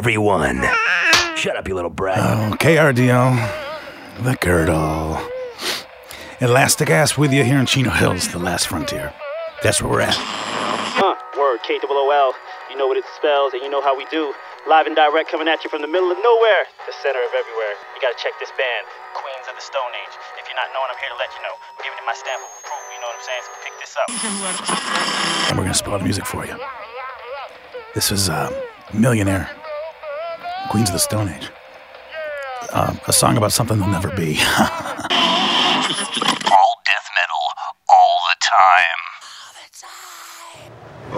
everyone. Shut up, you little brat. Oh, KRDL, the Girdle. Elastic ass with you here in Chino Hills, the last frontier. That's where we're at. Huh, word, K-O-O-L. You know what it spells and you know how we do. Live and direct coming at you from the middle of nowhere, the center of everywhere. You gotta check this band, Queens of the Stone Age. If you're not knowing, I'm here to let you know. I'm giving you my stamp of approval, you know what I'm saying? So pick this up. And we're gonna spoil the music for you. This is uh, Millionaire, Queens of the Stone Age. Uh, a song about something that'll never be. All death metal, all the time.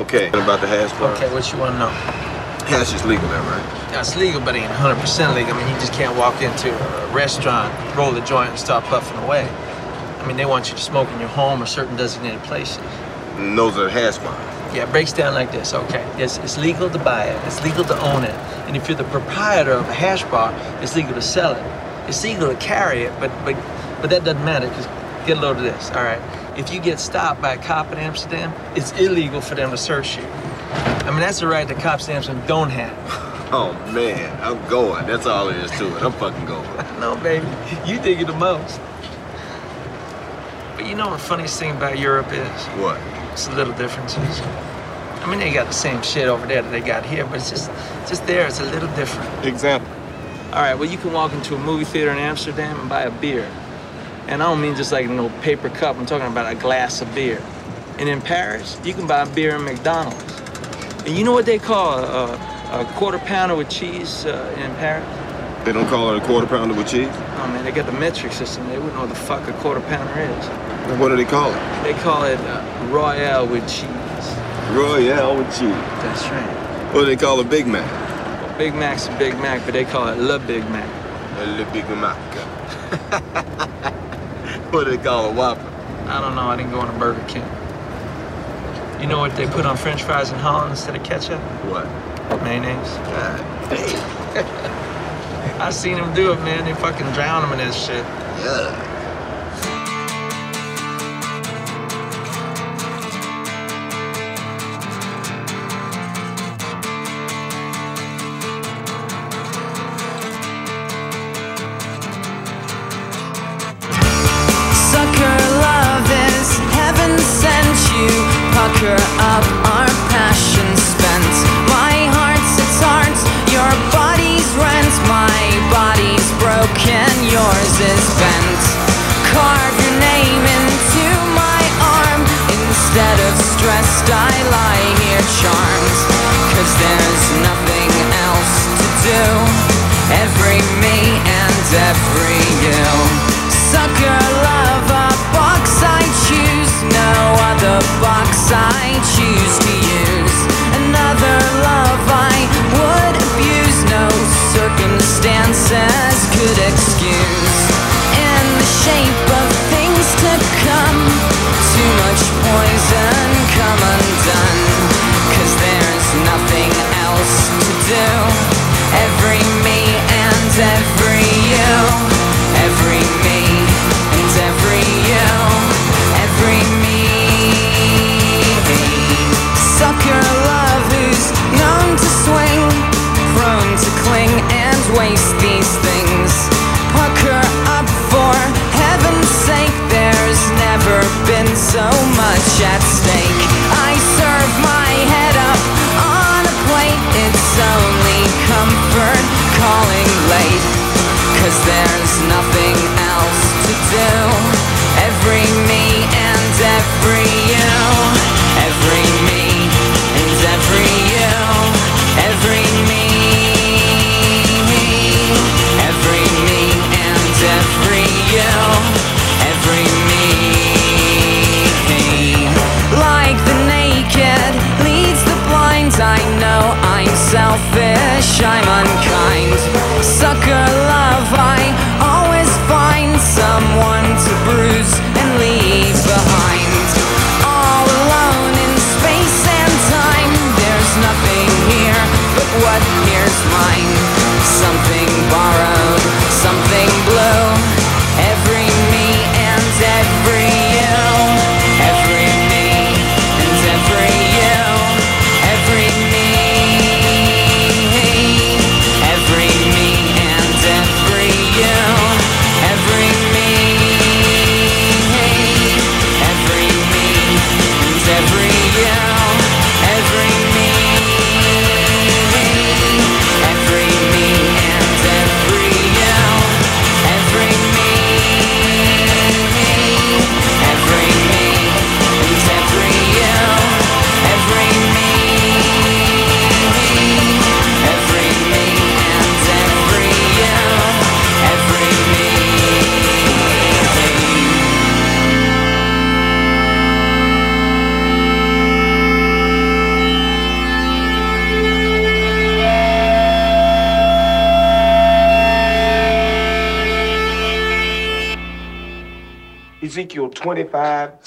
Okay, about the hash bar. Okay, what you want to know? Hash is legal there, right? Yeah, it's legal, but it ain't 100% legal. I mean, you just can't walk into a restaurant, roll the joint, and start puffing away. I mean, they want you to smoke in your home or certain designated places. And those are hash bars. Yeah, it breaks down like this. Okay, it's, it's legal to buy it, it's legal to own it, and if you're the proprietor of a hash bar, it's legal to sell it. It's legal to carry it, but but but that doesn't matter because get a load of this. All right, if you get stopped by a cop in Amsterdam, it's illegal for them to search you. I mean, that's a right that cops in Amsterdam don't have. Oh man, I'm going. That's all there is to it. I'm fucking going. No, baby, you dig it the most. But you know what the funniest thing about Europe is? What? It's little differences. I mean, they got the same shit over there that they got here, but it's just, just there. It's a little different. Example. All right, well, you can walk into a movie theater in Amsterdam and buy a beer. And I don't mean just like no paper cup, I'm talking about a glass of beer. And in Paris, you can buy a beer in McDonald's. And you know what they call a, a quarter pounder with cheese uh, in Paris? They don't call it a quarter pounder with cheese? Oh man, they got the metric system. They wouldn't know what the fuck a quarter pounder is. Then What do they call it? They call it uh, Royale with cheese. Royale with cheese. That's right. What do they call a Big Mac? Well, Big Mac's a Big Mac, but they call it Le Big Mac. A Le Big Mac. what do they call a Whopper? I don't know. I didn't go on a Burger King. You know what they put on French fries in Holland instead of ketchup? What? Mayonnaise. God damn. I seen them do it, man. They fucking drown them in this shit. Yeah.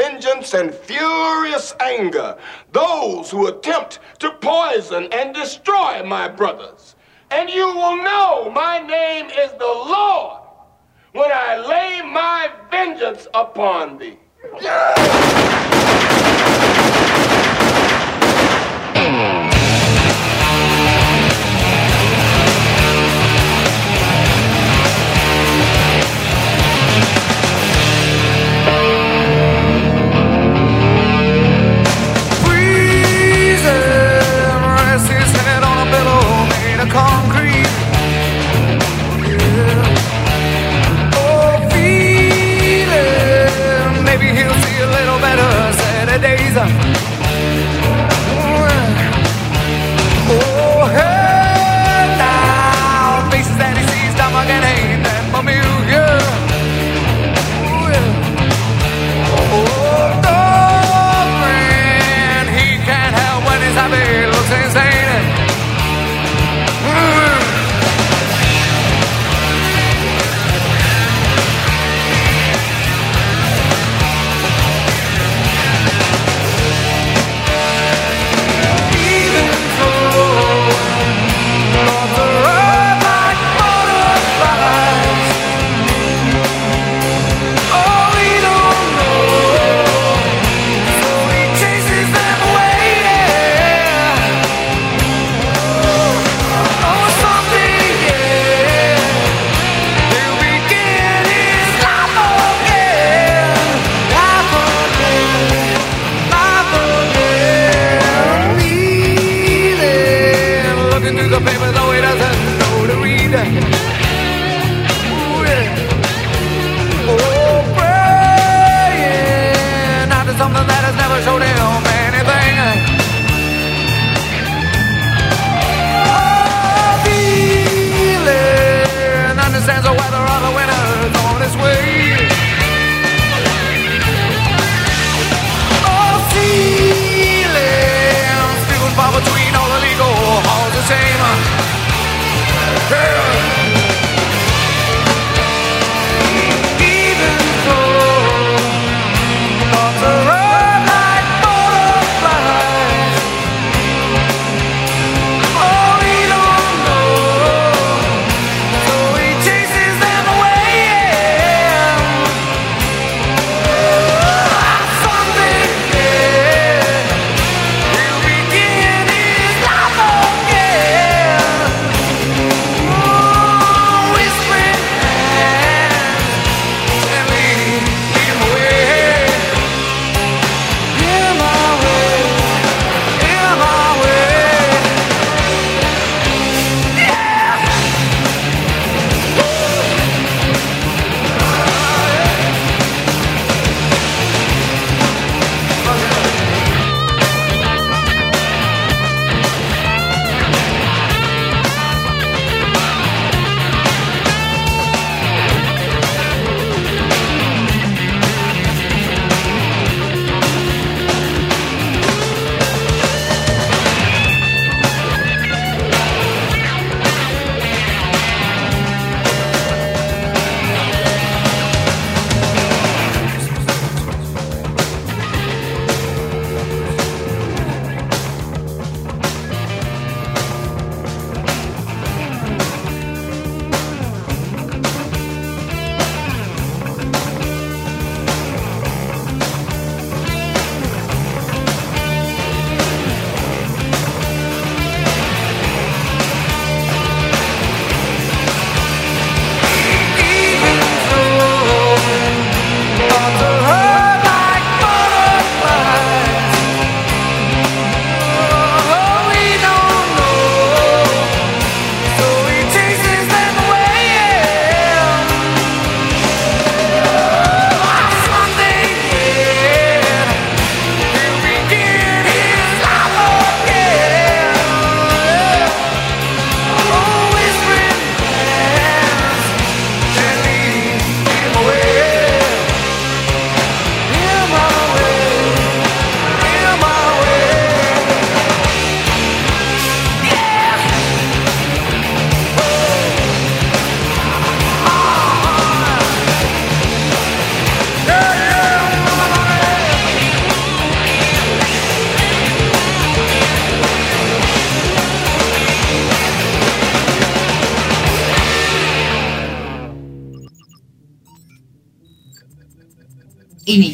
vengeance and furious anger those who attempt to poison and destroy my brothers. And you will know my name is the Lord when I lay my vengeance upon thee. Freezing, Benedeiza.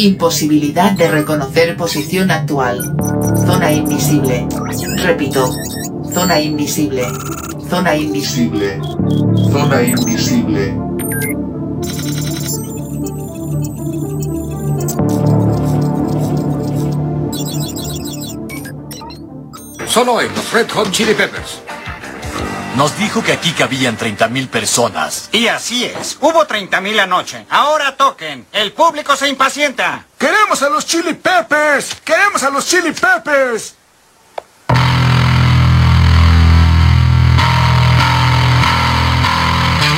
Imposibilidad de reconocer posición actual. Zona invisible. Repito. Zona invisible. Zona invisible. Zona invisible. Solo hoy, los Red Hot Chili Peppers. Nos dijo que aquí cabían 30.000 personas. Y así es. Hubo 30.000 anoche. Ahora toquen. El público se impacienta. ¡Queremos a los Chili Peppers! ¡Queremos a los Chili Peppers!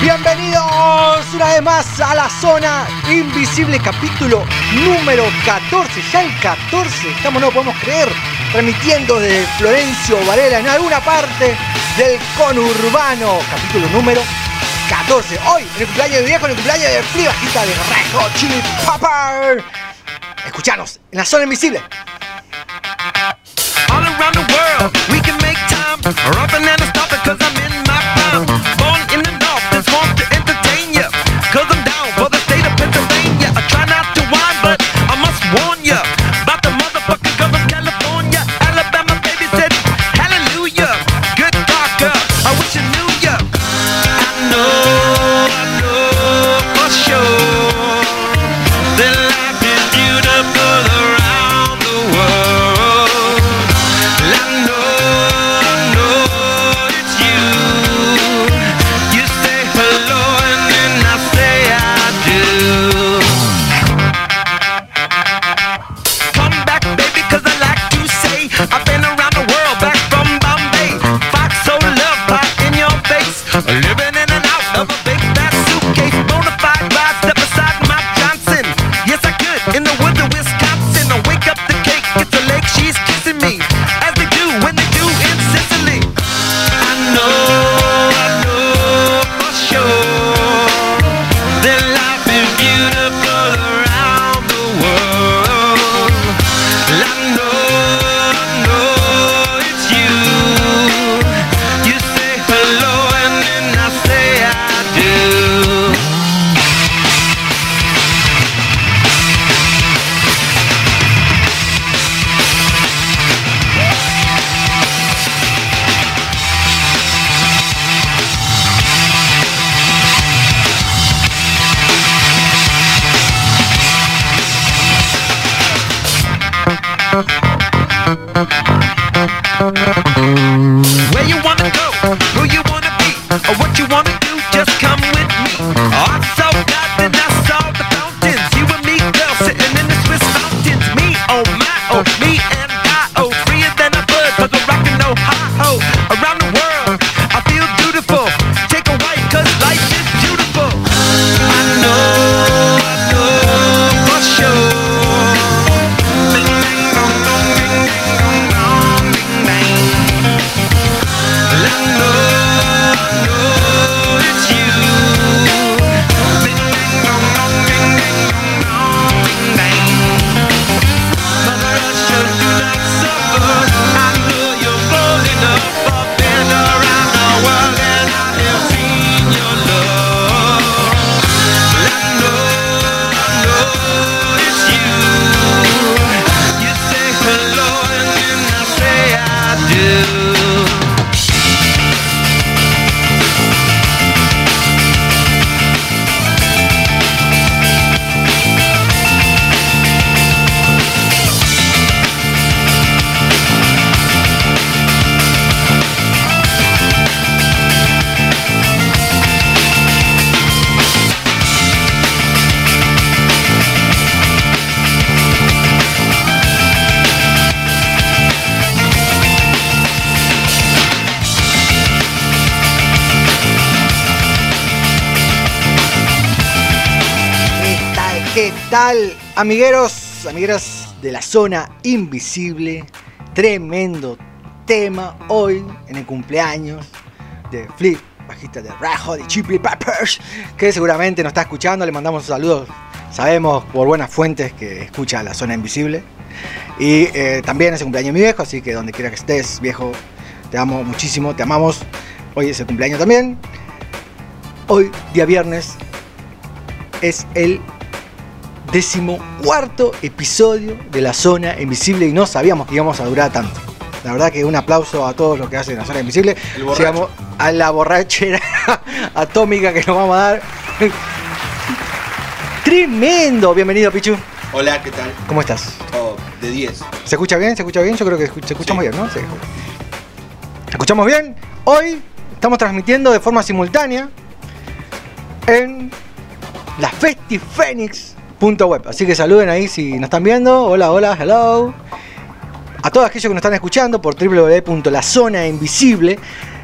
Bienvenidos una vez más a la zona invisible capítulo número 14, ya el 14, estamos no podemos creer, transmitiendo desde Florencio Varela en alguna parte del conurbano, capítulo número 14. Hoy, en el cumpleaños de viejo, en el cumpleaños de Free Bajita de Red Hot Chili Pepper. Escuchanos en la zona invisible. All around the world, we can make time. Amigueros? amigos, amigas de la zona invisible. Tremendo tema hoy en el cumpleaños de Flip, bajista de Rajo de Chili Peppers, que seguramente nos está escuchando. Le mandamos saludos. Sabemos por buenas fuentes que escucha la zona invisible. Y eh, también es el cumpleaños de mi viejo, así que donde quiera que estés, viejo, te amo muchísimo, te amamos. Hoy es el cumpleaños también. Hoy, día viernes, es el decimocuarto episodio de la zona invisible y no sabíamos que íbamos a durar tanto. La verdad que un aplauso a todos los que hacen la zona invisible. Llegamos a la borrachera atómica que nos vamos a dar. Tremendo. Bienvenido, Pichu. Hola, ¿qué tal? ¿Cómo estás? Oh, de 10. ¿Se escucha bien? ¿Se escucha bien? Yo creo que se escucha muy bien, ¿no? Sí. ¿Se escuchamos bien? Hoy estamos transmitiendo de forma simultánea en la festifenix.web. Así que saluden ahí si nos están viendo. Hola, hola, hello. A todos aquellos que nos están escuchando por www.lazonainvisible.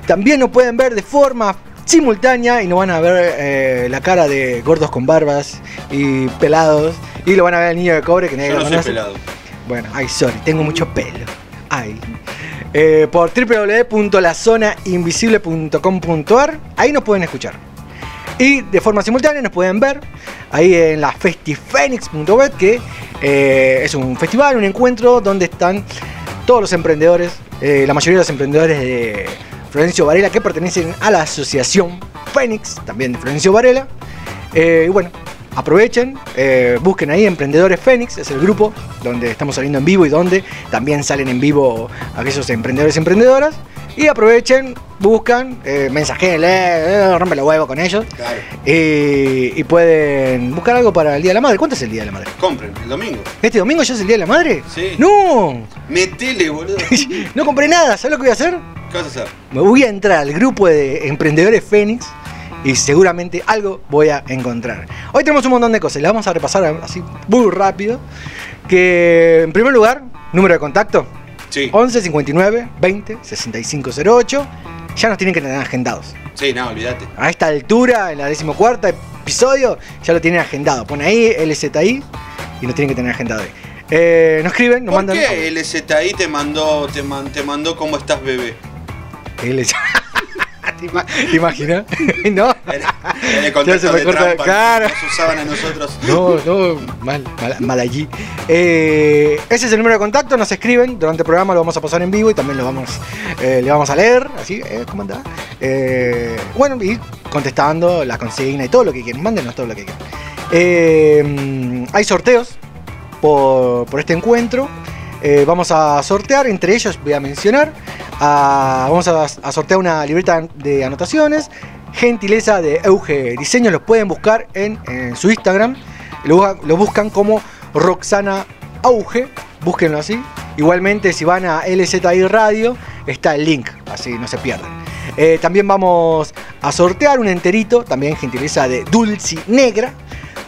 También nos pueden ver de forma simultánea y nos van a ver eh, la cara de gordos con barbas y pelados. Y lo van a ver al niño de cobre que nadie Yo no soy pelado. Bueno, ay, sorry, tengo mucho pelo. Ay. Eh, por www.lazonainvisible.com.ar Ahí nos pueden escuchar. Y de forma simultánea nos pueden ver ahí en la festifenix.web que eh, es un festival, un encuentro donde están todos los emprendedores, eh, la mayoría de los emprendedores de Florencio Varela que pertenecen a la asociación Fénix, también de Florencio Varela. Eh, y bueno, aprovechen, busquen ahí Emprendedores Fénix, es el grupo donde estamos saliendo en vivo y donde también salen en vivo aquellos emprendedores y emprendedoras. Y aprovechen, buscan, eh, mensajenle, eh, rompe los huevos con ellos. Claro. Eh, y pueden buscar algo para el Día de la Madre. ¿Cuánto es el Día de la Madre? Compren, el domingo. ¿Este domingo ya es el Día de la Madre? Sí. ¡No! Metele, boludo. ¿Qué No compré nada. ¿Sabes lo que voy a hacer? vas a hacer? Me voy a entrar al grupo de emprendedores Fénix y seguramente algo voy a encontrar. Hoy tenemos un montón de cosas, las vamos a repasar así muy rápido. Que en primer lugar, número de contacto, Sí. 11 59 20 65 08. Ya nos tienen que tener agendados. Sí, no, olvídate. A esta altura, en la decimocuarta episodio, ya lo tienen agendado. Pone ahí LZI y lo tienen que tener agendado ahí. Eh, nos escriben, nos ¿Por mandan. qué el STI te mandó, te, man- te mandó cómo estás, bebé? LZ ¿Te ima- te imaginas? ¿No? En el contexto de trampa claro. nos usaban a nosotros. No, no, mal, mal, mal allí. Eh, ese es el número de contacto, nos escriben, durante el programa lo vamos a pasar en vivo y también lo vamos, eh, le vamos a leer, así, eh, ¿cómo anda? Eh, bueno, y contestando la consigna y todo lo que quieran, mándenos todo lo que quieran. Hay sorteos por, por este encuentro. Eh, vamos a sortear, entre ellos voy a mencionar, a- vamos a, sortear una libreta de anotaciones, gentileza de Euge Diseños, los pueden buscar en, su Instagram, lo, buscan- lo buscan como Roxana Auge, búsquenlo así. Igualmente si van a LZI Radio está el link, así no se pierden. Eh, también vamos a sortear un enterito, también gentileza de Dulci Negra.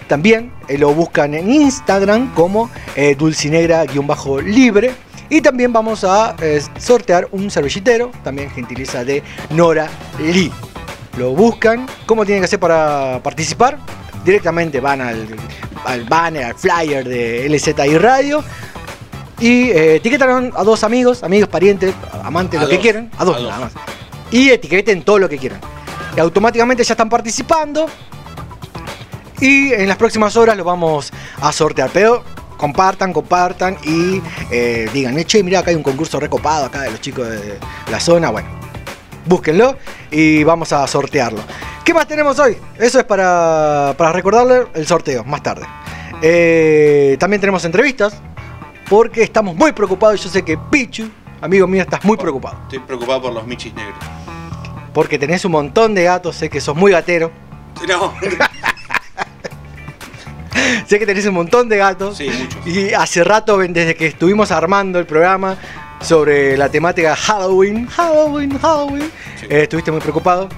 También eh, lo buscan en Instagram como eh, dulcinegra-libre. Y también vamos a eh, sortear un servillitero, también gentileza de Nora Lee. Lo buscan. ¿Cómo tienen que hacer para participar? Directamente van al, al banner, al flyer de LZI Radio. Y eh, etiquetan a dos amigos, amigos, parientes, amantes, A lo que quieran. A dos, a dos. nada más. Y etiqueten todo lo que quieran. Y automáticamente ya están participando. Y en las próximas horas lo vamos a sortear. Pero compartan, compartan y eh, digan, che, mira, acá hay un concurso recopado acá de los chicos de la zona. Bueno, búsquenlo y vamos a sortearlo. ¿Qué más tenemos hoy? Eso es para, para recordarle el sorteo más tarde. Eh, también tenemos entrevistas porque estamos muy preocupados. Yo sé que Pichu, amigo mío, estás muy preocupado. Estoy preocupado por los michis negros. Porque tenés un montón de gatos, sé que sos muy gatero. No, Sé que tenés un montón de gatos. sí, muchos. Y hace rato, desde que estuvimos armando el programa sobre la temática Halloween, Halloween, Halloween, eh, estuviste muy preocupado.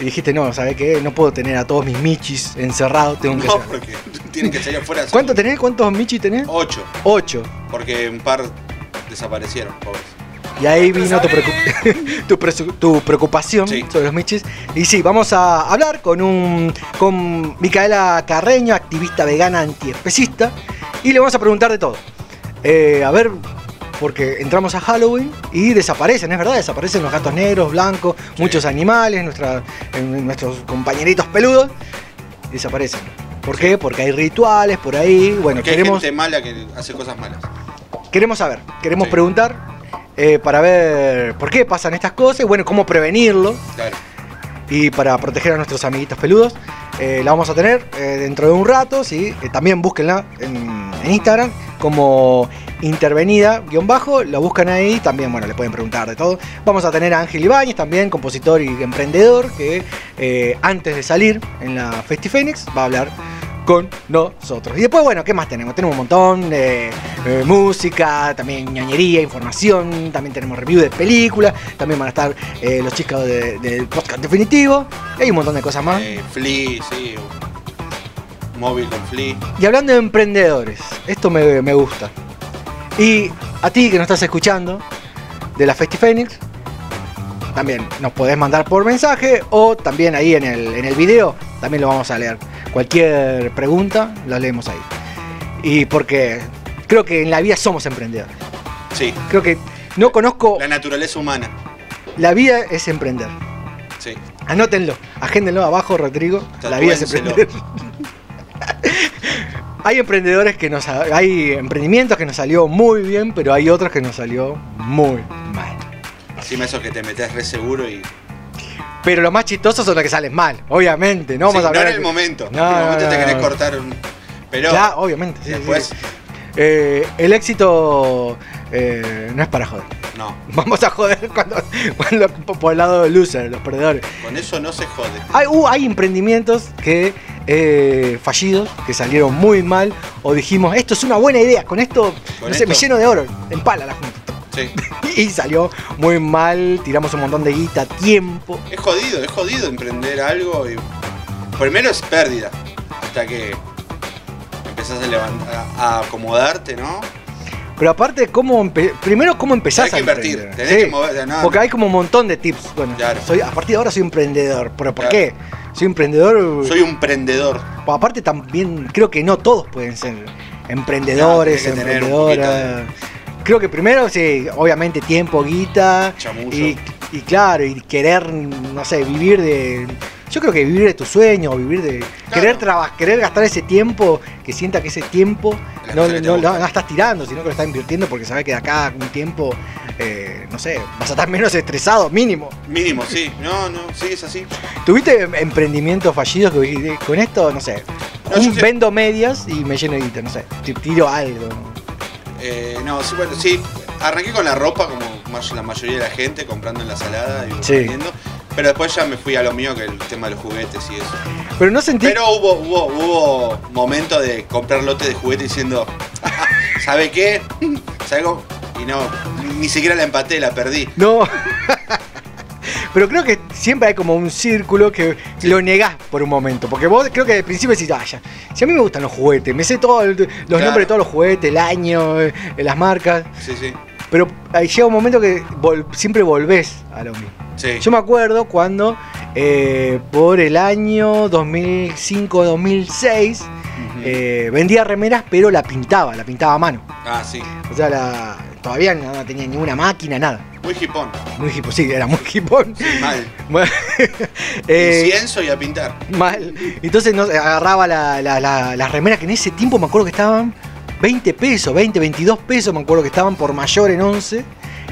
Y dijiste, no, ¿sabes qué? No puedo tener a todos mis michis encerrados, tengo que No, porque tienen que salir afuera. ¿Cuánto tenés? ¿Cuántos michis tenés? Ocho. Ocho. Porque un par desaparecieron, pobres. Y ahí vino tu, preocup- tu preocupación sobre los michis. Y sí, vamos a hablar con un con Micaela Carreño, activista vegana antiespecista, Y le vamos a preguntar de todo. Eh, a ver, porque entramos a Halloween y desaparecen, es verdad, desaparecen los gatos negros, blancos, muchos animales, nuestra- nuestros compañeritos peludos, desaparecen. ¿Por qué? Porque hay rituales por ahí. Bueno, Porque hay queremos, gente mala que hace cosas malas. queremos saber, queremos preguntar eh, para ver por qué pasan estas cosas y bueno, cómo prevenirlo. Claro. Y para proteger a nuestros amiguitos peludos, eh, la vamos a tener eh, dentro de un rato, ¿sí? También búsquenla en, en Instagram como intervenida, guion bajo, la buscan ahí, también, bueno, le pueden preguntar de todo. Vamos a tener a Ángel Ibáñez, también compositor y emprendedor, que eh, antes de salir en la Festifénix va a hablar con nosotros. Y después, bueno, ¿qué más tenemos? Tenemos un montón de eh, música, también ñañería, información, también tenemos review de películas, también van a estar eh, los chicos de- del podcast definitivo, y hay un montón de cosas más. Eh, Flea, sí. Móvil con Flea. Y hablando de emprendedores, esto me, me gusta. Y a ti que nos estás escuchando de la Festifénix, también nos podés mandar por mensaje o también ahí en el, en el video, también lo vamos a leer. Cualquier pregunta la leemos ahí. Y porque creo que en la vida somos emprendedores. Sí. Creo que no conozco. La naturaleza humana. La vida es emprender. Sí. Anótenlo, agéndenlo abajo, Rodrigo. La vida es emprender. hay emprendedores que nos hay emprendimientos que nos salió muy bien, pero hay otros que nos salió muy mal. Encima eso que te metes re seguro y. Pero los más chistosos son los que salen mal, obviamente. No vamos Sí, a hablar no en el momento. No, en el momento no, te querés cortar un. Pero. Claro, obviamente. sí, después. sí. Eh, el éxito eh, no es para joder. No. Vamos a joder cuando, cuando- por el lado de loser, los perdedores. Con eso no se jode. Hay, uh, hay emprendimientos que eh, fallidos, que salieron muy mal, o dijimos, esto es una buena idea, con esto, Con no sé, me lleno de oro, empala la junta. Sí. Y salió muy mal, tiramos un montón de guita, tiempo. Es jodido, es jodido emprender algo y. Primero es pérdida. Hasta que empezás a, levantar, a acomodarte, ¿no? Pero aparte, ¿cómo primero, ¿cómo empezás Tenés que a invertir, tenés que mover- no, porque no. hay como un montón de tips. Bueno, soy, a partir de ahora soy emprendedor. ¿Pero por Claro. qué? Soy emprendedor. Soy un prendedor. Aparte también creo que no todos pueden ser emprendedores, un emprendedoras. Creo que primero, sí, obviamente tiempo, guita. Chamullo. Y, y claro, y querer, no sé, vivir de... Yo creo que vivir de tu sueño, vivir de... Querer, traba- querer gastar ese tiempo, que sienta que ese tiempo no, no- no estás tirando, sino que lo estás invirtiendo porque sabes que de acá un tiempo, eh, no sé, vas a estar menos estresado, mínimo. Mínimo, sí. No, no, sí, es así. ¿Tuviste em- emprendimientos fallidos que con esto, no sé, un- vendo medias y me lleno de guita, no sé, ti- tiro algo? Eh, no, sí, bueno, sí. Arranqué con la ropa, como la mayoría de la gente, comprando en la salada y Sí. Pero después ya me fui a lo mío, que el tema de los juguetes y eso. Pero no sentí... Pero hubo, hubo, hubo momentos de comprar lotes de juguetes diciendo, ¿sabe qué? ¿Sabe cómo? Y no, ni siquiera la empaté, la perdí. No. Pero creo que siempre hay como un círculo que lo negás por un momento. Porque vos creo que al principio decís, ah, ya, si a mí me gustan los juguetes, me sé todos los nombres de todos los juguetes, el año, eh, las marcas. Sí, sí. Pero ahí llega un momento que vol- siempre volvés a lo mismo. Sí. Yo me acuerdo cuando eh, por el año 2005-2006 eh, vendía remeras, pero la pintaba, la pintaba a mano. Ah, sí. O sea, la- todavía no tenía ninguna máquina, nada. Muy hipón. Muy hipón, sí, era muy hipón. Mal. Bueno, eh, Incienso y a pintar. mal. Entonces agarraba la- la- la- las remeras que en ese tiempo me acuerdo que estaban 20 pesos, 20, 22 pesos, me acuerdo que estaban por mayor en 11.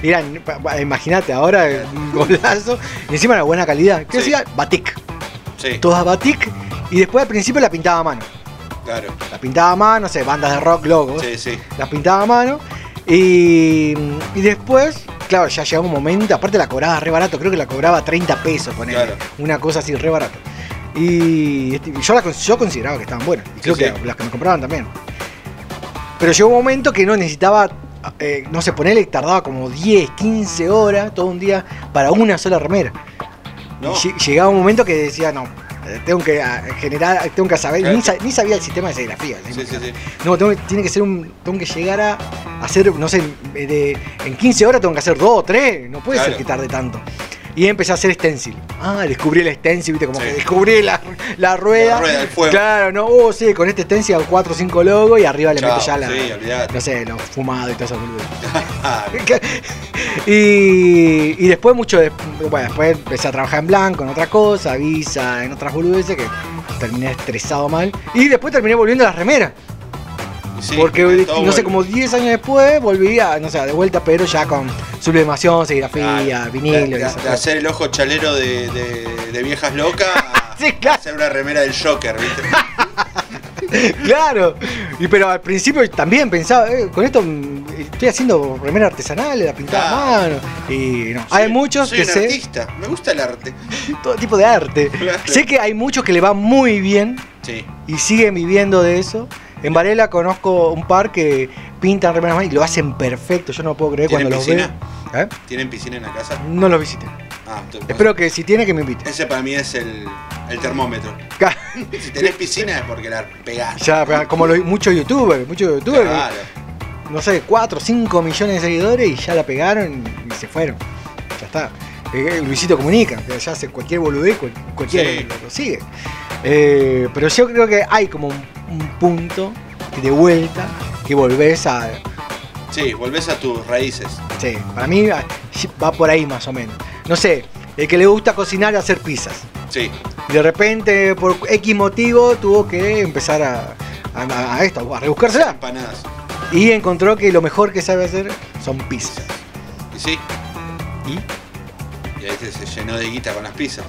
Eran, imagínate, ahora un golazo. Y encima era buena calidad. ¿Qué Sí. decía? Batik. Sí. Todas batik. Y después al principio la pintaba a mano. Claro. La pintaba a mano, no sé, bandas de rock, logos. Sí, sí. Las pintaba a mano. Y, y después, claro, ya llegaba un momento, aparte la cobraba re barato, creo que la cobraba 30 pesos, poner Claro. una cosa así re barato. Y este, yo, la, yo consideraba que estaban buenas, y creo Sí, que las que me compraban también. Pero llegó un momento que no necesitaba, eh, no sé, ponerle, tardaba como 10, 15 horas, todo un día, para una sola remera. No. Y lle- llegaba un momento que decía, no, tengo que ah, generar, tengo que saber, Claro. ni, sa- ni sabía el sistema de serigrafía. ¿sí? Sí, sí, sí. No, tengo, que- tiene que ser un. Tengo que llegar a hacer, no sé, de- en 15 horas tengo que hacer dos o tres. No puede Claro. ser que tarde tanto. Y empecé a hacer stencil. Ah, descubrí el stencil, viste, como que descubrí la, la rueda. La rueda, el fuego. Claro, no, oh, sí, con este stencil hago 4 o 5 logos y arriba le Chao, meto ya la. sí, olvidate. no sé, los fumados y todo eso. y, y después mucho de- bueno, después empecé a trabajar en blanco, en otra cosa, visa, en otras boludeces que terminé estresado mal. Y después terminé volviendo a las remeras. Sí, Porque, no sé, como 10 años después volví a, no sé, de vuelta, pero ya con sublimación, serigrafía, vinilo y de, de hacer el ojo chalero de, de- viejas locas a hacer una remera del Joker, ¿viste? claro. Y pero al principio también pensaba, eh, con esto mm, estoy haciendo remera artesanal, la pintada a mano. Y no. hay muchos Soy que un sé artista, me gusta el arte. todo tipo de arte. Claro. Sé que hay muchos que le va muy bien Sí. y siguen viviendo de eso. En Varela conozco un par que pintan remeras más y lo hacen perfecto. Yo no puedo creer ¿Tienen cuando los veo. piscina? ¿Eh? ¿Tienen piscina en la casa? No los visité. Ah, Espero que si tiene que me invite. Ese para mí es el, el termómetro. si tenés piscina es porque la pegás. Ya, como los- muchos youtubers, muchos youtubers, Claro. no sé, 4 o 5 millones de seguidores y ya la pegaron y se fueron. Ya está. Eh, Luisito comunica, que ya hace cualquier boludez, cual- cualquiera Sí. lo, lo sigue. Eh, pero yo creo que hay como un, un punto de vuelta que volvés a. Sí, volvés a tus raíces. Sí, para mí va va por ahí más o menos. No sé, el que le gusta cocinar y hacer pizzas. Sí. Y de repente, por X motivo, tuvo que empezar a, a, a esto, a rebuscársela. Empanadas. Y encontró que lo mejor que sabe hacer son pizzas. ¿Y sí? ¿Y? Te- se llenó de guita con las pizzas.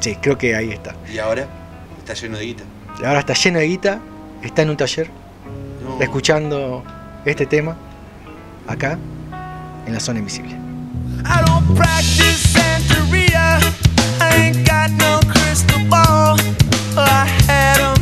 Sí, creo que ahí está. Y ahora está lleno de guita. Y ahora está lleno de guita, está en un taller, No. escuchando este tema, acá, en la zona invisible. I don't practice Santeria. I ain't got no crystal ball. I had a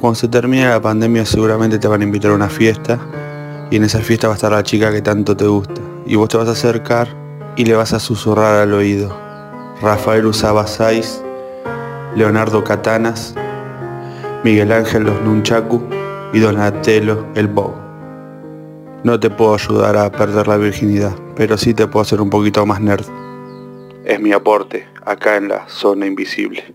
Cuando se termine la pandemia seguramente te van a invitar a una fiesta y en esa fiesta va a estar la chica que tanto te gusta. Y vos te vas a acercar y le vas a susurrar al oído. Rafael usaba Saiz, Leonardo Katanas, Miguel Ángel los Nunchaku y Donatello el Bow. No te puedo ayudar a perder la virginidad, pero sí te puedo hacer un poquito más nerd. Es mi aporte acá en la zona invisible.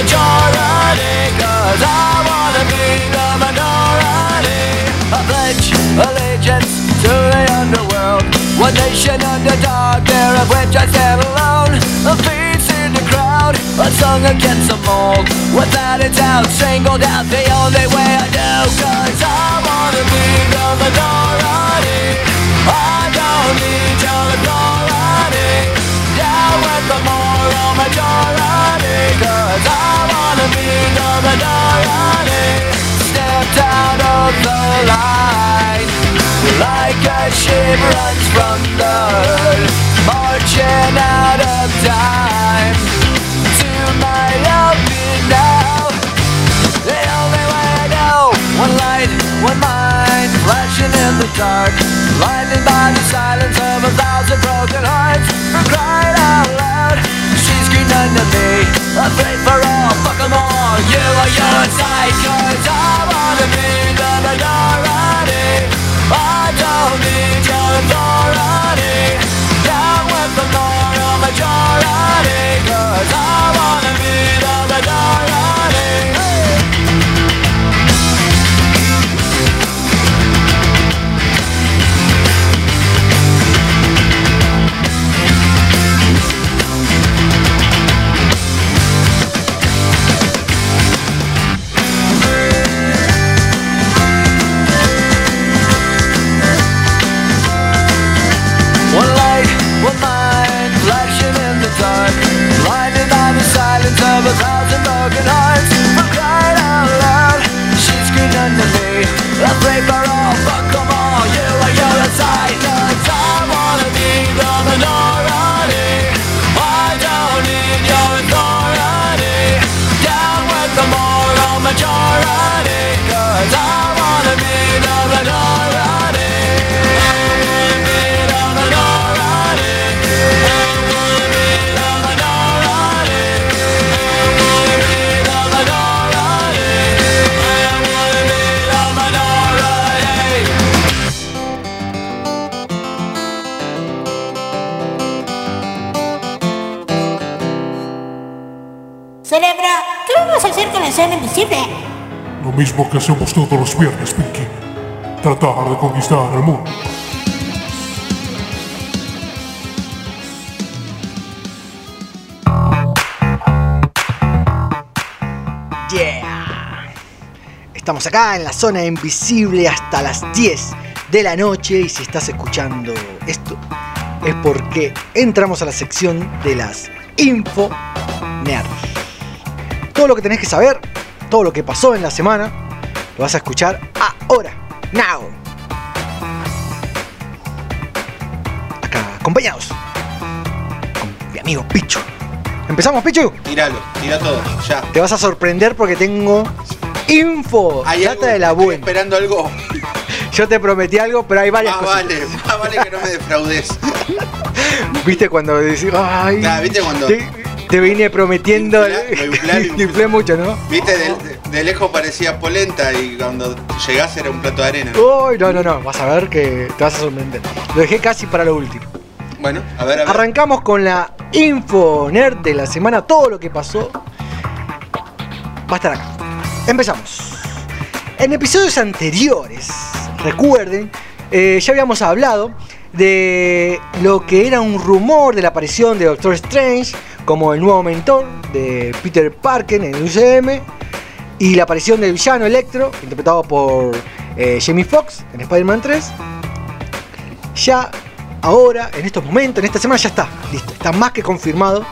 Majority. Cause I wanna be the minority. I pledge allegiance to the underworld. One nation under dark, there of which I stand alone. A face in the crowd, a song against the mold. Without a doubt, singled out the only way I know. Cause I wanna be the minority. I don't need your authority. Down with the moral majority. Cause I wanna be the minority. Stepped out of the line. Like a ship runs from the herd. Marching out of time. To my open now. The only way I know One light, one mind Flashing in the dark Blinded by the silence of a thousand broken hearts For crying out loud me Afraid for all, fuck 'em all. You are your inside Cause Lo mismo que hacemos todos los viernes, Pinky. Tratar de conquistar el mundo. Yeah. Estamos acá en la zona invisible hasta las 10 de la noche y si estás escuchando esto es porque entramos a la sección de las info nerd. Todo lo que tenés que saber, todo lo que pasó en la semana, lo vas a escuchar ahora, now. Acá, acompañados con mi amigo Pichu. ¿Empezamos, Pichu? Tíralo, tira todo, ya. Te vas a sorprender porque tengo info, ¿Hay data algo? de la Estoy buena. esperando algo. Yo te prometí algo, pero hay varias cosas. vale, más vale que no me defraudes. ¿Viste cuando decís, ay, Claro, ¿viste cuando- te, te vine prometiendo, te inflé mucho, ¿no? Viste, de, lejos parecía polenta y cuando llegás era un plato de arena. Uy, no, no, no, vas a ver que te vas a sorprender. Lo dejé casi para lo último. Bueno, a ver, a ver. Arrancamos con la info nerd de la semana, todo lo que pasó va a estar acá. Empezamos. En episodios anteriores, recuerden, eh, ya habíamos hablado de lo que era un rumor de la aparición de Doctor Strange como el nuevo mentor de Peter Parker en el UCM y la aparición del villano Electro, interpretado por eh, Jamie Foxx en Spider-Man 3. Ya ahora, en estos momentos, en esta semana ya está, listo. Está más que confirmado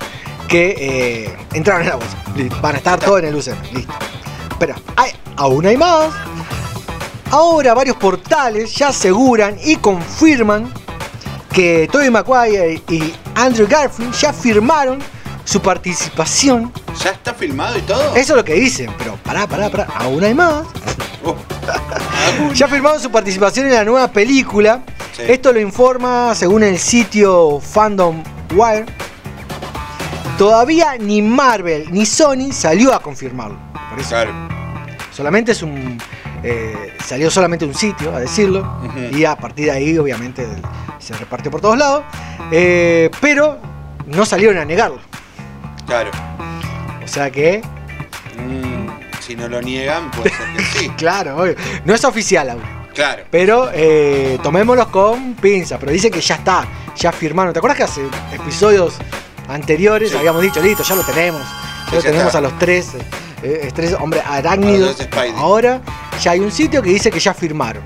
que eh, entraron en la. Listo, Van a estar todos en el UCM, listo. Pero hay, aún hay más. Ahora varios portales ya aseguran y confirman que Tobey Maguire y Andrew Garfield ya firmaron su participación. ¿Ya está filmado y todo? Eso es lo que dicen, pero pará, pará, pará, aún hay más. ya firmaron su participación en la nueva película. Sí. Esto lo informa según el sitio Fandom Wire. Todavía ni Marvel ni Sony salió a confirmarlo. Por eso solamente es un. eh, salió solamente un sitio a decirlo. Y a partir de ahí, obviamente, se repartió por todos lados. Eh, pero no salieron a negarlo. Claro. O sea que. Mm, si no lo niegan, puede ser que sí. Claro, obvio. No es oficial aún. Claro. Pero eh, tomémoslos con pinza. Pero dice que ya está, ya firmaron. ¿Te acuerdas que hace episodios anteriores habíamos dicho, listo, ya lo tenemos? Ya Sí, lo ya tenemos está. a los tres, eh, eh, tres hombres arácnidos. Ahora ya hay un sitio que dice que ya firmaron.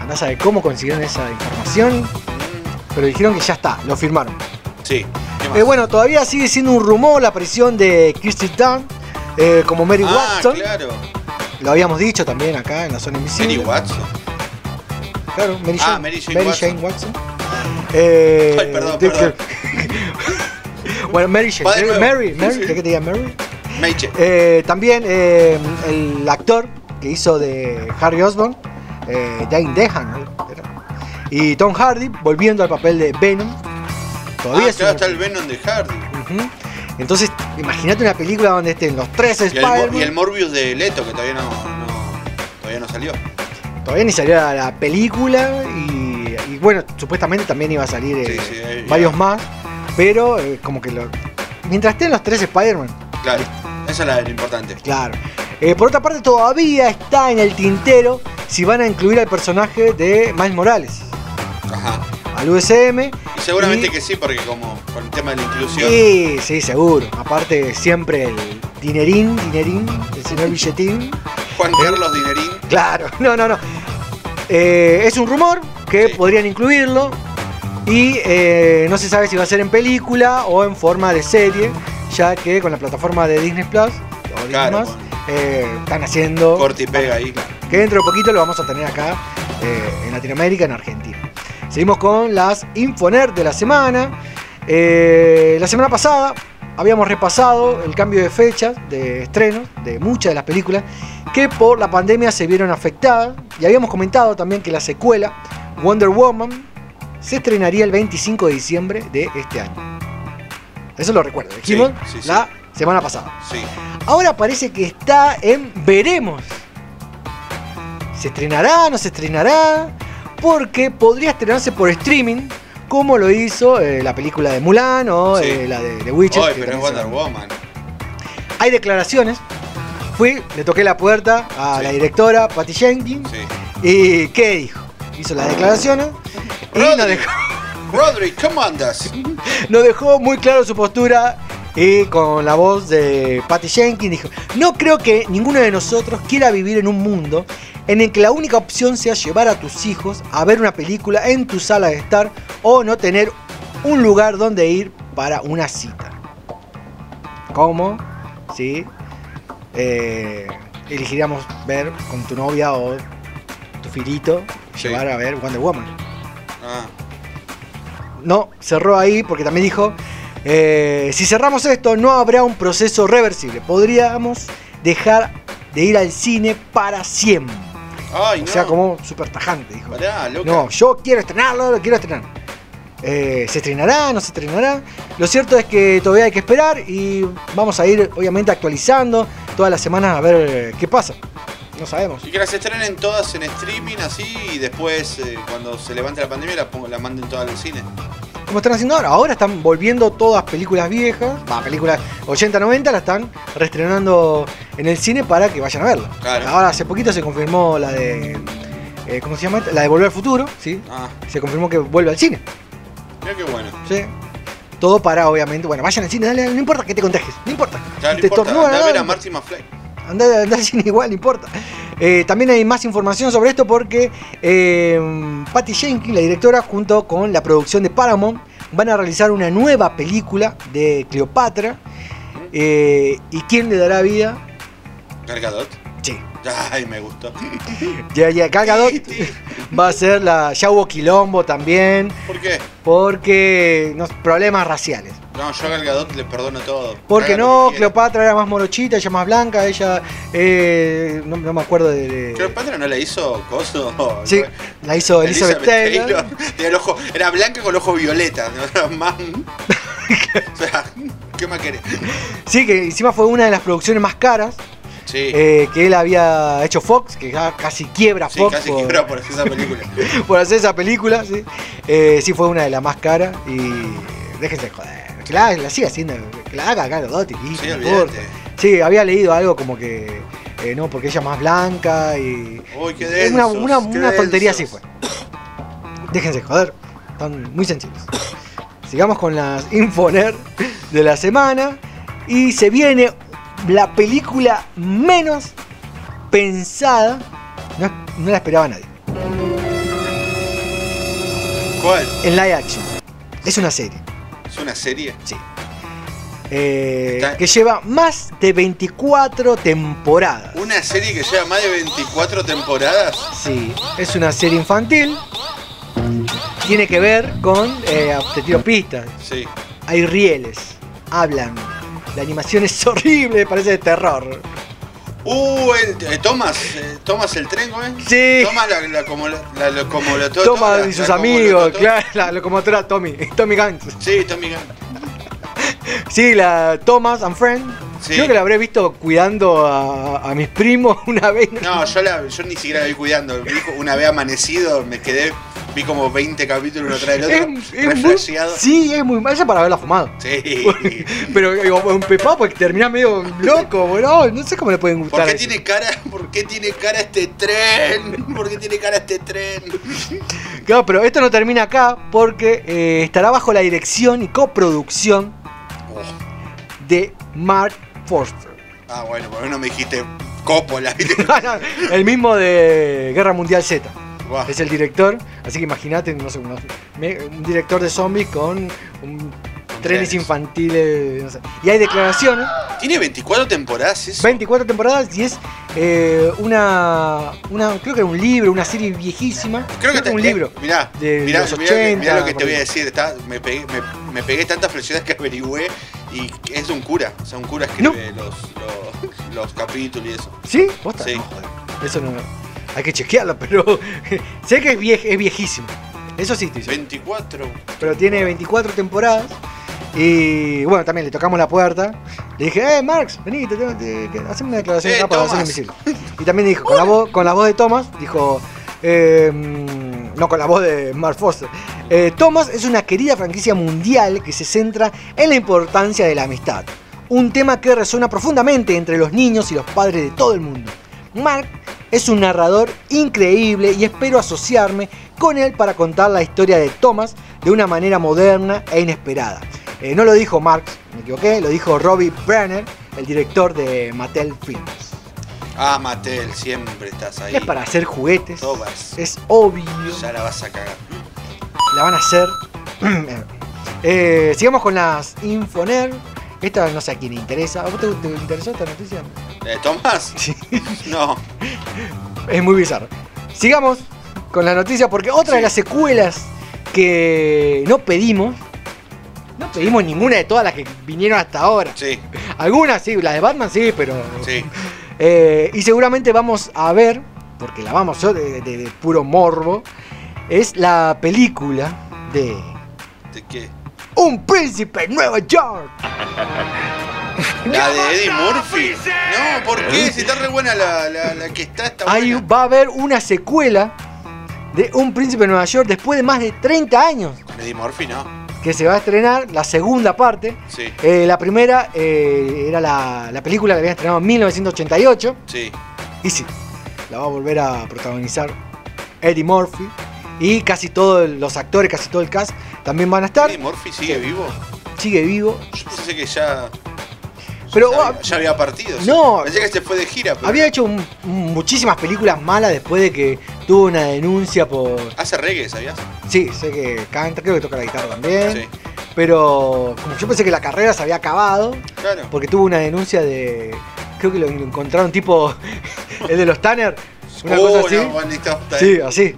Andás a ver cómo consiguieron esa información. Pero dijeron que ya está, lo firmaron. Sí. Eh, bueno, todavía sigue siendo un rumor la aparición de Kirsty Dunn eh, como Mary ah, Watson. claro. Lo habíamos dicho también acá en la zona invisible. Mary Watson. Claro, Mary Ah, Jane, Mary Jane Watson. Watson. Eh, Ay, perdón, de- perdón. bueno, Mary Jane. De nuevo. Mary, Mary, Sí. ¿qué te diga Mary? Meche. Eh, también el actor que hizo de Harry Osborn, Jane Dehan, y Tom Hardy volviendo al papel de Venom. Todavía ah, claro, está el Venom de Hardy. Entonces, imagínate una película donde estén los tres Spider-Man. y el Morbius de Leto, que todavía no, no- todavía no salió. Todavía ni salió la, la película y, y bueno, supuestamente también iba a salir eh, Sí, sí, ya. varios más, pero eh, como que lo... Mientras estén los tres Spider-Man, Claro. Esa es la lo importante. claro. Eh, por otra parte, todavía está en el tintero si van a incluir al personaje de Miles Morales. Al USM. Y seguramente Y- que sí, porque como con el tema de la inclusión. Sí, sí, seguro. Aparte, siempre el dinerín, dinerín, el señor billetín. Juan Carlos Dinerín. Claro, no, no, no. Eh, es un rumor que podrían incluirlo y eh, no se sabe si va a ser en película o en forma de serie, ya que con la plataforma de Disney Plus o Disney Claro, Plus, eh, están haciendo Corte y pega ahí. que dentro de poquito lo vamos a tener acá eh, en Latinoamérica, en Argentina. Seguimos con las Infoner de la semana. Eh, la semana pasada habíamos repasado el cambio de fechas de estrenos de muchas de las películas que por la pandemia se vieron afectadas. Y habíamos comentado también que la secuela, Wonder Woman, se estrenaría el 25 de diciembre de este año. Eso lo recuerdo, dijimos sí, sí. la semana pasada. Ahora parece que está en veremos. ¿Se estrenará? ¿No se estrenará? Porque podría estrenarse por streaming, como lo hizo eh, la película de Mulan o Sí. eh, la de, de Witcher. Ay, que pero es se- Wonder Woman. Hay declaraciones. Fui, le toqué la puerta a la directora Patty Jenkins. ¿Y qué dijo? Hizo las declaraciones y nos dejó, Rodri, ¿cómo andas? nos dejó muy claro su postura y con la voz de Patty Jenkins dijo, no creo que ninguno de nosotros quiera vivir en un mundo en el que la única opción sea llevar a tus hijos a ver una película en tu sala de estar o no tener un lugar donde ir para una cita. ¿Cómo? ¿Sí? Eh, elegiríamos ver con tu novia o tu filito llevar a ver Wonder Woman. Ah, No, cerró ahí porque también dijo, eh, si cerramos esto no habrá un proceso reversible. Podríamos dejar de ir al cine para siempre. Ay, o no. sea, como súper tajante, dijo. Pará, loca. No, yo quiero estrenarlo, lo quiero estrenar. Eh, ¿Se estrenará? ¿No se estrenará? Lo cierto es que todavía hay que esperar y vamos a ir obviamente actualizando todas las semanas a ver eh, qué pasa. No sabemos. Y que las estrenen todas en streaming así y después eh, cuando se levante la pandemia la, la manden todas al cine. Como están haciendo ahora. Ahora están volviendo todas películas viejas, va, películas 80-90, la están reestrenando en el cine para que vayan a verla. Claro. Ahora hace poquito se confirmó la de. eh, ¿Cómo se llama? La de Volver al Futuro, ¿sí? Ah, Se confirmó que vuelve al cine. mira qué bueno. ¿sí? Todo para, obviamente, bueno, vayan al cine, dale, no importa que te contagies, no importa. Ya no Te importa, a ver a McFly. Anda, anda al cine igual, no importa. Eh, también hay más información sobre esto porque eh, Patty Jenkins, la directora, junto con la producción de Paramount, van a realizar una nueva película de Cleopatra. Eh, ¿Y quién le dará vida? Gal Gadot. Sí. Ay, me gustó. Ya, ya, Gal Gadot va a ser la. Ya hubo quilombo también. ¿Por qué? Porque. No, problemas raciales. No, yo a Gal Gadot le perdono todo. Porque no. Cleopatra era más morochita, ella más blanca, ella. eh, no, no me acuerdo de. de- ¿Cleopatra no la hizo Coso? Sí, la hizo Elizabeth, Taylor. Tenía el ojo, era blanca con el ojo violeta. ¿no? Era más... o sea, ¿qué más querés? Sí, que encima fue una de las producciones más caras Sí. eh, que él había hecho Fox, que ya casi quiebra Sí, Fox casi por, quiebra por hacer esa película. por hacer esa película. Sí. Eh, sí, fue una de las más caras y déjense joder. Que la, la siga haciendo, que la haga Gal Gadot y listo, Sí, había leído algo como que eh, no, porque ella es más blanca y. Uy, qué Es una, densos, una, qué una tontería así densos. fue. Déjense joder. Están muy sencillos. Sigamos con las Infoner de la semana. Y se viene la película menos pensada. No, no la esperaba nadie. ¿Cuál? En live action. Es una serie. ¿Es una serie? Sí. eh, que lleva más de 24 temporadas. ¿Una serie que lleva más de 24 temporadas? Sí, es una serie infantil. Tiene que ver con. eh, te tiro pistas. Sí. Hay rieles. Hablan. La animación es horrible, parece de terror. Uh, el, eh, Thomas, eh, el tren, ¿cómo es? Sí. Thomas la, la, como la, la locomotora. La- y sus amigos, claro, la locomotora Tommy, Tommy Guns. Sí, Tommy Gunn. Sí, la Thomas and Friend. Sí. Creo que la habré visto cuidando a, a mis primos una vez. No, yo, la, yo ni siquiera la vi cuidando. Una vez amanecido, me quedé, vi como 20 capítulos uno tras el otro, Es- es muy- sí, es muy mala para haberla fumado. Sí. Pero un pepá porque termina medio loco, bro. No sé cómo le pueden gustar. ¿Por qué eso. tiene cara? ¿Por qué tiene cara este tren? ¿Por qué tiene cara este tren? Claro, pero esto no termina acá porque eh, estará bajo la dirección y coproducción de Mark Forster. Ah, bueno, por lo menos me dijiste Coppola. ¿viste? el mismo de Guerra Mundial Z. Buah. Es el director, así que imagínate, no sé, un director de zombies con un trenes infantiles. no sé. Y hay declaraciones, Tiene 24 temporadas, eso. 24 temporadas y es eh, una, una, creo que era un libro, una serie viejísima. Creo que que te- un libro. Mirá, de mirá, los mirá que- 80, mirá lo que te voy a decir. está- me, pegué, me, me pegué tantas flexiones que averigüé y es de un cura. O sea, un cura escribe los, los, los capítulos y eso. ¿Sí? ¿Posta? Sí. No. Eso no. Hay que chequearlo, pero sé que es, vie- es viejísimo. Eso sí, estoy seguro. 24. Pero tiene 24 temporadas. Y bueno, también le tocamos la puerta. Le dije, eh, Marx, vení, te te- que hacer una declaración Eh, acá para hacer invisible. Y también dijo, con la, voz, con la voz de Thomas, dijo, eh, no con la voz de Mark Foster. Eh, Thomas es una querida franquicia mundial que se centra en la importancia de la amistad. Un tema que resuena profundamente entre los niños y los padres de todo el mundo. Mark es un narrador increíble y espero asociarme con él para contar la historia de Thomas de una manera moderna e inesperada. Eh, no lo dijo Marx, me equivoqué, lo dijo Robbie Brenner, el director de Mattel Films. Ah, Mattel, siempre estás ahí. Es para hacer juguetes, Thomas. es obvio, Ya la vas a cagar. la van a hacer. Eh, sigamos con las Infoner. Esta no sé a quién interesa. ¿A vos te, te interesó esta noticia? ¿La de Tomás? No. Es muy bizarro. Sigamos con la noticia porque otra de las secuelas que no pedimos, no pedimos ninguna de todas las que vinieron hasta ahora. Sí, Algunas sí, la de Batman sí, pero... sí. Eh, y seguramente vamos a ver, porque la vamos yo de, de- de puro morbo, es la película de. Un príncipe en Nueva York. ¿La de Eddie Murphy? No, ¿por qué? Si está re buena la, la, la que está, está Ahí buena. va a haber una secuela de Un príncipe en Nueva York después de más de 30 años. Con Eddie Murphy, no. que se va a estrenar la segunda parte. Sí, Eh, la primera eh, era la, la película que habían estrenado en 1988. sí. Y sí, la va a volver a protagonizar Eddie Murphy. Y casi todos los actores, casi todo el cast también van a estar. ¿Eddie Murphy sigue vivo? Sigue vivo. Yo pensé que ya. Pero ya, ah, había, ya había partido. sí. No. Pensé que se fue de gira, pero. había hecho un- muchísimas películas malas después de que tuvo una denuncia por. Hace reggae, ¿sabías? Sí, sé que canta, creo que toca la guitarra también. Sí. Pero como yo pensé que la carrera se había acabado, Claro. porque tuvo una denuncia de. Creo que lo encontraron tipo. el de los Tanner. Una Oh, cosa así. no, Nicta, está sí, así.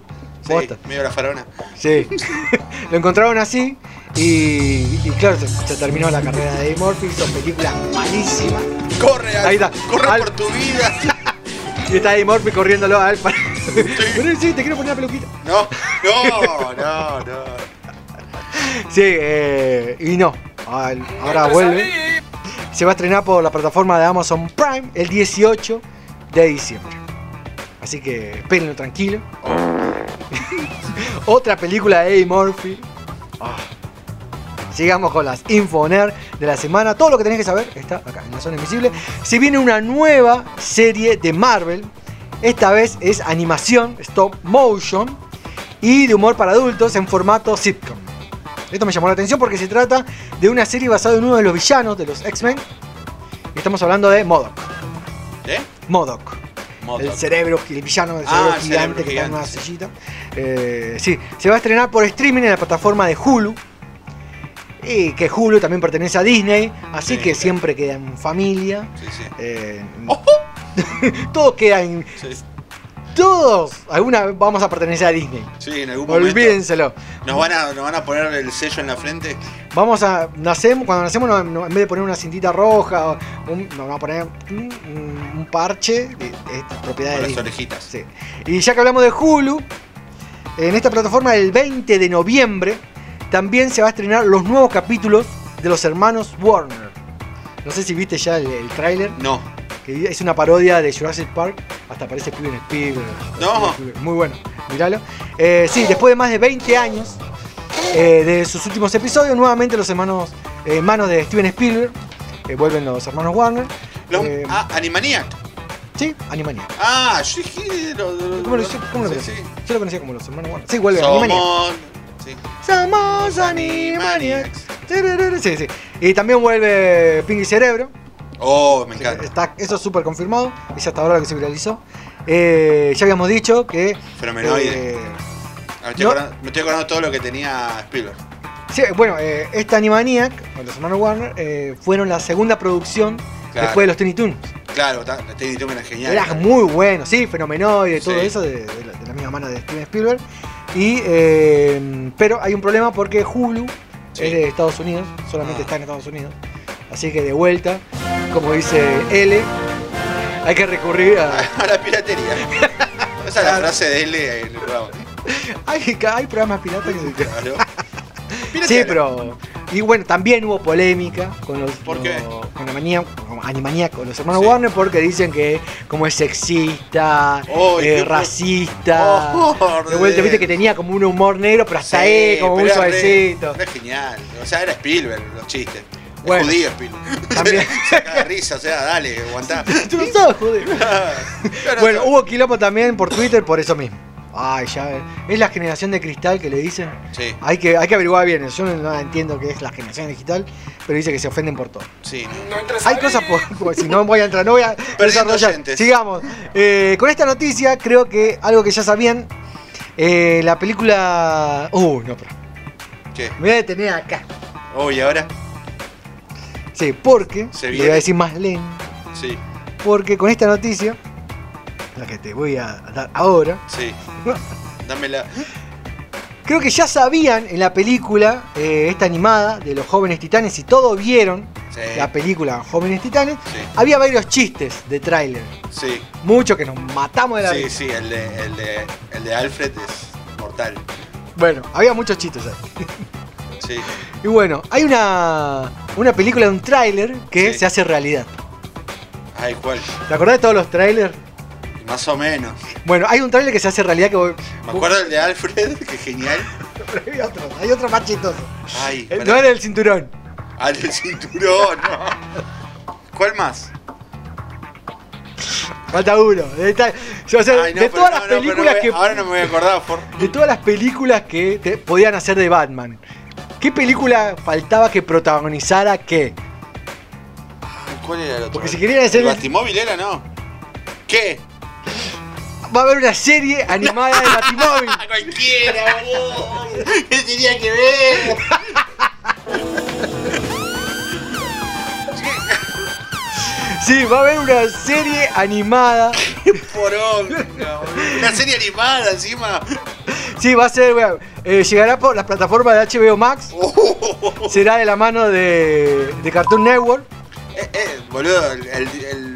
Sí, Posta. medio la farona. Sí. lo encontraron así. Y, y claro, se, se terminó la carrera de Murphy, hizo películas malísimas. Corre, Ahí está. corre Al- por tu vida. Y está Eddie Murphy corriéndolo a él para. Pero sí, te quiero poner la peluquita. No, no, no, no. Sí, eh, y no. Al- ahora vuelve. Se va a estrenar por la plataforma de Amazon Prime el 18 de diciembre. Así que espérenlo tranquilo. Otra película de Eddie Murphy. Ah. Sigamos con las Infoner de la semana. Todo lo que tenés que saber está acá en la zona invisible. Se viene una nueva serie de Marvel. Esta vez es animación, stop motion y de humor para adultos en formato sitcom. Esto me llamó la atención porque se trata de una serie basada en uno de los villanos de los X-Men. Estamos hablando de MODOK. ¿Eh? MODOK. El cerebro, el villano del Ah, cerebro gigante que está en una sillita. Eh, sí, se va a estrenar por streaming en la plataforma de Hulu. Y que Hulu también pertenece a Disney, así Sí, que claro. siempre queda en familia. Sí, sí. Eh, todo queda en. Todos, alguna vez vamos a pertenecer a Disney. Sí, en algún momento. Olvídenselo. ¿Nos van, a, ¿Nos van a poner el sello en la frente? Vamos a. Nacemos, cuando nacemos, no- no- en vez de poner una cintita roja, un- nos vamos a poner un, parche de, de propiedad Con de las Disney. orejitas. Sí. Y ya que hablamos de Hulu, en esta plataforma el 20 de noviembre también se va a estrenar los nuevos capítulos de los hermanos Warner. No sé si viste ya el, el tráiler. No. Que es una parodia de Jurassic Park. Hasta aparece Steven Spielberg. No. Muy bueno, míralo. Eh, sí, después de más de 20 años eh, de sus últimos episodios, nuevamente los hermanos, eh, hermanos de Steven Spielberg, vuelven los hermanos Warner. Los- ah, Animaniac. sí, Animaniac. Ah, yo dije. lo- lo- ¿Cómo lo, lo- cómo lo sí, sí. Yo lo conocía como los hermanos Warner. Sí, vuelve Animaniac. Somos. Sí. Somos Animaniacs. Sí, sí. Y también vuelve Pinky Cerebro. Oh, me encanta. Está, eso es súper confirmado. Es hasta ahora lo que se viralizó. Eh, ya habíamos dicho que. Fenomenoide. eh, Ah, me, estoy no. acordando, me estoy acordando todo lo que tenía Spielberg. sí, bueno, eh, esta Animaniac, o los hermanos Warner, eh, fueron la segunda producción Claro. después de los Tiny Toons. Claro, ta- Tiny Toon era genial. Era muy bueno, sí, fenomenoide, todo Sí. eso de, de la, de la misma mano de Steven Spielberg. Y, pero hay un problema porque Hulu Sí. es de Estados Unidos, solamente Ah. está en Estados Unidos. Así que de vuelta, como dice L, hay que recurrir a. A la piratería. Esa es la frase de él en el programa. hay, hay programas piratas que se. Claro. Sí, pero. Y bueno, también hubo polémica con los. ¿Por qué? los- con con Animaniac, con los hermanos Sí. Warner, porque dicen que como es sexista, Oh, eh, racista. Oh, de vuelta, viste que tenía como un humor negro, pero hasta Sí, ahí, como re- suavecito. Era genial. O sea, era Spielberg los chistes. Bueno. judío Spielberg. También. Saca risa, o sea, dale, aguantá. Tú no sabes, joder. Claro, Bueno, hubo quilombo también por Twitter por eso mismo. Ay, ya ves. Es la generación de cristal que le dicen. Sí, Hay que, hay que averiguar bien. Yo no, no entiendo qué es la generación digital, pero dice que se ofenden por todo. sí. no. Hay cosas por, si no voy a entrar, no voy a desarrollar. Sigamos. Eh, con esta noticia, creo que algo que ya sabían, eh, la película. Uh, no, pero. ¿Qué? Me voy a detener acá. Oh, y ahora. Sí, porque. Se Le viene. voy a decir más lento. Sí, Porque con esta noticia, la que te voy a dar ahora, sí. Dámela. creo que ya sabían en la película, eh, esta animada de los jóvenes titanes, si todos vieron Sí. la película Jóvenes Titanes, Sí. había varios chistes de tráiler. Sí, Muchos que nos matamos de la sí, risa. sí, el de, el, de, el de Alfred es mortal. Bueno, había muchos chistes ahí. Sí. Y bueno, hay una, una película de un tráiler que Sí. se hace realidad. Ay, ¿cuál? ¿Te acordás de todos los trailers? Más o menos. Bueno, hay un tráiler que se hace realidad que vos- Me acuerdo del de Alfred, que genial. hay otro, hay otro más chistoso. Ay, Eh, pará. No era el cinturón. Al del cinturón, no. ¿Cuál más? Falta uno. De, ta- o sea, Ay, no, de pero todas no, las no, pero no películas me- que. Ahora no me voy a acordar, por. De todas las películas que te podían hacer de Batman. ¿Qué película faltaba que protagonizara qué? ¿Cuál era el otro? Porque si querían hacer ¿El el- Batimóvil era, no? ¿Qué? Va a haber una serie animada de Batimóvil. Cualquiera, boludo. ¿Qué tenía que ver? Sí, va a haber una serie animada. Poronga, boludo. Una serie animada encima. Sí, va a ser, bueno, eh, llegará por las plataformas de HBO Max. Será de la mano de, de Cartoon Network. Eh, eh, boludo, el,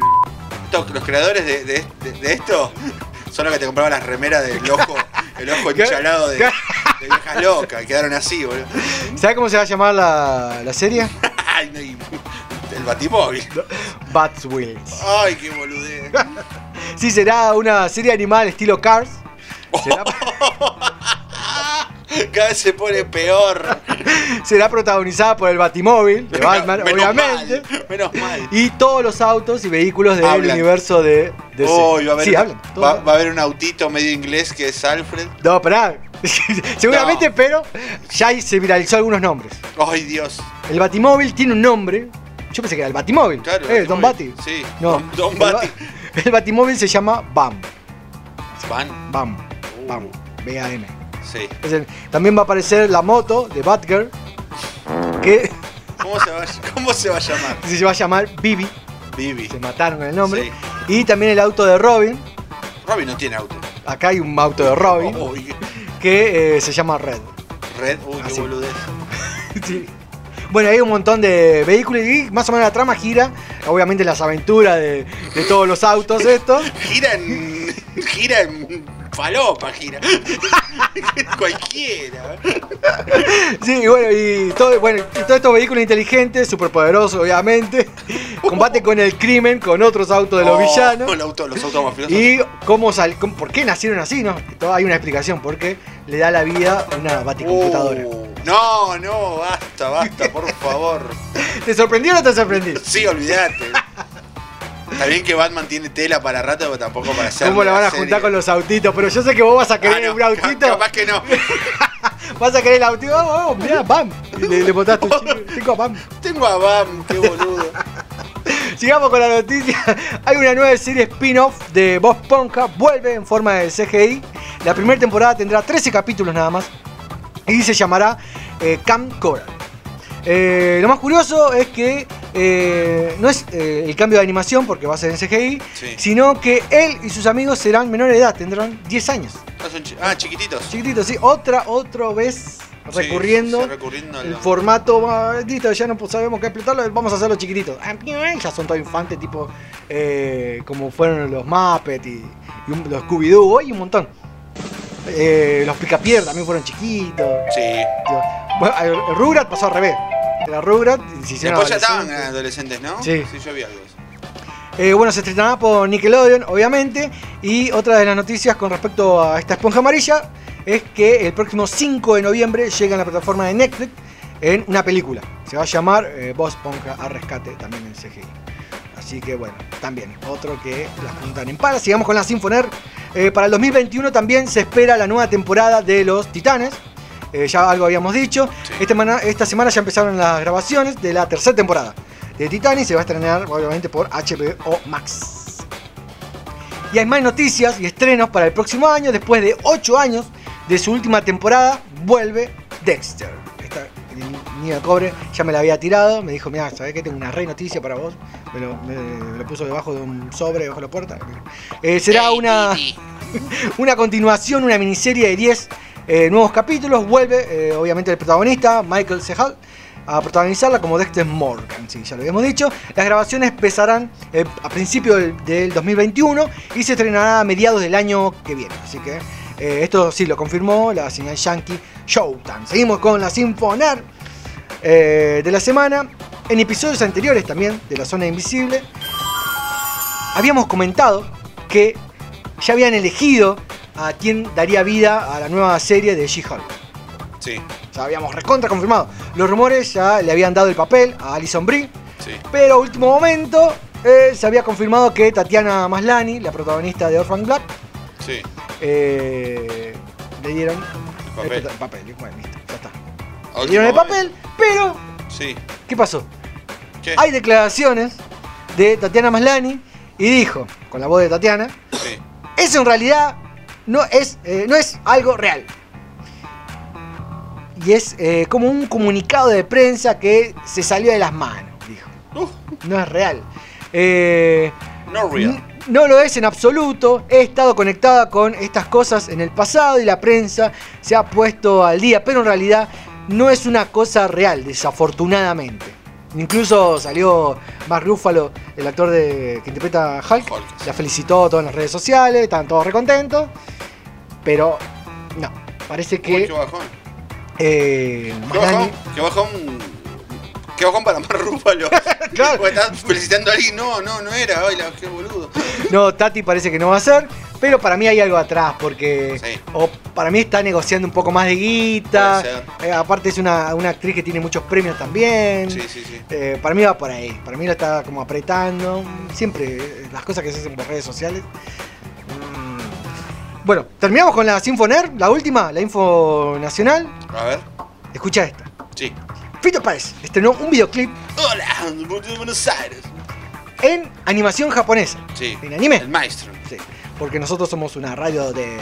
los creadores de, de- esto son los que te compraban las remeras del ojo, el ojo enchalado de, de viejas locas. Quedaron así, boludo. ¿Sabes cómo se va a llamar la, la serie? Ay, no, el batimóvil. Bats Wheels. Ay, qué boludez. Sí, será una serie animada al estilo Cars. Será, Cada vez se pone peor. será protagonizada por el Batimóvil de Batman, menos obviamente. mal, menos mal. Y todos los autos y vehículos del Hablan. universo de, de Uy, va a haber, Sí, hablan. va, va a haber un autito medio inglés que es Alfred. No, pará. Seguramente, pero ya se viralizó algunos nombres. Ay, Dios. El Batimóvil tiene un nombre. Yo pensé que era el Batimóvil. Claro, Eh, Don Bati. Batimóvil. Sí, No, Don- Don el ba- Bati. El Batimóvil se llama BAM. Van. BAM. BAM. B-A-M. Sí. El- también va a aparecer la moto de Batgirl. Que ¿Cómo se va, a- cómo se va a llamar? se va a llamar Bibi. Bibi. Se mataron con el nombre. Y también el auto de Robin. Robin no tiene auto. Acá hay un auto de Robin. Uy, Que eh, se llama Red. Red, uy, qué Así. boludez. Sí. Bueno, hay un montón de vehículos y más o menos la trama gira, obviamente las aventuras de, todos los autos estos. Gira en. Falopa, gira. Cualquiera. Sí, y bueno, y, todo, bueno, y todos estos vehículos inteligentes, superpoderosos obviamente, combate con el crimen, con otros autos de los Oh, villanos. el auto- los autos mafiosos. Y cómo sal, cómo- por qué nacieron así, ¿no? Hay una explicación, porque le da la vida a una baticomputadora. Uh, no, no, basta, basta, por favor. ¿Te sorprendió o no te sorprendió? Sí, olvídate. Está bien que Batman tiene tela para rato, pero tampoco para hacer. ¿Cómo la van a juntar con los autitos? Pero yo sé que vos vas a querer un autito. Capaz que no. Vas a querer el autito. Oh, oh, mirá, bam. Le, le tu chico. Tengo a bam. Tengo a Bam, qué boludo. Sigamos con la noticia. Hay una nueva serie spin-off de Bob Esponja. Vuelve en forma de CGI. La primera temporada tendrá 13 capítulos nada más. Y se llamará eh, Camp Coral. Eh, lo más curioso es que eh, no es eh, el cambio de animación porque va a ser en CGI, Sí. sino que él y sus amigos serán menores de edad, tendrán 10 años. Ah, son chi- ah, chiquititos. Chiquititos, sí. Otra, otra vez recurriendo sí, recurriendo el formato maldito, ya no sabemos qué explotarlo, vamos a hacerlo chiquititos. Ah, Ya son todos infantes, tipo eh, como fueron los Muppets y, y un- los Scooby-Doo, y un montón. Los Picapiedra también fueron chiquitos. Sí. Bueno, el, Rugrat pasó al revés. Era Rugrat se hicieron Después ya estaban adolescentes. ¿no? Sí. Sí, yo vi algo. Eh, bueno, se estrenará por Nickelodeon, obviamente. Y otra de las noticias con respecto a esta esponja amarilla es que el próximo 5 de noviembre llega a la plataforma de Netflix en una película. Se va a llamar eh, Esponja a rescate, también en CGI. Así que bueno, también otro que las juntan en para. Sigamos con la Sinfoner. Eh, para el 2021 también se espera la nueva temporada de Los Titanes. Eh, ya algo habíamos dicho. Esta, semana, esta semana ya empezaron las grabaciones de la tercera temporada de Titanic. Se va a estrenar obviamente por HBO Max. Y hay más noticias y estrenos para el próximo año. Después de 8 años de su última temporada, vuelve Dexter. Esta niña de cobre ya me la había tirado. Me dijo, mira, ¿sabés qué? Tengo una re noticia para vos. Me lo, me- me lo puso debajo de un sobre, debajo de la puerta. Eh, será una, una continuación, una miniserie de 10 eh, nuevos capítulos. Vuelve, eh, obviamente, el protagonista, Michael Sehal, a protagonizarla como Dexter Morgan. Sí, ya lo habíamos dicho. Las grabaciones empezarán eh, a principios del, del 2021 y se estrenará a mediados del año que viene. Así que esto sí lo confirmó la señal Yankee Showtime. Seguimos con la Sinfonar de la semana. En episodios anteriores también de la zona invisible, habíamos comentado que ya habían elegido a quien daría vida a la nueva serie de She-Hulk. Sí, Ya habíamos recontra confirmado. Los rumores ya le habían dado el papel a Alison Brie, sí. pero a último momento eh, se había confirmado que Tatiana Maslany, la protagonista de Orphan Black, Sí. eh, le dieron papel. El, prota- papel. Bueno, listo, ya está. Le dieron el papel, pero Sí. ¿qué pasó? ¿Qué? Hay declaraciones de Tatiana Maslani y dijo, con la voz de Tatiana, eso en realidad no es, eh, no es algo real. Y es eh, como un comunicado de prensa que se salió de las manos, dijo. No es real. Eh, No real. No lo es en absoluto. He estado conectada con estas cosas en el pasado y la prensa se ha puesto al día, pero en realidad no es una cosa real, desafortunadamente. Incluso salió Mark Ruffalo, el actor de, que interpreta a Hulk, la felicitó todo en las redes sociales, estaban todos recontentos, pero no, parece que... Qué bajón. eh, Qué bajón. Qué bajón. Qué bajón para Mar Rúfalo. claro. Porque estás felicitando a alguien. No, no, no era. Ay, la, qué boludo. No, Tati parece que no va a ser, pero para mí hay algo atrás, porque o para mí está negociando un poco más de guita. Eh, aparte es una, una actriz que tiene muchos premios también. Sí, sí, sí. Eh, para mí va por ahí. Para mí la está como apretando. Siempre eh, las cosas que se hacen por redes sociales. Mm. Bueno, terminamos con la Sinfoner, la última, la info nacional. A ver. Escucha esta. Sí. Fito Páez estrenó un videoclip Hola, de Buenos Aires. en animación japonesa. Sí. ¿En anime? El maestro. Porque nosotros somos una radio de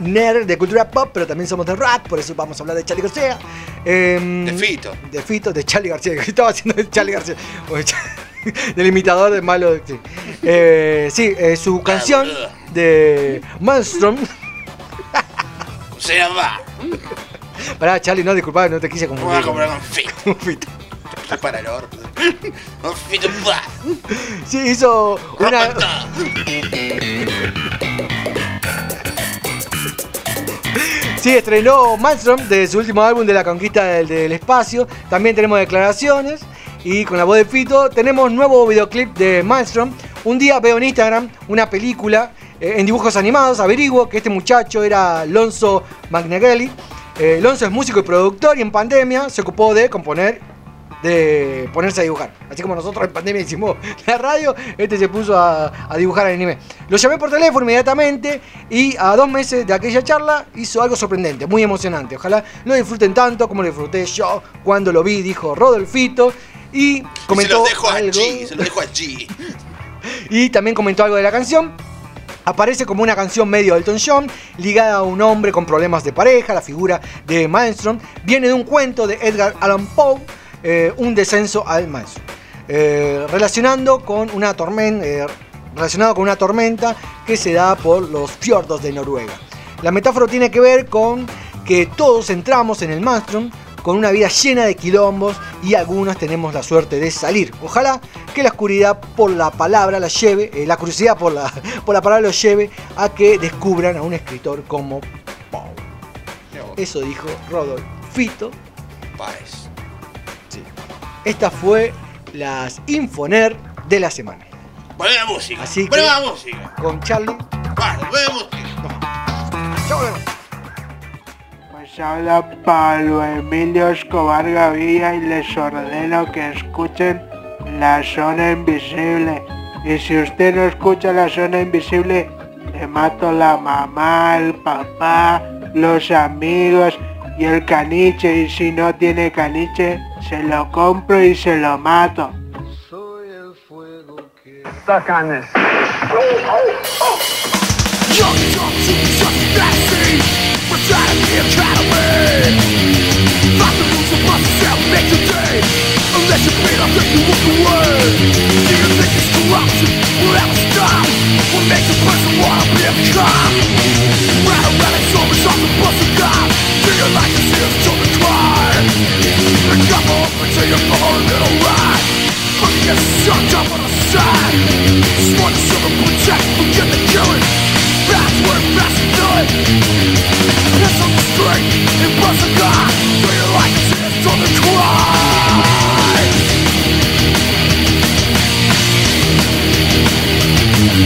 nerd, de cultura pop, pero también somos de rap, por eso vamos a hablar de Charlie García. Em, De Fito. De Fito, de Charlie García. que estaba haciendo de Charlie García? Del imitador de malo. Sí, Eh, sí, eh, su canción de Maelstrom. O sea, va. Pará, Charlie, no, disculpa, no te quise Vamos confundir. a comprar con Fito. Para el orto. Va. Sí, hizo una. Sí, estrenó Malmstrom de su último álbum de la conquista del, del espacio. También tenemos declaraciones. Y con la voz de Fito tenemos nuevo videoclip de Malmstrom. Un día veo en Instagram una película eh, en dibujos animados. Averiguo que este muchacho era Lonzo Magnagelli. Eh, Lonzo es músico y productor y en pandemia se ocupó de componer, de ponerse a dibujar. Así como nosotros en pandemia hicimos la radio, este se puso a, a dibujar anime. Lo llamé por teléfono inmediatamente y a dos meses de aquella charla hizo algo sorprendente, muy emocionante. Ojalá lo disfruten tanto como lo disfruté yo cuando lo vi, dijo Rodolfito. Y Se comentó lo dejo algo. allí, se lo dejo allí. Y también comentó algo de la canción. Aparece como una canción medio Elton John, ligada a un hombre con problemas de pareja. La figura de Maelstrom viene de un cuento de Edgar Allan Poe, eh, Un descenso al maestro. Eh, relacionando con una tormenta, relacionado con una tormenta que se da por los fiordos de Noruega. La metáfora tiene que ver con que todos entramos en el maelstrom con una vida llena de quilombos y algunos tenemos la suerte de salir. Ojalá que la oscuridad por la palabra la lleve, eh, la curiosidad por la, por la palabra los lleve a que descubran a un escritor como Poe. Eso dijo Rodolfito. Páez. Esta fue las Infoner de la semana. Buena música. Así que, Buena música. con Charlie. Vale, buena música. Pues habla Pablo Emilio Escobar Gavilla y les ordeno que escuchen La Zona Invisible. Y si usted no escucha La Zona Invisible, le mato la mamá, el papá, los amigos y el caniche. Y si no tiene caniche, se lo compro y se lo mato. Bus yourself, make the day. Unless you beat up, then you walk away. Do you think this corruption without a stop What makes a person wanna be a cop? Ran around in so much on the bus and got Figure like a children cry I got my open to your power little ride Fucking get sucked up on the side Sworn to serve forget the killing That's where fast and do on the street, it was a god Figure like a children cry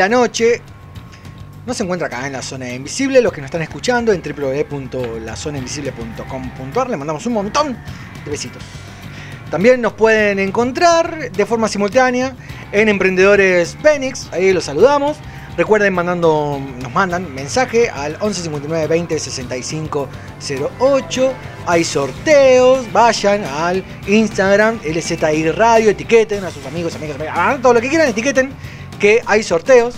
la noche. No se encuentra acá en la zona invisible. Los que nos están escuchando en www.lazonainvisible.com.ar le mandamos un montón de besitos. También nos pueden encontrar de forma simultánea en Emprendedores Penix. Ahí los saludamos. Recuerden mandando, nos mandan mensaje al 11 59 20 65 08. Hay sorteos. Vayan al Instagram LZI Radio. Etiqueten a sus amigos, amigas, amigas. todo lo que quieran. Etiqueten que hay sorteos.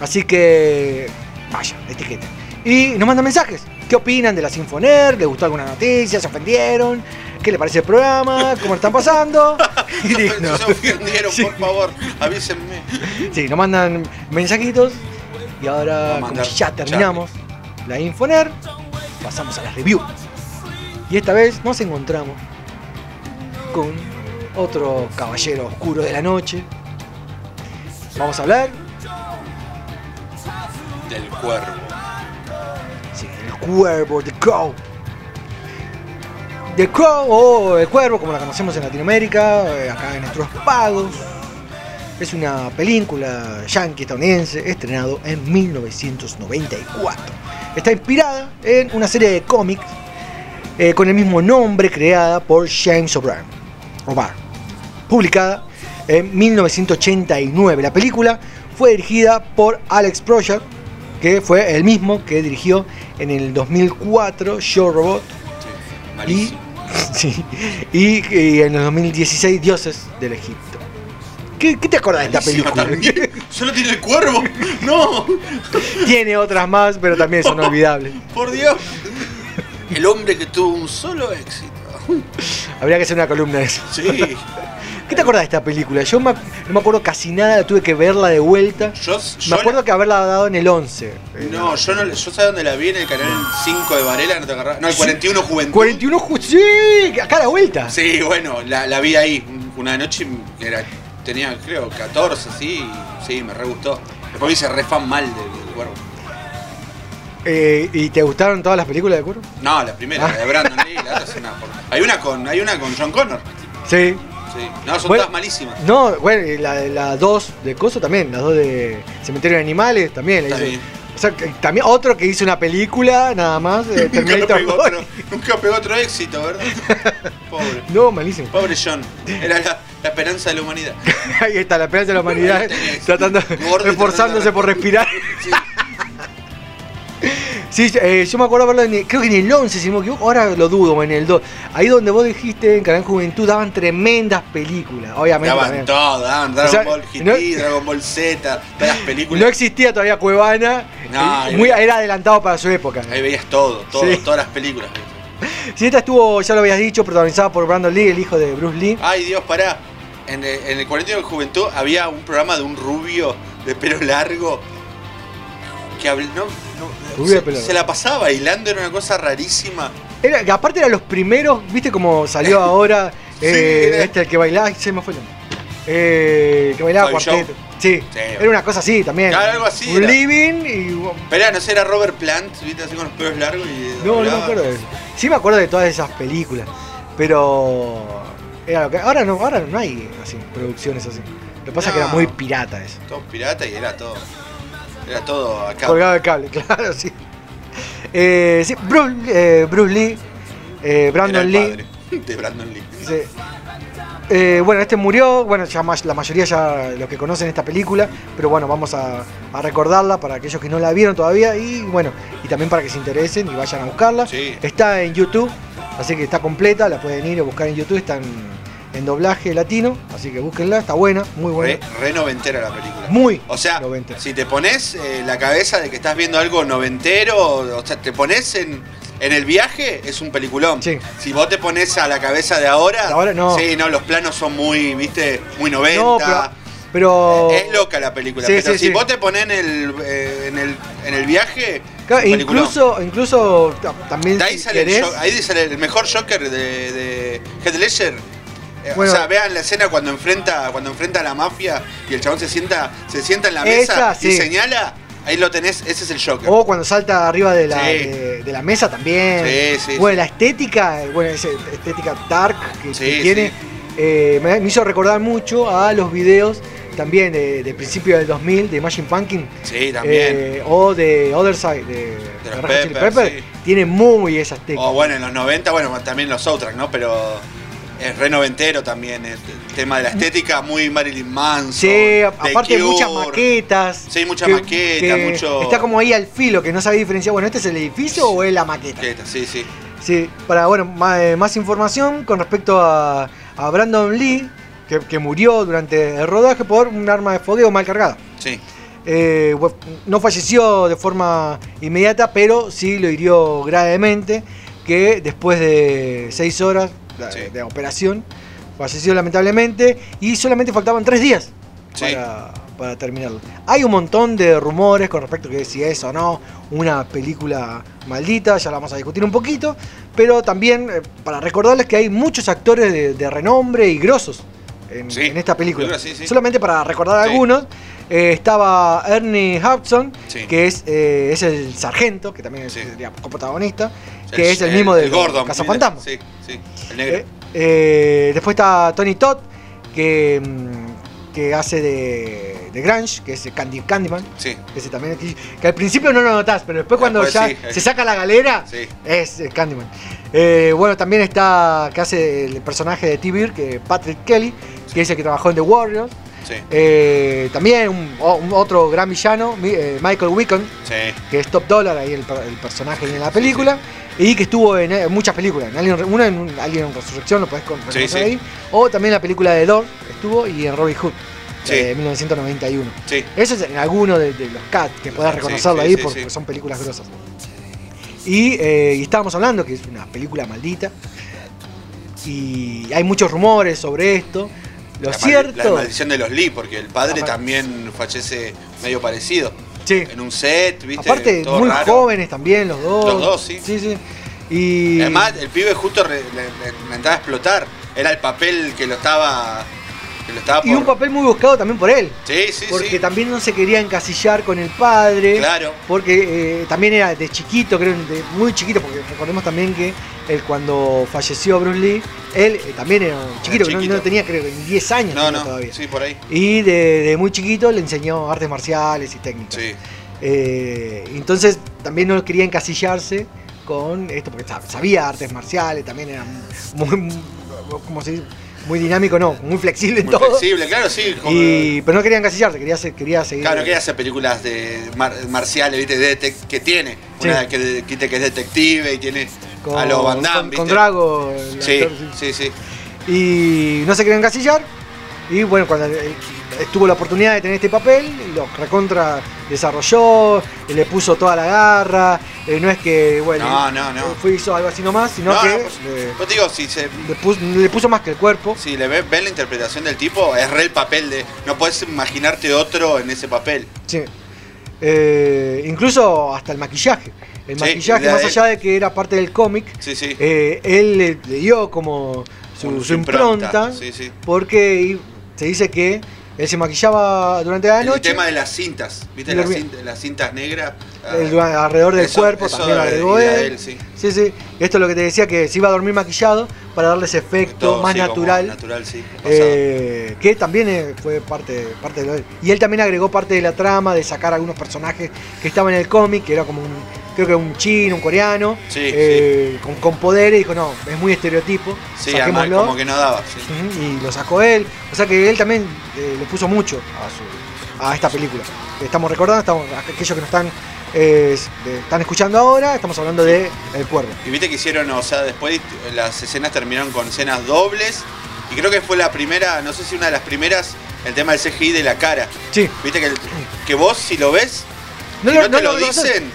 Así que vayan, etiqueten. Y nos mandan mensajes. ¿Qué opinan de la Sinfoner? ¿Les gustó alguna noticia? ¿Se ofendieron? ¿Qué les parece el programa? ¿Cómo lo están pasando? Y listo. Se ofendieron, por favor, avísenme. Sí, nos mandan mensajitos. Y ahora, como ya terminamos la Infoner, pasamos a la review. Y esta vez nos encontramos con otro caballero oscuro de la noche. Vamos a hablar Del cuervo. Sí, el cuervo, The Crow. The Crow o El Cuervo, como la conocemos en Latinoamérica, eh, acá en nuestros pagos. Es una película yankee estadounidense estrenado en 1994. Está inspirada en una serie de cómics eh, con el mismo nombre creada por James O'Brien. O'Barr, publicada en 1989. La película fue dirigida por Alex Proyas, que fue el mismo que dirigió en el 2004 Show Robot y, sí, y, y en el 2016 Dioses del Egipto. ¿Qué, qué te acuerdas de esta película? también. Solo tiene el cuervo. No, Tiene otras más, pero también son olvidables. por Dios. El hombre que tuvo un solo éxito. Habría que hacer una columna de eso. Sí. ¿Qué te acuerdas de esta película? Yo me no me acuerdo casi nada, tuve que verla de vuelta. Yo, Me acuerdo que haberla dado en el 11. No, yo no, yo sabía dónde la vi en el canal 5 de Varela, no te agarrás. No, el 41 Juventud. 41 Ju- sí, acá a la vuelta. Sí, bueno, la, la vi ahí una noche, era, tenía creo 14, sí, sí, me re gustó. Después me hice re fan mal del, del cuervo. Eh, ¿Y te gustaron todas las películas de Curro? No, la primera, la de Brandon Lee, la otra es una por- Hay una con, hay una con John Connor. Sí. Sí. No, son Bueno, todas malísimas. No, bueno, y la, la dos de Coso también, las dos de Cementerio de Animales también. la hizo. O sea, que también otro que hizo una película nada más, eh, Nunca pegó, 2. otro, nunca pegó otro éxito, ¿verdad? Pobre. No, malísimo. Pobre John. Era la, la esperanza de la humanidad. Ahí está la esperanza de la humanidad, tratando, esforzándose por respirar. Sí, eh, yo me acuerdo verlo, en el- creo que en el 11, si no me equivoco, ahora lo dudo, en el 2. Ahí donde vos dijiste, en Canal Juventud, daban tremendas películas, obviamente. Daban también. todo, daban Dragon O sea, Ball GT, no- Dragon Ball Z, todas las películas. No existía todavía Cuevana, No, eh, ahí muy, veías- era adelantado para su época. Ahí veías todo, todo, Sí. todas las películas. Si esta estuvo, ya lo habías dicho, protagonizada por Brandon Lee, el hijo de Bruce Lee. Ay, Dios, pará. En el, en el 40 de Juventud había un programa de un rubio de pelo largo que habl- no, no, se, la pasaba bailando, era una cosa rarísima. Era, aparte eran los primeros, viste como salió ahora eh, era- este el que bailaba, se me fue el nombre. Eh, que bailaba cuarteto. Sí, Sí. era una cosa así también. Claro, algo así Un era. living y. Pero no sé, era Robert Plant, viste, así con los pelos largos y. No, no me acuerdo de eso. Sí me acuerdo de todas esas películas. Pero. Era lo que, ahora no, ahora no hay así, producciones así. Lo que pasa es que era muy pirata eso. Todo pirata y era todo. Era todo acá. Colgado de cable, claro, sí. Eh, sí, Bruce, eh, Bruce Lee, eh, Brandon Era el Lee. padre de Brandon Lee. Sí. Bueno, este murió, bueno, ya la mayoría ya los que conocen esta película, pero bueno, vamos a, a recordarla para aquellos que no la vieron todavía y bueno, y también para que se interesen y vayan a buscarla. Sí. Está en YouTube, así que está completa, la pueden ir a buscar en YouTube, está en, en doblaje latino, así que búsquenla, está buena, muy buena. Re, re noventera la película. Muy O sea, si te pones eh, la cabeza de que estás viendo algo noventero, o sea, te pones en, en el viaje, es un peliculón. Si vos te pones a la cabeza de ahora, De ahora no. sí, no, los planos son muy, viste, muy 90. No, pero- pero- es loca la película. Sí, pero sí, si sí. vos te pones en el, eh, en el, en el viaje, Claro, incluso, incluso ta- también De ahí si sale, el, querés- jo- ahí sale el mejor Joker de, de Ledger. Eh, Bueno. o sea, vean la escena cuando enfrenta, cuando enfrenta a la mafia y el chabón se sienta, se sienta en la mesa Esa, y señala, ahí lo tenés, ese es el Joker. O cuando salta arriba de la, Sí. de, de la mesa también. Sí, sí, Bueno, la estética, eh, bueno, esa estética dark que, tiene, eh, me, hizo recordar mucho a los videos también de, de principio del 2000 de Imagine Pumpkin. Sí, también. eh, o de Other Side, de, De los Chili sí. Tiene muy esa estética. O bueno, en los 90, bueno, también los soundtracks, ¿no? Pero es re noventero también, el tema de la estética, muy Marilyn Manson. Sí, aparte Cure. muchas maquetas. Sí, mucha que- maqueta, que mucho... Está como ahí al filo, que no sabe diferenciar, bueno, ¿este es el edificio o es la maqueta? maqueta, Sí, sí. Sí, para bueno, más, eh, más información con respecto a, a Brandon Lee, que, que murió durante el rodaje por un arma de fogueo mal cargada. Sí. Eh, no falleció de forma inmediata, pero sí lo hirió gravemente, que después de seis horas de, de operación falleció lamentablemente y solamente faltaban tres días Sí. para, para terminarlo. Hay un montón de rumores con respecto a que si es o no una película maldita, ya la vamos a discutir un poquito, pero también eh, para recordarles que hay muchos actores de, de renombre y grosos en, Sí, en esta película. película, sí, sí. Solamente para recordar algunos, eh, estaba Ernie Hudson, que es, eh, es el sargento, que también es sería coprotagonista, que es el, el- mismo de el Gordon, Cazafantasmas. Sí, sí, el negro. Eh, eh, después está Tony Todd, que, mm, que hace de, de Grange, que es Candy, Candyman. Sí. Ese también, que, que al principio no lo notás, pero después cuando Después ya sí, se saca la galera, Sí. es eh, Candyman. Eh, bueno, también está que hace el personaje de T-Bear, que Patrick Kelly, que es el que trabajó en The Warriors. Sí. Eh, también un, otro gran villano, eh, Michael Wickham, Sí. que es Top Dollar, ahí el, per- el personaje en la película, y que estuvo en, eh, muchas películas. En Alien, una en Alien en Resurrección, lo podés con- Sí, reconocer sí. ahí. O también la película de Door estuvo y en Robin Hood, de 1991. Sí. Eso es en alguno de, de los CAT, que podés reconocerlo ahí porque son películas grosas. Y, eh, y estábamos hablando que es una película maldita. Y hay muchos rumores sobre esto. Lo La, mal- cierto. la maldición de los Lee, porque el padre Aparte- también fallece medio parecido. Sí. En un set, ¿viste? Aparte, Todo muy raro. jóvenes también los dos. Los dos, sí. Sí, sí. Y. Además, el pibe justo le, le- le entraba a explotar. Era el papel que lo estaba Y un papel muy buscado también por él. Sí, sí, porque sí. también no se quería encasillar con el padre. Claro. Porque eh, también era de chiquito, creo, de muy chiquito, porque recordemos también que él cuando falleció Bruce Lee, él eh, también era un chiquito, que no- chiquito. no, tenía, creo, ni 10 años No, no, todavía. sí, por ahí. Y de, de muy chiquito le enseñó artes marciales y técnicas. Sí. Eh, entonces también no quería encasillarse con esto, porque sab- sabía artes marciales, también era muy, muy, ¿cómo se dice? Muy dinámico, no, muy flexible en Muy todo. flexible, claro, sí. como- Y, pero no quería encasillarse, quería, se- quería seguir. Claro, que hace películas de mar- marciales, ¿viste? De que tiene. Sí. Una que, que es detective y tiene con, a los Van Damme, con- ¿viste? con Drago. Sí, actor, sí, sí. Y no se quería encasillar. Y bueno, cuando él tuvo la oportunidad de tener este papel, lo recontra desarrolló, le puso toda la garra. eh, no es que, bueno, No, no, no. fue hizo algo así nomás, sino No, que no, pues, le, Pues digo, si se, le puso, le puso más que el cuerpo. si le ves, ves la interpretación del tipo, es re el papel de. No puedes imaginarte otro en ese papel. Sí. Eh, incluso hasta el maquillaje. El Sí, maquillaje, la más allá de que era parte del cómic, Sí, sí. él le, le dio como su, su impronta, impronta, sí, sí. porque se dice que él se maquillaba durante la El noche. tema de las cintas, ¿viste? Las, las cintas negras. Ah, el- alrededor del eso- cuerpo eso también lo agregó él. él, sí. sí, sí. Esto es lo que te decía, que se iba a dormir maquillado para darle ese efecto Todo, más sí, natural. natural, sí. eh, que también eh, fue parte, parte de lo de él. Y él también agregó parte de la trama de sacar algunos personajes que estaban en el cómic, que era como un, creo que un chino, un coreano, eh, Con, con poderes, dijo, no, es muy estereotipo, Sí, además como que no daba. y lo sacó él. O sea que él también eh, le puso mucho a, su, a esta película. Estamos recordando, estamos, aquellos que nos están, de- están escuchando ahora, estamos hablando de El Cuervo. Y viste que hicieron, o sea, después las escenas terminaron con escenas dobles. Y creo que fue la primera, no sé si una de las primeras, el tema del CGI de la cara. Sí. Viste que, el- que vos, si lo ves, No si lo- no, no te lo lo dicen,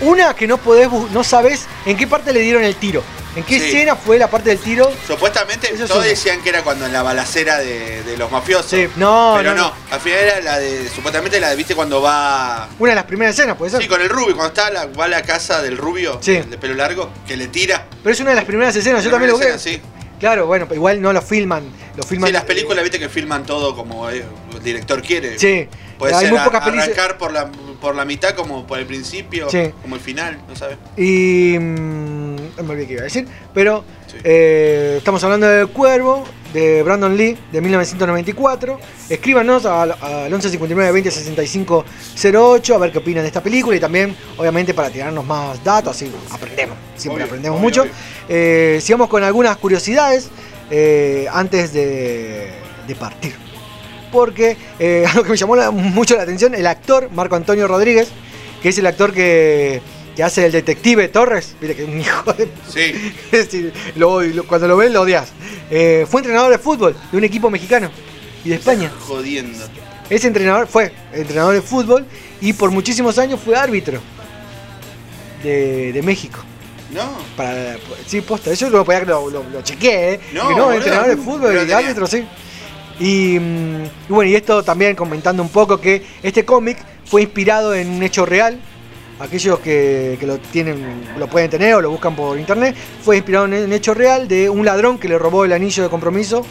Una que no podés, no sabes en qué parte le dieron el tiro. ¿En qué Sí. escena fue la parte del tiro? supuestamente Eso es todos decían que era cuando en la balacera de, de los mafiosos. Sí, no, Pero no, no, al final era la de, supuestamente la de, viste, cuando va... Una de las primeras escenas, puede ser. Sí, con el rubio, cuando está la- va a la casa del rubio, el de pelo largo, que le tira. Pero es una de las primeras escenas, yo también lo escena, sí. Claro, bueno, igual no lo filman. Lo filman Sí, las películas, viste que filman todo como eh, el director quiere. Sí. Puede Hay ser muy a- pocas pelis- arrancar por la, por la mitad como por el principio, Sí. como el final, ¿no sabes? Y. mm, no me olvidé qué iba a decir. Pero eh, estamos hablando de Cuervo, de Brandon Lee, de 1994. Escríbanos al, al 1159 20 65 08 a ver qué opinan de esta película y también, obviamente, para tirarnos más datos, así aprendemos. Siempre Obvio, aprendemos obvio, mucho. obvio. Eh, sigamos con algunas curiosidades eh, antes de, de partir. Porque eh, algo que me llamó la- mucho la atención, el actor Marco Antonio Rodríguez, que es el actor que, que hace el detective Torres, mire que es un hijo de... Sí. Es decir, lo- lo- cuando lo ves lo odias. Eh, fue entrenador de fútbol de un equipo mexicano y de España. Jodiendo. Ese entrenador fue entrenador de fútbol y por muchísimos años fue árbitro de, de México. No. Para, sí, posta, eso lo, lo, lo, lo chequeé, ¿eh? No, que no, boludo, entrenador de fútbol y árbitro, sí. Y, mm, y bueno, y esto también comentando un poco que este cómic fue inspirado en un hecho real. Aquellos que, que lo tienen, lo pueden tener o lo buscan por internet, fue inspirado en un hecho real de un ladrón que le robó el anillo de compromiso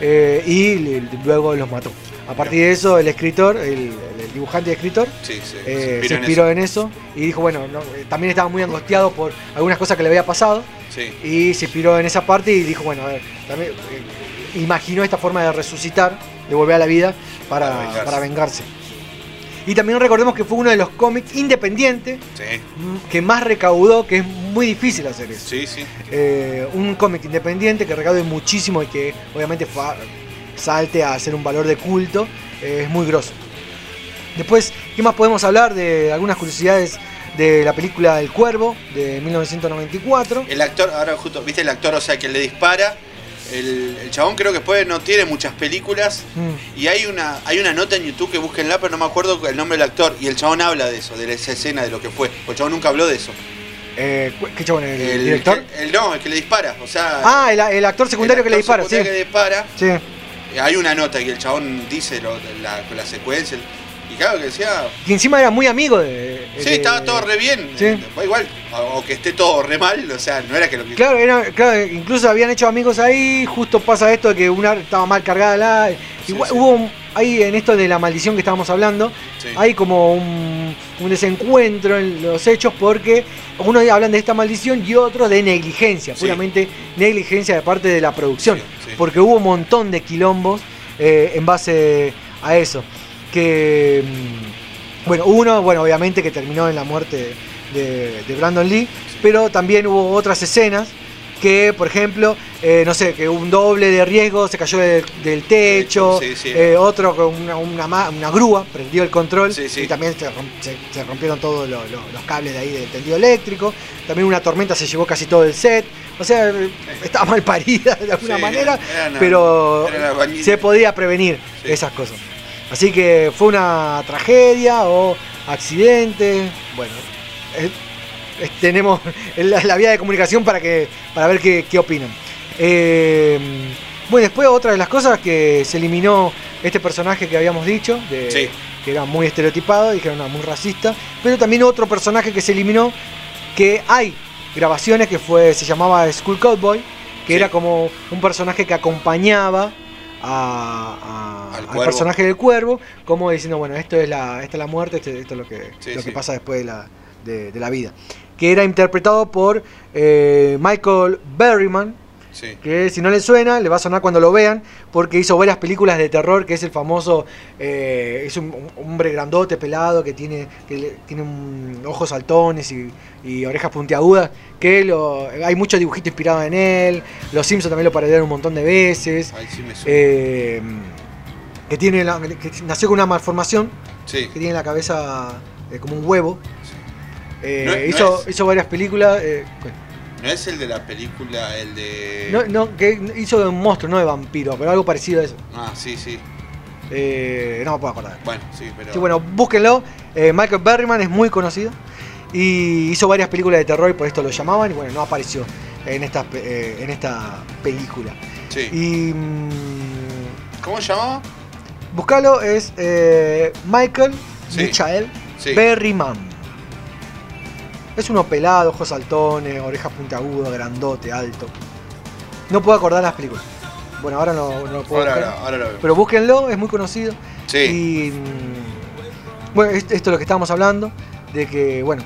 eh, y le- luego los mató. A partir de eso, el escritor, el, el dibujante y escritor, Sí, sí. eh, se se inspiró en eso y dijo, bueno, no, eh, también estaba muy angustiado por algunas cosas que le había pasado Sí. y se inspiró en esa parte y dijo, bueno, a ver, también eh, imaginó esta forma de resucitar, de volver a la vida para, Para vengarse. para vengarse. Y también recordemos que fue uno de los cómics independientes Sí, que más recaudó, que es muy difícil hacer eso. sí, sí. Eh, un cómic independiente que recaude muchísimo y que obviamente salte a ser un valor de culto, eh, es muy grosso. Después, ¿qué más podemos hablar de algunas curiosidades de la película El Cuervo de 1994? El actor, ahora justo, viste el actor, o sea, que le dispara. El, el chabón creo que después no tiene muchas películas. Mm. Y hay una, hay una nota en YouTube que búsquenla, pero no me acuerdo el nombre del actor. Y el chabón habla de eso, de esa escena, de lo que fue. Porque el chabón nunca habló de eso. Eh, ¿Qué chabón? ¿El, El, director? el- no, el que le dispara. O sea, Ah, el, actor secundario que le dispara, sí. que dispara. Sí. Eh, Hay una nota que el chabón dice lo- la, la secuencia. Y claro que decía. Que encima era muy amigo de. Sí, de- estaba todo re bien. Sí. Eh, Igual, o, que esté todo re mal, o sea, no era que lo que. Claro, era, claro, incluso habían hecho amigos ahí, justo pasa esto de que una estaba mal cargada la. Igual, Hubo un- ahí en esto de la maldición que estábamos hablando, Sí. hay como un, un desencuentro en los hechos porque unos hablan de esta maldición y otros de negligencia, Sí. puramente negligencia de parte de la producción, sí. porque hubo un montón de quilombos eh, en base a eso. Que, mm, bueno, uno, bueno, obviamente que terminó en la muerte de, de Brandon Lee, pero también hubo otras escenas que, por ejemplo, eh, no sé, que un doble de riesgo se cayó del, del techo, Sí, sí. eh, otro con una, una ma- una grúa prendió el control y también se, rom- se- se rompieron todos lo- lo- los cables de ahí del tendido eléctrico, también una tormenta se llevó casi todo el set, o sea, eh, estaba mal parida de alguna manera, era pero era se podía prevenir esas cosas. Así que fue una tragedia o accidente, bueno, eh, eh, tenemos la, la vía de comunicación para que para ver qué, qué opinan. Eh, bueno, después otra de las cosas que se eliminó este personaje que habíamos dicho, de- Sí. que era muy estereotipado, dijeron era muy racista, pero también otro personaje que se eliminó, que hay grabaciones que fue se llamaba School Cowboy, que era como un personaje que acompañaba a- a- al, personaje del cuervo, como diciendo, bueno, esto es la, esta es la muerte, esto, esto es lo que, Sí, lo sí. que pasa después de la, de, de la vida. Que era interpretado por eh, Michael Berryman, Sí. que si no le suena, le va a sonar cuando lo vean, porque hizo varias películas de terror, que es el famoso, eh, es un, un hombre grandote, pelado, que tiene, que tiene un- ojos saltones y, y orejas puntiagudas, que lo, hay mucho dibujito inspirado en él, los Simpsons también lo parodiaron un montón de veces, Ahí sí me suena. eh, que, tiene la- que nació con una malformación, Sí. que tiene la cabeza eh, como un huevo. Eh, No- hizo, hizo varias películas. No es el de la película, el de. no, no, que hizo de un monstruo, no de vampiro, pero algo parecido a eso. Ah, sí, sí. Eh, no me puedo acordar. Bueno, sí, pero. Sí, bueno, búsquenlo. Eh, Michael Berryman es muy conocido. Y hizo varias películas de terror y por esto lo llamaban. Y bueno, no apareció en esta, eh, en esta película. Sí. Y. mm, ¿Cómo se llamaba? Buscalo, es Michael Sí. Michael Sí. Berryman. Es uno pelado, ojos saltones, orejas puntiagudas, grandote, alto. No puedo acordar las películas. Bueno, ahora no, no lo puedo Ahora- buscar. ahora- ahora lo veo. Pero búsquenlo, es muy conocido. Sí. Y. mm, Bueno, es- esto es lo que estamos hablando. De que, bueno,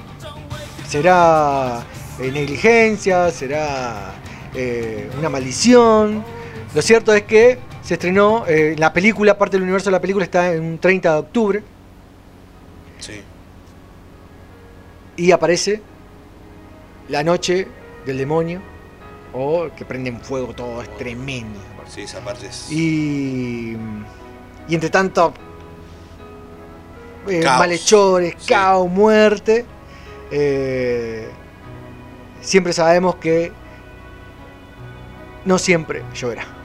será eh, negligencia, será eh, una maldición. Lo cierto es que se estrenó eh, la película, parte del universo de la película está en un 30 de octubre Sí. Y aparece la noche del demonio o que prenden fuego todo, es tremendo. Sí, esa parte es. Y, y entre tanto, eh, Caos. malhechores, caos, muerte, eh, siempre sabemos que no siempre lloverá.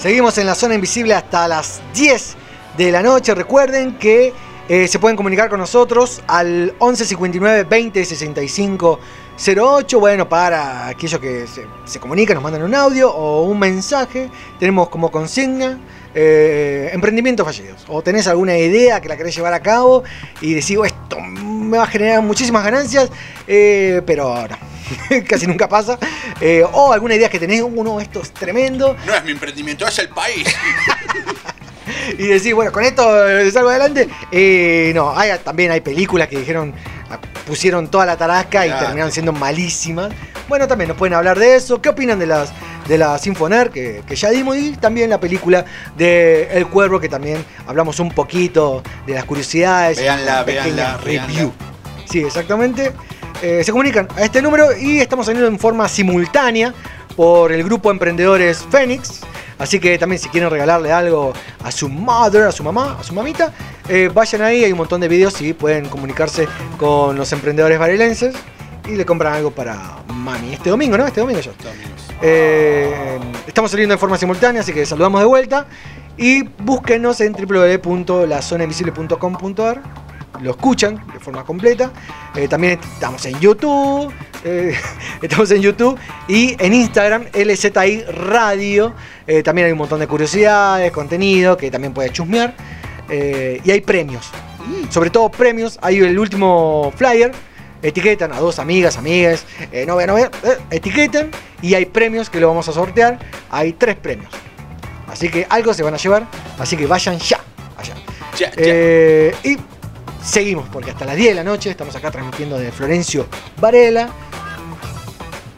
Seguimos en la zona invisible hasta las 10 de la noche. Recuerden que eh, se pueden comunicar con nosotros al 11 59 20 65 08. Bueno, para aquellos que se, comunican, nos mandan un audio o un mensaje. Tenemos como consigna eh, emprendimientos fallidos. O tenés alguna idea que la querés llevar a cabo y decís, "Oh, esto me va a generar muchísimas ganancias, eh, pero no. Casi nunca pasa. Eh, o alguna idea que tenés, uno, esto es tremendo. No es mi emprendimiento, es el país. y decir, bueno, con esto eh, salgo adelante. Eh, no, hay, también hay películas que dijeron, ah, pusieron toda la tarasca y terminaron siendo malísimas. Bueno, también nos pueden hablar de eso. ¿Qué opinan de las de la Sinfoner que, que ya dimos? Y también la película de El Cuervo, que también hablamos un poquito de las curiosidades. Pequeña véanla, review. Sí, exactamente. Eh, se comunican a este número y estamos saliendo en forma simultánea por el grupo Emprendedores Fénix. Así que también si quieren regalarle algo a su mother, a su mamá, a su mamita, eh, vayan ahí, hay un montón de videos y pueden comunicarse con los emprendedores varelenses y le compran algo para mami. Este domingo, ¿no? Este domingo ya. Eh, estamos saliendo en forma simultánea, así que saludamos de vuelta. Y búsquenos en www.lazonainvisible.com.ar. Lo escuchan de forma completa. Eh, también estamos en YouTube. eh, estamos en YouTube y en Instagram, LZI Radio. Eh, también hay un montón de curiosidades, contenido que también puedes chusmear. Y hay premios. Sobre todo premios. Hay el último flyer. Etiquetan a dos amigas, amigas. eh, no vean, no vean. etiquetan. Y hay premios que lo vamos a sortear. Hay tres premios. Así que algo se van a llevar. Así que vayan ya. Allá. Eh, y seguimos, porque hasta las 10 de la noche estamos acá transmitiendo de Florencio Varela.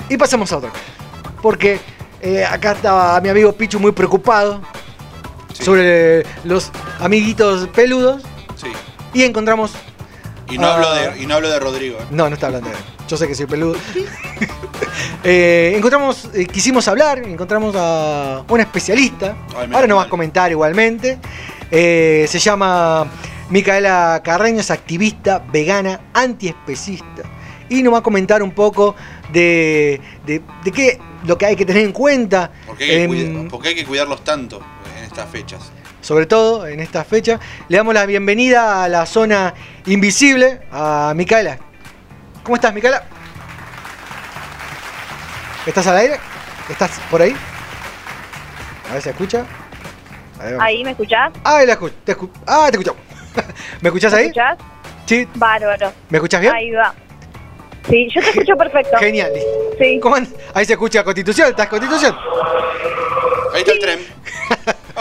Y pasamos a otra cosa. Porque eh, acá estaba mi amigo Pichu muy preocupado sobre los amiguitos peludos. Sí. Y encontramos. Y no, hablo de, y no hablo de Rodrigo. ¿eh? No, no está hablando de él. Yo sé que soy peludo. Eh, encontramos, quisimos hablar, encontramos a una especialista. Ahora nos va a comentar igualmente. Se llama Micaela Carreño, es activista vegana antiespecista. Y nos va a comentar un poco de, de, de qué lo que hay que tener en cuenta. ¿Por qué, hay que em, cuida- por qué hay que cuidarlos tanto en estas fechas? sobre todo en esta fecha. Le damos la bienvenida a la zona invisible a Micaela. ¿Cómo estás, Micaela? ¿Estás al aire? ¿Estás por ahí? A ver si escucha. Ahí, ¿me escuchás? Ah, la escu- te escu- ah, te escucho. ¿Me escuchás ¿Me ahí? escuchás? Sí. Bárbaro. ¿Me escuchás bien? Ahí va. Sí, yo te escucho perfecto. Genial. Sí. ¿Cómo andas? Ahí se escucha Constitución, ¿estás Constitución? Ahí está el tren.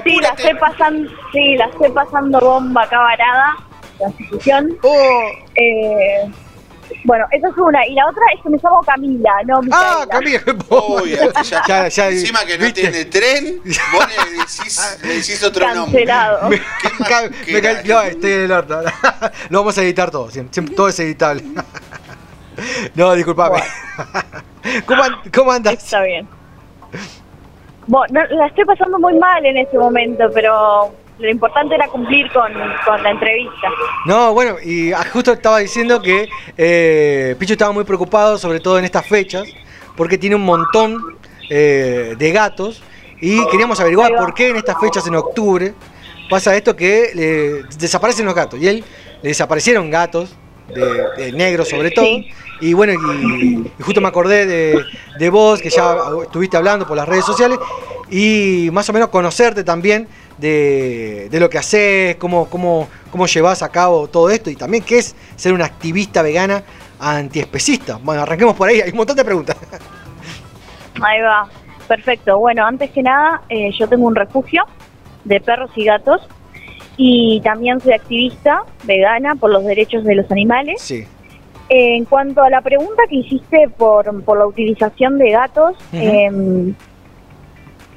Sí, la estoy pasando, sí, la estoy pasando bomba acá varada, Constitución. Oh. Eh, bueno, esa es una. Y la otra es que me llamo Camila, no Micaela. Ah, Camila. Uy, ya, Ya, ya, encima que no ¿viste? tiene tren, vos le decís, le decís otro Cancelado. nombre. Ca- me ca- no, estoy en el orto. Lo vamos a editar todo, siempre, todo es editable. No, disculpame. ¿Cómo, cómo andas? Está bien. Bueno, no, la estoy pasando muy mal en este momento, pero lo importante era cumplir con, con la entrevista. No, bueno, y ah, justo estaba diciendo que eh, Picho estaba muy preocupado, sobre todo en estas fechas, porque tiene un montón eh, de gatos y queríamos averiguar por qué en estas fechas, en octubre, pasa esto que eh, desaparecen los gatos. Y él le desaparecieron gatos, de, de negros sobre todo. Y bueno, y, y justo me acordé de, de vos, que ya estuviste hablando por las redes sociales, y más o menos conocerte también de, de lo que haces, cómo, cómo, cómo llevas a cabo todo esto, y también qué es ser una activista vegana antiespecista. Bueno, arranquemos por ahí, hay un montón de preguntas. Ahí va. Perfecto. Bueno, antes que nada, eh, yo tengo un refugio de perros y gatos y también soy activista vegana por los derechos de los animales. Sí. En cuanto a la pregunta que hiciste por, por la utilización de gatos, em,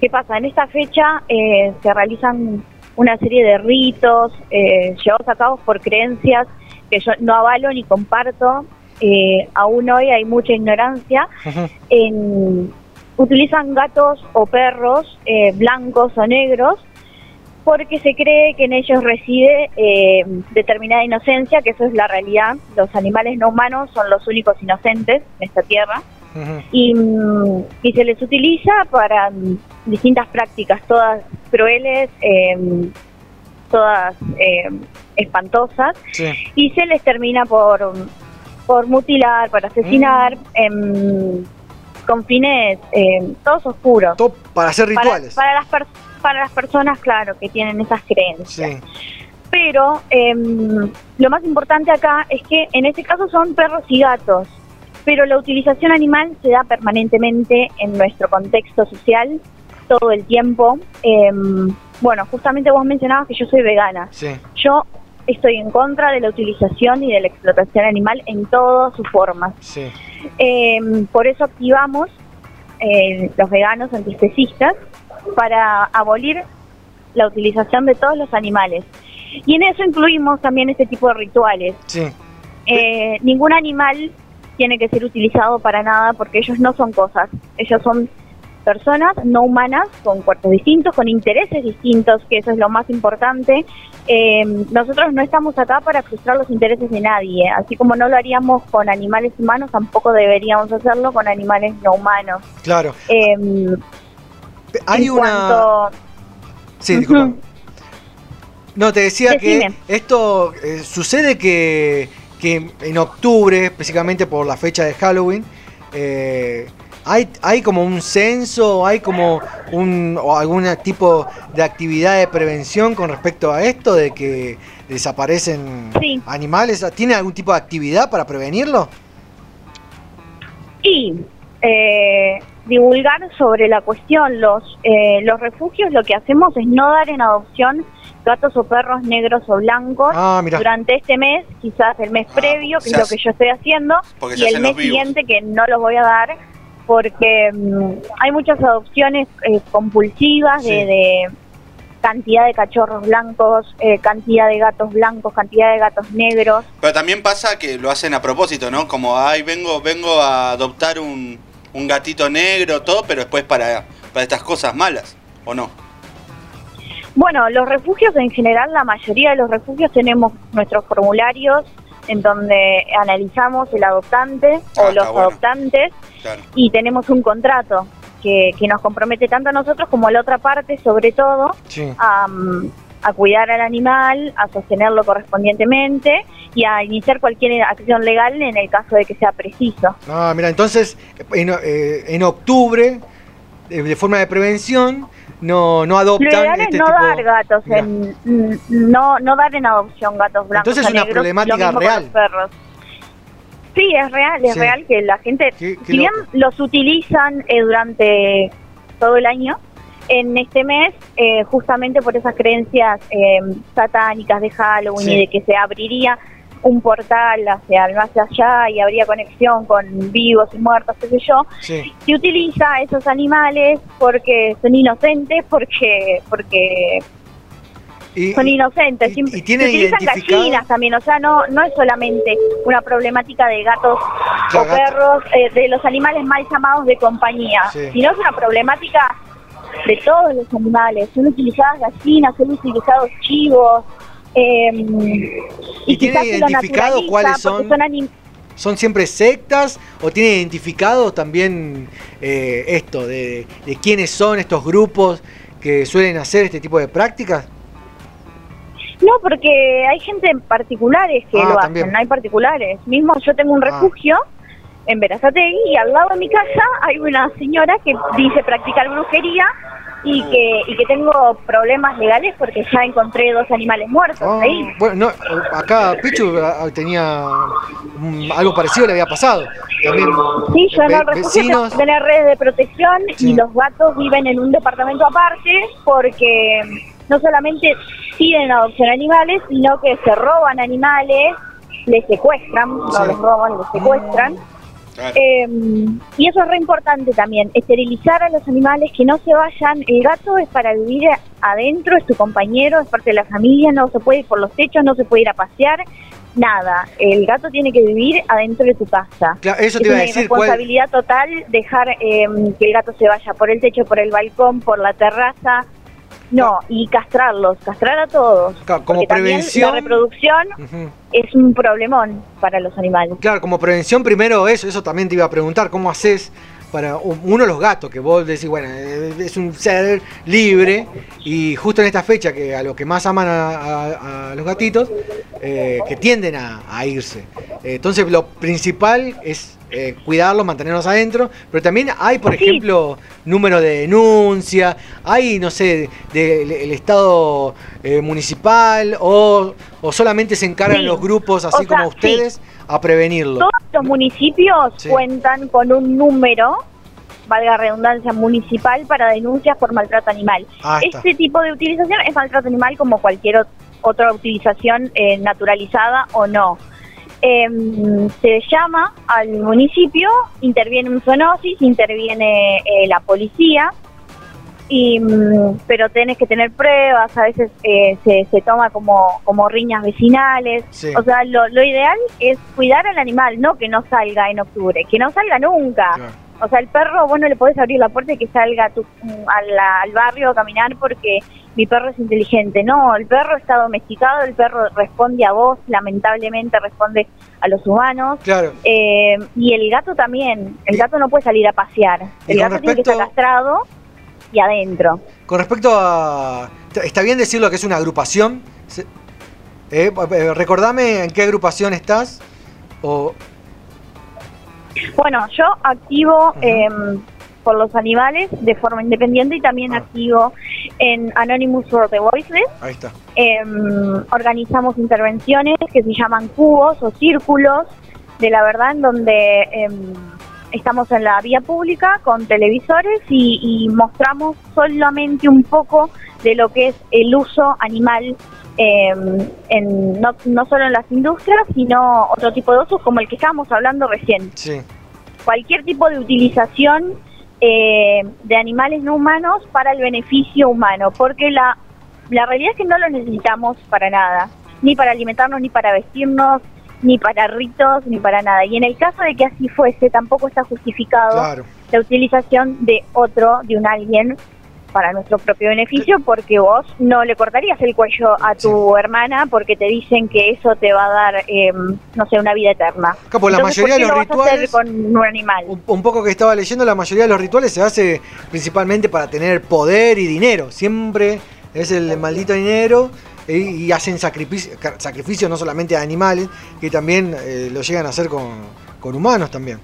¿qué pasa? En esta fecha eh, se realizan una serie de ritos eh, llevados a cabo por creencias que yo no avalo ni comparto. Eh, aún hoy hay mucha ignorancia. En, utilizan gatos o perros eh, blancos o negros porque se cree que en ellos reside eh, determinada inocencia, que eso es la realidad. Los animales no humanos son los únicos inocentes en esta tierra y, mm, y se les utiliza para mm, distintas prácticas, todas crueles, eh, todas eh, espantosas, y se les termina por, por mutilar, por asesinar, em, con fines eh, todos oscuros. para hacer rituales. Para, las per- para las personas, claro, que tienen esas creencias. Pero em, lo más importante acá es que en este caso son perros y gatos, pero la utilización animal se da permanentemente en nuestro contexto social, todo el tiempo. Em, bueno, justamente vos mencionabas que yo soy vegana. Sí. Yo estoy en contra de la utilización y de la explotación animal en todas sus formas. Sí. Em, por eso activamos eh, los veganos antiespecistas para abolir la utilización de todos los animales. Y en eso incluimos también este tipo de rituales. Sí. Eh, ningún animal tiene que ser utilizado para nada porque ellos no son cosas. Ellos son personas no humanas con cuerpos distintos, con intereses distintos, que eso es lo más importante. Eh, nosotros no estamos acá para frustrar los intereses de nadie, así como no lo haríamos con animales humanos, tampoco deberíamos hacerlo con animales no humanos. Claro. Eh, Hay una. cuanto- Sí, disculpa. No, te decía Decime. que esto eh, sucede que, que en octubre, específicamente por la fecha de Halloween, eh, hay, hay como un censo, hay como un o algún tipo de actividad de prevención con respecto a esto de que desaparecen animales. ¿Tiene algún tipo de actividad para prevenirlo? y eh, divulgar sobre la cuestión. Los, eh, los refugios lo que hacemos es no dar en adopción gatos o perros negros o blancos Ah, durante este mes, quizás el mes previo, que es lo que yo estoy haciendo, y el mes siguiente que no los voy a dar porque mm, hay muchas adopciones eh, compulsivas de, de cantidad de cachorros blancos, eh, cantidad de gatos blancos, cantidad de gatos negros. Pero también pasa que lo hacen a propósito, ¿no? Como, ay, vengo, vengo a adoptar un, un gatito negro, todo, pero después para, para estas cosas malas, ¿o no? Bueno, los refugios en general, la mayoría de los refugios tenemos nuestros formularios en donde analizamos el adoptante Ah, o está los bueno. adoptantes Claro. y tenemos un contrato que, que nos compromete tanto a nosotros como a la otra parte, sobre todo, Sí. a, a cuidar al animal, a sostenerlo correspondientemente y a iniciar cualquier acción legal en el caso de que sea preciso. Ah, mira, entonces en, eh, en octubre, de, de forma de prevención, no, no Lo adoptan ideal este es no tipo... dar gatos, en, no, no dar en adopción gatos blancos. Entonces es una negros, problemática lo real. perros. Sí, es real, es Sí. real que la gente, qué si bien los utilizan eh, durante todo el año, en este mes, eh, justamente por esas creencias eh, satánicas de Halloween Sí. y de que se abriría un portal hacia el más allá y habría conexión con vivos y muertos, qué sé yo, Sí. se utiliza a esos animales porque son inocentes, porque porque son inocentes. y tienen se utilizan gallinas también, o sea, no no es solamente una problemática de gatos o perros, eh, de los animales mal llamados de compañía, Sí. sino es una problemática de todos los animales. Son utilizadas gallinas, son utilizados chivos. Eh, ¿Y tiene se lo identificado cuáles son? son anim- ¿Son siempre sectas o tiene identificado también eh, esto de, de quiénes son estos grupos que suelen hacer este tipo de prácticas? No, porque hay gente en particulares que Ah, lo también. hacen, hay particulares. Mismo yo tengo un Ah. refugio en Verazategui y al lado de mi casa hay una señora que dice practicar brujería y que, y que tengo problemas legales porque ya encontré dos animales muertos Ah, ahí. Bueno, no, acá Pichu ah, tenía mm, algo parecido, le había pasado. También Sí, yo en el refugio tener redes de protección Sí. y los gatos viven en un departamento aparte porque no solamente piden adopción animales, sino que se roban animales, les secuestran, no Sí. los roban, los secuestran. Eh, y eso es re importante también, esterilizar a los animales, que no se vayan. El gato es para vivir adentro, es tu compañero, es parte de la familia, no se puede ir por los techos, no se puede ir a pasear, nada. El gato tiene que vivir adentro de tu casa. Claro, eso es a una ¿cuál- responsabilidad total dejar eh, que el gato se vaya por el techo, por el balcón, por la terraza. No, y castrarlos, castrar a todos. como prevención. La reproducción es un problemón para los animales. Claro, como prevención primero eso, eso también te iba a preguntar, ¿cómo haces para uno de los gatos que vos decís, bueno, eh, es un ser libre y justo en esta fecha que a lo que más aman a, a- a los gatitos, eh, que tienden a, a irse. Eh, Entonces lo principal es eh, cuidarlos, mantenerlos adentro, pero también hay, por ejemplo, número de denuncia, hay, no sé, del el Estado eh, municipal o, o solamente se encargan Sí. los grupos así O sea, como ustedes a prevenirlo. Todos los municipios cuentan con un número, valga redundancia, municipal para denuncias por maltrato animal. Ah, está. este tipo de utilización es maltrato animal como cualquier ot- otra utilización eh, naturalizada o no. Em, se llama al municipio, interviene un zoonosis, interviene eh, la policía, y, mm, pero tenés que tener pruebas, a veces eh, se, se toma como, como riñas vecinales. Sí. O sea, lo, lo ideal es cuidar al animal, no que no salga en octubre, que no salga nunca. O sea, el perro, vos no le podés abrir la puerta y que salga a tu- a la- al barrio a caminar porque mi perro es inteligente. No, el perro está domesticado, el perro responde a vos, lamentablemente responde a los humanos. Claro. Eh, y el gato también, el gato no puede salir a pasear. El gato tiene que estar castrado y adentro. Con respecto a... ¿Está bien decirlo que es una agrupación? Eh, eh, recordame en qué agrupación estás. O, Bueno, yo activo em, por los animales de forma independiente y también Ah. activo en Anonymous for the Voiceless. ahí está. Em, organizamos intervenciones que se llaman cubos o círculos de la verdad en donde em, estamos en la vía pública con televisores y, y mostramos solamente un poco de lo que es el uso animal em, en, no, no solo en las industrias sino otro tipo de usos como el que estábamos hablando recién Sí. cualquier tipo de utilización eh, de animales no humanos para el beneficio humano, porque la, la realidad es que no lo necesitamos para nada, ni para alimentarnos, ni para vestirnos, ni para ritos, ni para nada. Y en el caso de que así fuese, tampoco está justificado Claro. la utilización de otro, de un alguien, para nuestro propio beneficio, porque vos no le cortarías el cuello a tu hermana porque te dicen que eso te va a dar, eh, no sé, una vida eterna. Pues la Entonces, mayoría ¿por qué de los lo rituales- con un animal? Un poco que estaba leyendo, la mayoría de los rituales se hace principalmente para tener poder y dinero. Siempre es el maldito dinero y, y hacen sacrificio, sacrificios no solamente a animales, que también eh, lo llegan a hacer con, con humanos también.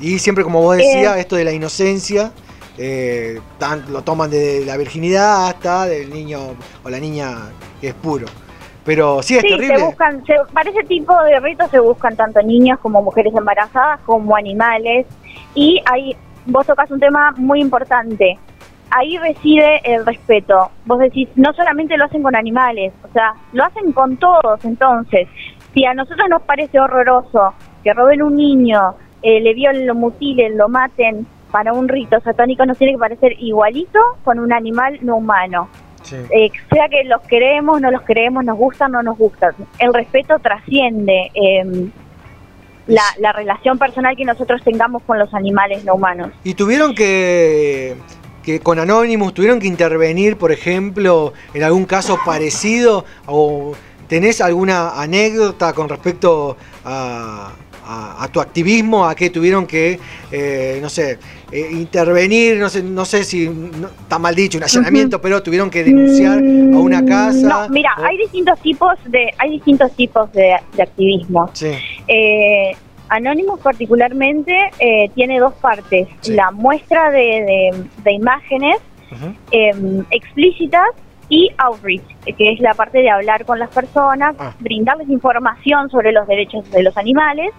Y siempre, como vos decías, Eh. esto de la inocencia, eh, tan- lo toman de la virginidad hasta del niño o la niña que es puro. Pero sí, es sí, terrible. se buscan, se- para ese tipo de ritos se buscan tanto niños como mujeres embarazadas, como animales. Y ahí vos tocas un tema muy importante. Ahí reside el respeto. Vos decís, no solamente lo hacen con animales, o sea, lo hacen con todos. Entonces, si a nosotros nos parece horroroso que roben un niño, eh, le violen, lo mutilen, lo maten para un rito satánico, nos tiene que parecer igualito con un animal no humano. Eh, sea que los queremos, no los queremos, nos gustan, no nos gustan. El respeto trasciende eh, la, la relación personal que nosotros tengamos con los animales no humanos. Y tuvieron que, que con Anonymous tuvieron que intervenir, por ejemplo, en algún caso parecido? ¿O tenés alguna anécdota con respecto a, a- a tu activismo? ¿A qué tuvieron que, eh, no sé, eh, intervenir? No sé, no sé si no- está mal dicho, un allanamiento, pero tuvieron que denunciar a una casa. Mm, No, mira, o- hay distintos tipos de, hay distintos tipos de, de activismo. Sí. Eh, Anonymous particularmente eh, tiene dos partes. La muestra de, de- de imágenes eh, explícitas y outreach, que es la parte de hablar con las personas, brindarles información sobre los derechos de los animales,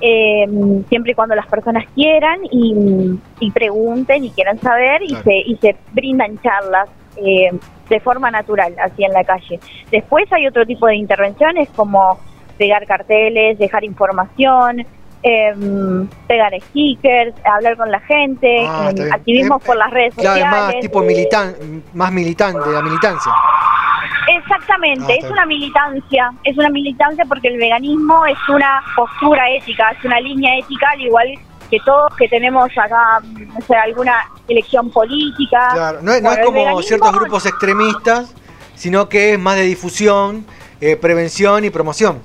eh, siempre y cuando las personas quieran y, y pregunten y quieran saber y, se, y se brindan charlas eh, de forma natural, así en la calle. Después hay otro tipo de intervenciones como pegar carteles, dejar información, em, pegar stickers, hablar con la gente, Ah, em, activismos Eh, por las redes Claro, sociales. es más tipo militan, más militante, la militancia. Exactamente, Ah, es una militancia, es una militancia porque el veganismo es una postura ética, es una línea ética al igual que todos que tenemos acá, no sé, alguna elección política. Claro, no es, no es como ciertos grupos extremistas, sino que es más de difusión, eh, prevención y promoción.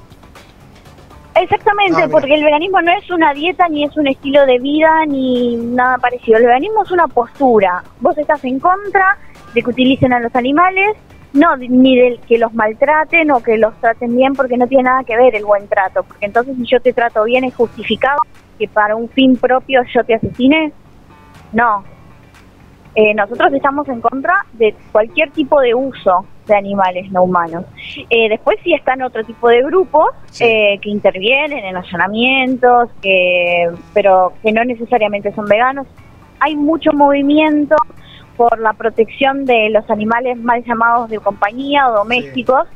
Exactamente, Ah, porque el veganismo no es una dieta, ni es un estilo de vida, ni nada parecido. El veganismo es una postura. Vos estás en contra de que utilicen a los animales, no ni de que los maltraten o que los traten bien, porque no tiene nada que ver el buen trato. Porque entonces si yo te trato bien es justificado que para un fin propio yo te asesine. No. Eh, nosotros estamos en contra de cualquier tipo de uso de animales no humanos. Eh, después sí están otro tipo de grupos eh, que intervienen en allanamientos, que, pero que no necesariamente son veganos. Hay mucho movimiento por la protección de los animales mal llamados de compañía o domésticos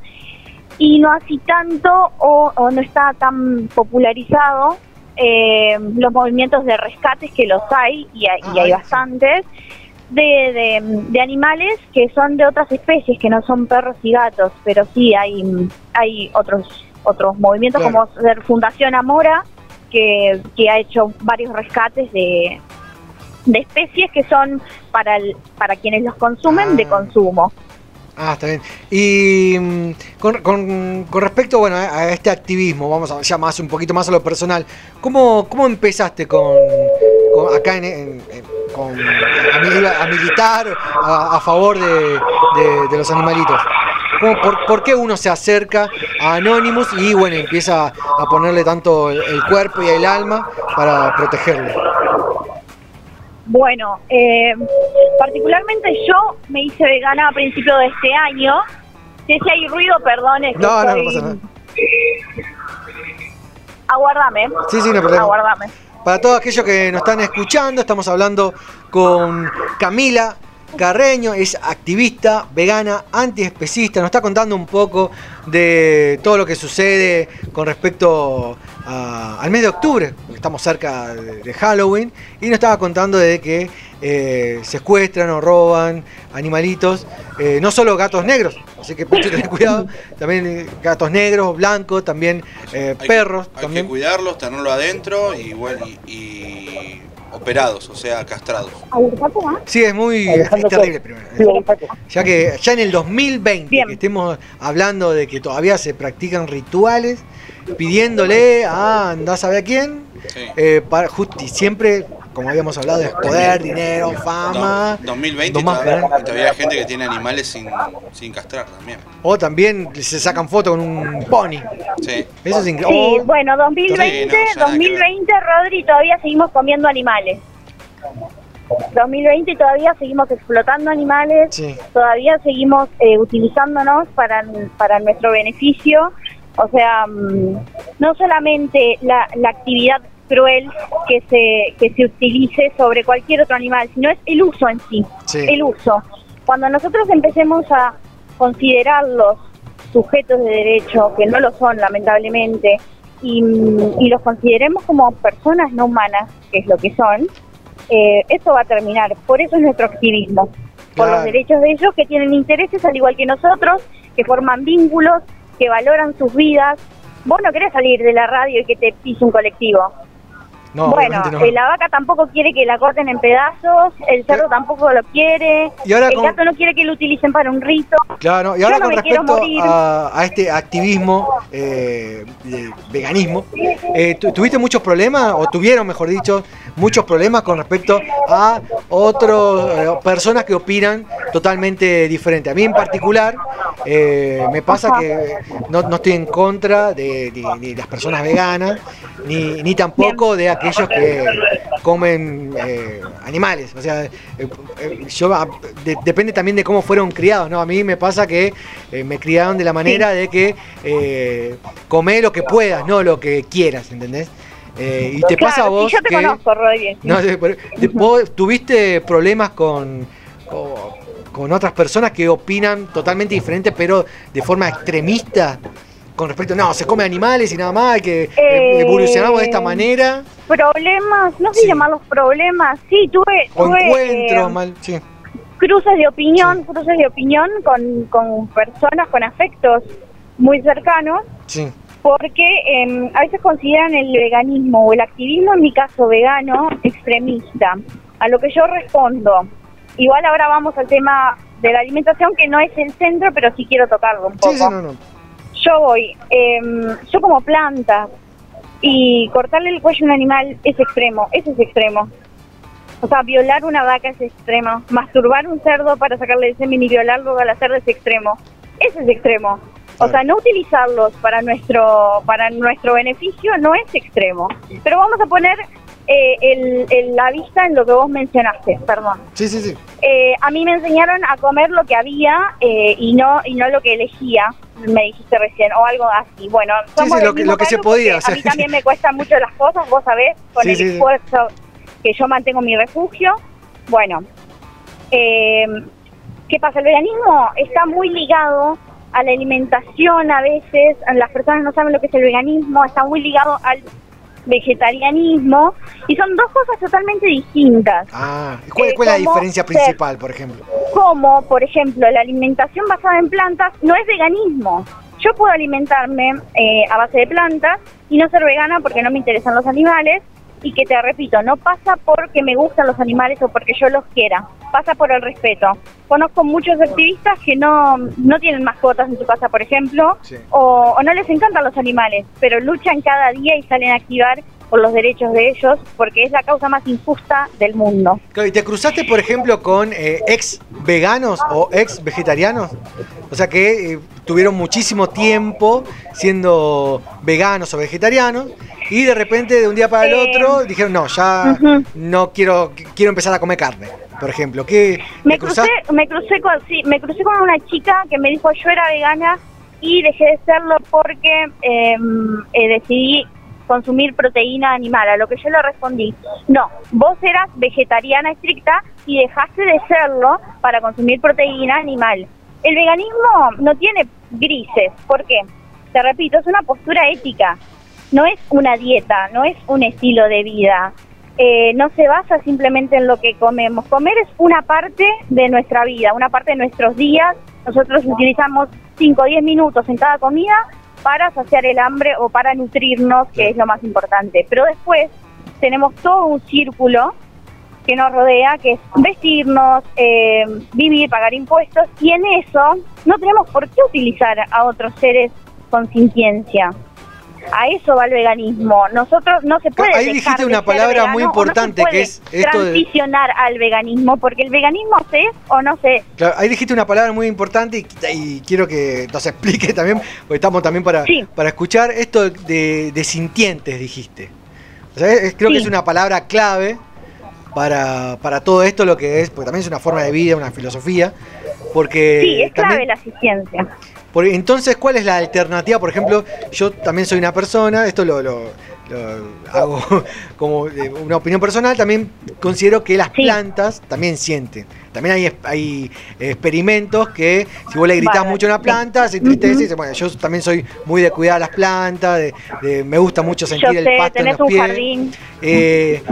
y no así tanto o, o no está tan popularizado eh, los movimientos de rescates que los hay y hay, y hay bastantes de, de, de animales que son de otras especies que no son perros y gatos pero sí hay hay otros otros movimientos Claro. como ser Fundación Amora que, que ha hecho varios rescates de, de especies que son para el- para quienes los consumen de consumo Ah, está bien. Y mm, con, respecto bueno, a, este activismo, vamos a ya más un poquito más a lo personal, ¿cómo, cómo empezaste con, acá en, con, a, mili- a militar a, favor de, los animalitos? ¿Cómo- por, por qué uno se acerca a Anonymous y bueno, empieza a ponerle tanto el, el cuerpo y el alma para protegerlo? Bueno, eh, particularmente yo me hice vegana a principios de este año. Si hay ruido, perdón, es que No, no, no pasa nada. Aguardame. Sí, sí, no problema. Aguardame. Para todos aquellos que nos están escuchando, estamos hablando con Camila Carreño, es activista, vegana, antiespecista, nos está contando un poco de todo lo que sucede con respecto a- al mes de octubre, porque estamos cerca de, de Halloween, y nos estaba contando de que eh, secuestran o roban animalitos, eh, no solo gatos negros, así que tener cuidado, también eh, gatos negros, blancos, también eh, Hay que- perros, Hay también. que cuidarlos, tenerlos adentro y, bueno, y, y operados, o sea, castrados. Sí, es muy es terrible primero. Ya que ya en el 2020 que estemos hablando de que todavía se practican rituales pidiéndole a andás a saber a quién, eh, para justo y siempre, como habíamos hablado, es poder, dinero, fama. No, 2020 Dos más, todavía, todavía hay gente que tiene animales sin, sin castrar también. O también se sacan fotos con un pony. Sí. Eso es increíble. Sí, O- bueno, 2020, Sí, no, ya nada que 2020, Rodri, todavía seguimos comiendo animales. 2020 todavía seguimos explotando animales, Sí. todavía seguimos eh, utilizándonos para, para nuestro beneficio. O sea, mm, no solamente la, la actividad cruel que se, que se utilice sobre cualquier otro animal, sino es el uso en sí, Sí. el uso. Cuando nosotros empecemos a considerarlos sujetos de derecho, que no lo son lamentablemente, y, y los consideremos como personas no humanas, que es lo que son, eh, eso va a terminar. Por eso es nuestro activismo, por Claro. los derechos de ellos que tienen intereses al igual que nosotros, que forman vínculos, que valoran sus vidas. Vos no querés salir de la radio y que te pise un colectivo. No, bueno, no. eh, la vaca tampoco quiere que la corten en pedazos, el cerdo tampoco lo quiere, Y ahora el con- gato no quiere que lo utilicen para un rito. Claro, y Yo ahora no con respecto a, a este activismo eh, de veganismo, eh, ¿tu- ¿tuviste muchos problemas, o tuvieron, mejor dicho, muchos problemas con respecto a otras personas que opinan totalmente diferente? A mí en particular, eh, me pasa que no, no estoy en contra de, las personas veganas, ni, ni tampoco de aquellos que comen eh, animales. O sea, eh, eh, yo de- depende también de cómo fueron criados, ¿no? A mí me pasa que me criaron de la manera de que come lo que puedas, no lo que quieras, ¿entendés? Eh, y te Claro, pasa a vos sí, yo te que conozco, sí. no, vos tuviste problemas con, con, con otras personas que opinan totalmente diferente, pero de forma extremista con respecto, no, se come animales y nada más, que eh, evolucionamos de esta manera, Problemas, no sé llamarlos problemas, sí, tuve, o tuve encuentros, eh, mal, sí. cruces de opinión, cruces de opinión con, con personas con afectos muy cercanos, Sí. porque eh, a veces consideran el veganismo o el activismo, en mi caso vegano, extremista. A lo que yo respondo, igual ahora vamos al tema de la alimentación, que no es el centro, pero sí quiero tocarlo un poco. Sí, sí, no, no. Yo voy, em, yo como planta y cortarle el cuello a un animal es extremo, eso es extremo. O sea, violar una vaca es extremo, masturbar un cerdo para sacarle el semen y violarlo al hacer es extremo, eso es extremo. O sea, no utilizarlos para nuestro para nuestro beneficio no es extremo. Pero vamos a poner eh, el- el- la vista en lo que vos mencionaste, perdón. Sí, sí, sí. Eh, a mí me enseñaron a comer lo que había eh, y no y no lo que elegía, me dijiste recién, o algo así. Bueno, somos sí, lo que- mismo lo que se podía, o sea. A mí también me cuestan mucho las cosas, vos sabés, con Sí, el esfuerzo que yo mantengo mi refugio. Bueno, eh, ¿qué pasa? El veganismo está muy ligado a la alimentación a veces, las personas no saben lo que es el veganismo, está muy ligado al vegetarianismo y son dos cosas totalmente distintas. Ah, ¿cuál, Eh, cuál es la como diferencia ser- principal, por ejemplo? Como, por ejemplo, la alimentación basada en plantas no es veganismo. Yo puedo alimentarme eh, a base de plantas y no ser vegana porque no me interesan los animales y que te repito, no pasa porque me gustan los animales o porque yo los quiera, pasa por el respeto. Conozco muchos activistas que no, no tienen mascotas en su casa, por ejemplo, o, o no les encantan los animales, pero luchan cada día y salen a activar por los derechos de ellos porque es la causa más injusta del mundo. Claro, ¿Y te cruzaste, por ejemplo, con eh, ex veganos o ex vegetarianos? O sea que eh, tuvieron muchísimo tiempo siendo veganos o vegetarianos y de repente de un día para el Eh, otro dijeron, no, ya no quiero, quiero empezar a comer carne, por ejemplo. ¿Qué, Me crucé, me crucé con, sí, me crucé con una chica que me dijo yo era vegana y dejé de serlo porque eh, eh, decidí consumir proteína animal. A lo que yo le respondí, no, vos eras vegetariana estricta y dejaste de serlo para consumir proteína animal. El veganismo no tiene grises, ¿por qué? Te repito, es una postura ética, no es una dieta, no es un estilo de vida. Eh, no se basa simplemente en lo que comemos. Comer es una parte de nuestra vida, una parte de nuestros días. Nosotros utilizamos 5 o 10 minutos en cada comida para saciar el hambre o para nutrirnos, que es lo más importante. Pero después tenemos todo un círculo que nos rodea, que es vestirnos, eh, vivir, pagar impuestos, y en eso no tenemos por qué utilizar a otros seres con sintiencia. A eso va el veganismo. Nosotros no se puede Ahí dijiste de una palabra vegano muy no importante, que es esto de- transicionar al veganismo, porque el veganismo se es o no se es. Claro, ahí dijiste una palabra muy importante y, y quiero que nos explique también, porque estamos también para, para escuchar esto de, de sintientes, dijiste. O sea, es- creo que es una palabra clave para, para todo esto, lo que es, porque también es una forma de vida, una filosofía. Porque sí, es clave también- la asistencia. Porque entonces, ¿cuál es la alternativa? Por ejemplo, yo también soy una persona, esto lo, lo- lo hago como una opinión personal, también considero que las plantas también sienten. También hay, hay experimentos que si vos le gritás mucho a una planta, se entristece y dice, bueno, yo también soy muy de cuidar las plantas, de, de- me gusta mucho sentir Yo el sé, pasto en tenés los un pies. jardín. Eh,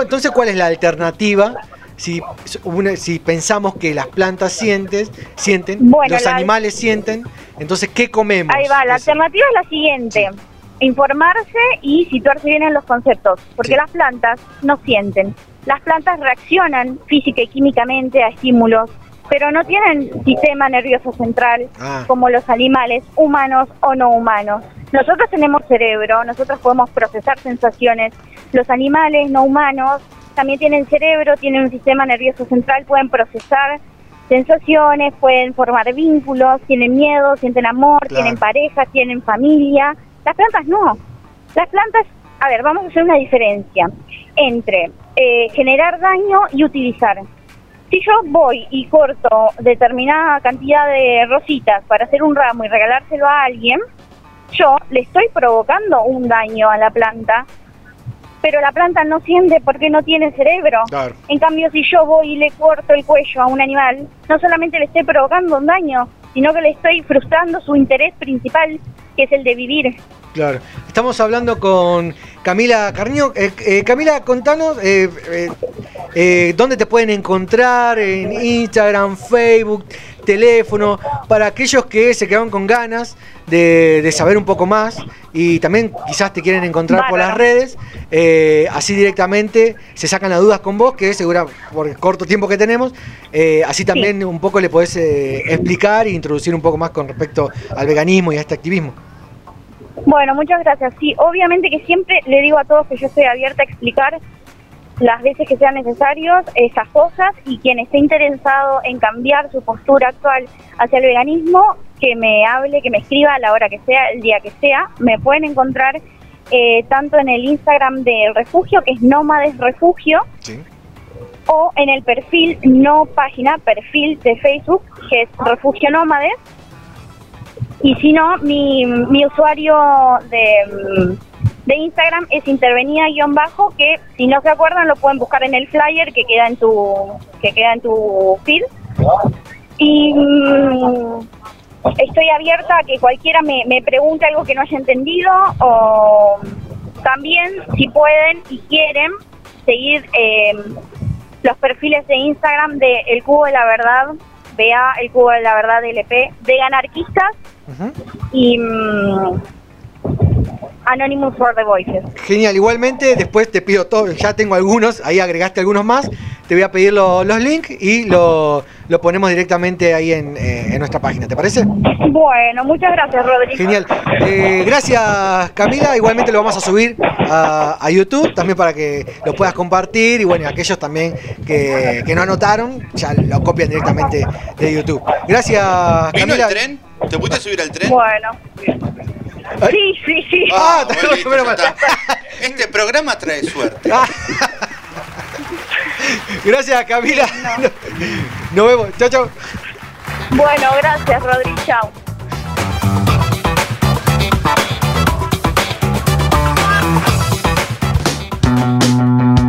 entonces, ¿cuál es la alternativa? Si, una- si pensamos que las plantas sienten, sienten Bueno, los la- animales sienten, entonces, ¿qué comemos? Ahí va, la alternativa es la siguiente. informarse y situarse bien en los conceptos, porque Sí. las plantas no sienten. Las plantas reaccionan física y químicamente a estímulos, pero no tienen sistema nervioso central Ah. como los animales, humanos o no humanos. Nosotros tenemos cerebro, nosotros podemos procesar sensaciones. Los animales no humanos también tienen cerebro, tienen un sistema nervioso central, pueden procesar sensaciones, pueden formar vínculos, tienen miedo, sienten amor, Claro. tienen pareja, tienen familia. Las plantas no. Las plantas, a ver, vamos a hacer una diferencia entre eh, generar daño y utilizar. Si yo voy y corto determinada cantidad de rositas para hacer un ramo y regalárselo a alguien, yo le estoy provocando un daño a la planta, pero la planta no siente porque no tiene cerebro. Claro. En cambio, si yo voy y le corto el cuello a un animal, no solamente le estoy provocando un daño, sino que le estoy frustrando su interés principal, que es el de vivir. Claro. Estamos hablando con Camila Carnió. Eh, eh, Camila, contanos eh, eh, eh, dónde te pueden encontrar en Instagram, Facebook, teléfono, para aquellos que se quedaron con ganas de, de saber un poco más y también quizás te quieren encontrar por las redes, eh, así directamente se sacan las dudas con vos, que segura por el corto tiempo que tenemos, eh, así también un poco le podés eh, explicar e introducir un poco más con respecto al veganismo y a este activismo. Bueno, muchas gracias. Sí, obviamente que siempre le digo a todos que yo estoy abierta a explicar las veces que sean necesarios esas cosas y quien esté interesado en cambiar su postura actual hacia el veganismo, que me hable, que me escriba a la hora que sea, el día que sea. Me pueden encontrar eh, tanto en el Instagram del refugio, que es Nómades Refugio, o en el perfil, no página, perfil de Facebook, que es Refugio Nómades. Y si no, mi, mi usuario de, mm, de Instagram es intervenida-bajo, que si no se acuerdan lo pueden buscar en el flyer que queda en tu, que queda en tu feed. Y mm, estoy abierta a que cualquiera me, me pregunte algo que no haya entendido o también si pueden y quieren seguir eh, los perfiles de Instagram de El Cubo de la Verdad, vea El Cubo de la Verdad LP, de anarquistas y mm, Anonymous for the Voices. Genial, igualmente después te pido todo, ya tengo algunos, ahí agregaste algunos más, te voy a pedir lo- los links y lo, lo ponemos directamente ahí en, eh, en nuestra página, ¿te parece? Bueno, muchas gracias Rodrigo. Genial. Eh, gracias Camila, igualmente lo vamos a subir a, a YouTube también para que lo puedas compartir y bueno, aquellos también que, que no anotaron ya lo copian directamente de YouTube. Gracias ¿Vino Camila. el tren? ¿Te pudiste subir al tren? Bueno. Sí, sí, sí. Ah, bueno, listo, ya está. Este programa trae suerte. Gracias Camila. Nos vemos. Chao, chao. Bueno, gracias Rodrigo. Chao. Thank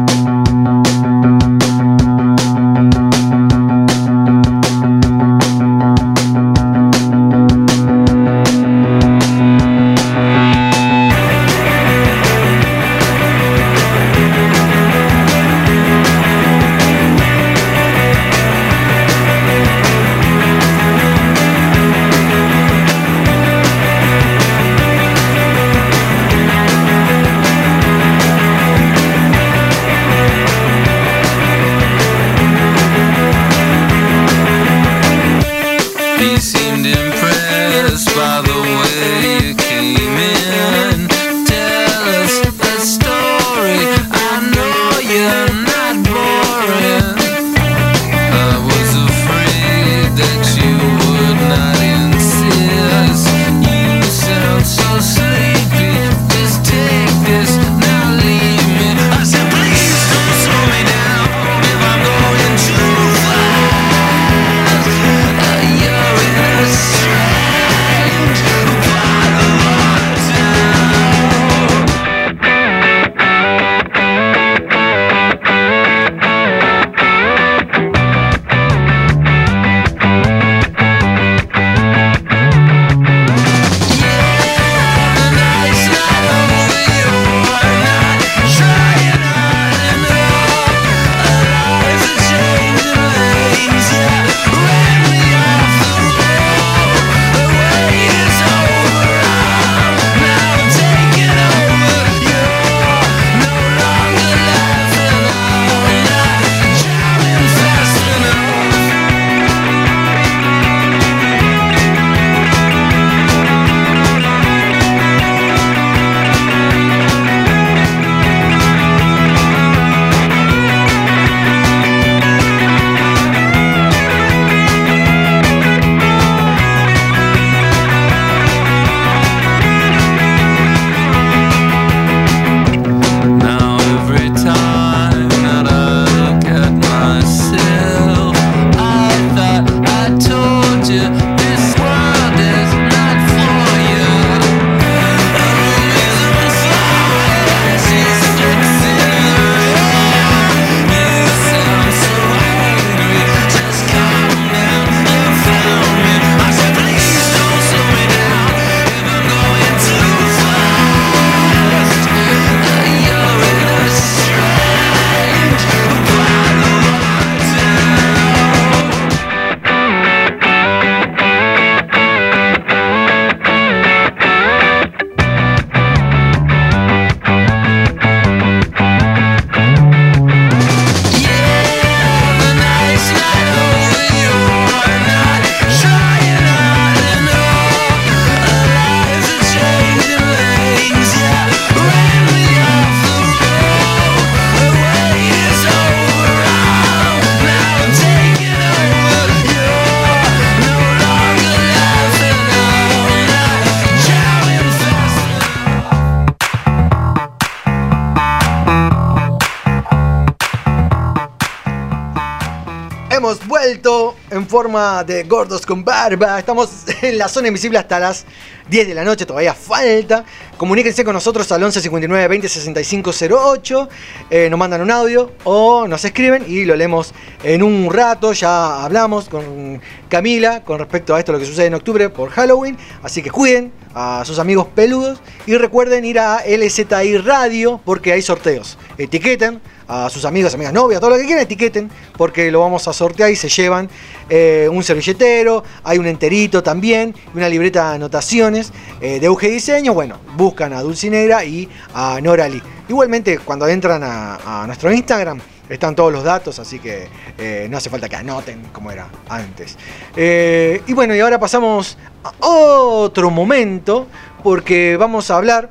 de gordos con barba. Estamos en la zona invisible hasta las 10 de la noche, todavía falta. Comuníquense con nosotros al 11 59 20 65 08. Eh, nos mandan un audio o nos escriben y lo leemos en un rato. Ya hablamos con Camila con respecto a esto, lo que sucede en octubre por Halloween. Así que cuiden a sus amigos peludos y recuerden ir a LZI Radio porque hay sorteos. Etiqueten a sus amigos, amigas, novias, todo lo que quieran, etiqueten, porque lo vamos a sortear y se llevan eh, un servilletero, hay un enterito también, una libreta de anotaciones eh, de UG Diseño. Bueno, buscan a Dulcinera y a Norali. Igualmente, cuando entran a, nuestro Instagram, están todos los datos, así que eh, no hace falta que anoten como era antes. Eh, y bueno, y ahora pasamos a otro momento, porque vamos a hablar,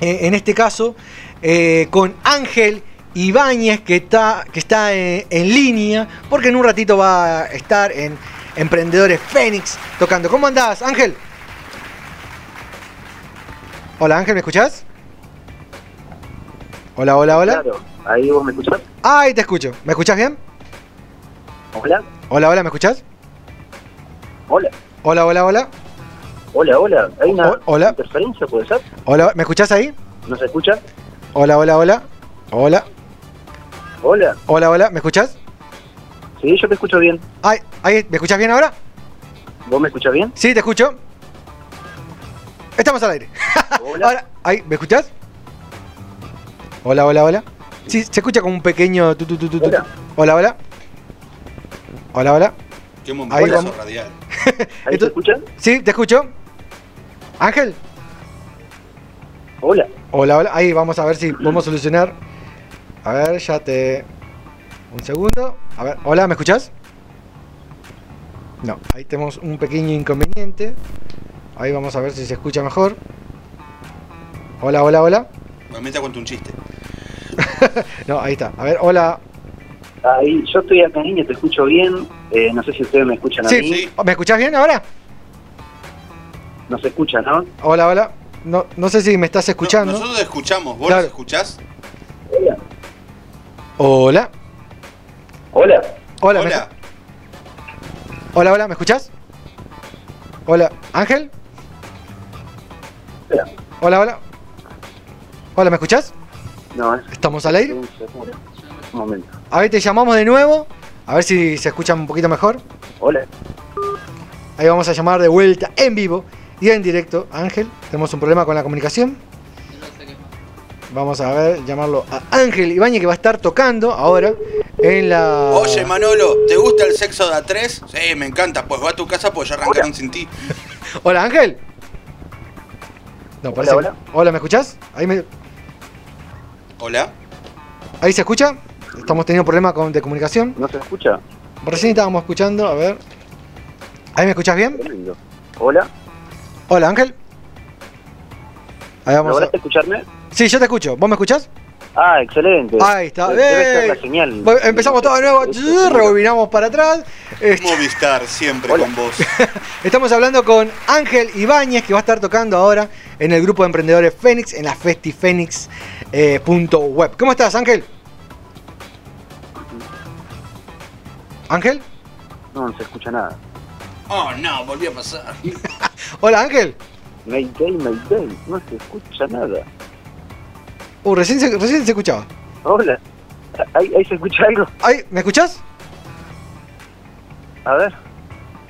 en este caso, con Ángel Ibáñez, que está, que está en, en línea, porque en un ratito va a estar en Emprendedores Fénix tocando. ¿Cómo andás, Ángel? Hola, Ángel, ¿me escuchás? Hola, hola, hola. Claro, ahí vos me escuchás. Ay, te escucho. ¿Me escuchás bien? Hola, Hola, hola, ¿me escuchás? hola, Hola, hola, hola. hola, hola. ¿Hay una O- hola. interferencia, puede ser? Hola, ¿me escuchás ahí? ¿No se escucha? Hola, hola, hola. Hola, Hola, hola, hola, ¿me escuchás? sí, yo te escucho bien. Ay, ¿me escuchás bien ahora? ¿Vos me escuchás bien? Sí, te escucho. Estamos al aire. Ahora, ahí, ¿me escuchás? Hola, hola, hola. Sí, se escucha como un pequeño tu, tu, tu, tu, tu. Hola, hola. Hola, hola. Qué Ahí vamos. radial. ¿Ahí se escucha? Sí, te escucho. Ángel. Hola. Hola, hola. Ahí vamos a ver si podemos solucionar. A ver, ya te. Un segundo. A ver, hola, ¿me escuchás? No, ahí tenemos un pequeño inconveniente. Ahí vamos a ver si se escucha mejor. Hola, hola, hola. Realmente cuento un chiste. No, ahí está. A ver, hola. Ahí, yo estoy acá línea, te escucho bien. Eh, no sé si ustedes me escuchan a Sí, mí. ¿me escuchás bien ahora? No se escucha, ¿no? Hola, hola. No, no sé si me estás escuchando. Nosotros te escuchamos, ¿vos Claro. nos escuchás? Hola. Hola. Hola, ¿me- Hola. hola, hola, ¿me escuchás? Hola, Ángel. Hola, hola. Hola, ¿me escuchás? No, es ¿Estamos al aire? un momento. A ver, te llamamos de nuevo. A ver si se escucha un poquito mejor. Hola. Ahí vamos a llamar de vuelta en vivo y en directo. Ángel, tenemos un problema con la comunicación. Vamos a ver, llamarlo a Ángel Ibañez que va a estar tocando ahora en la. Oye, Manolo, ¿te gusta el sexo de a tres? Sí, me encanta. Pues va a tu casa pues ya arrancaron sin ti. Hola, Ángel. No, parece. hola. hola, ¿me escuchás? Ahí, me... Hola. Ahí se escucha. Estamos teniendo problemas con... de comunicación. ¿No se escucha? Recién estábamos escuchando, a ver. ¿Ahí me escuchás bien? Hola. Hola, Ángel. Ahí vamos a... ¿Lograste escucharme? Sí, yo te escucho. ¿Vos me escuchás? Ah, excelente. Ahí está. Debe ser ¡Eh! la señal. Bueno, Empezamos todo de nuevo. Rebobinamos para atrás. Este, Movistar, siempre con vos. Estamos hablando con Ángel Ibáñez, que va a estar tocando ahora en el grupo de emprendedores Fénix, en la festifénix.web. ¿Cómo estás, Ángel? ¿Ángel? No, no se escucha nada. Oh, no, volvió a pasar. Hola, Ángel. Mayday, Mayday. No se escucha nada. Uh, recién se, recién se escuchaba. Hola. ¿Ahí, ahí se escucha algo? Ahí, ¿Me escuchás? A ver.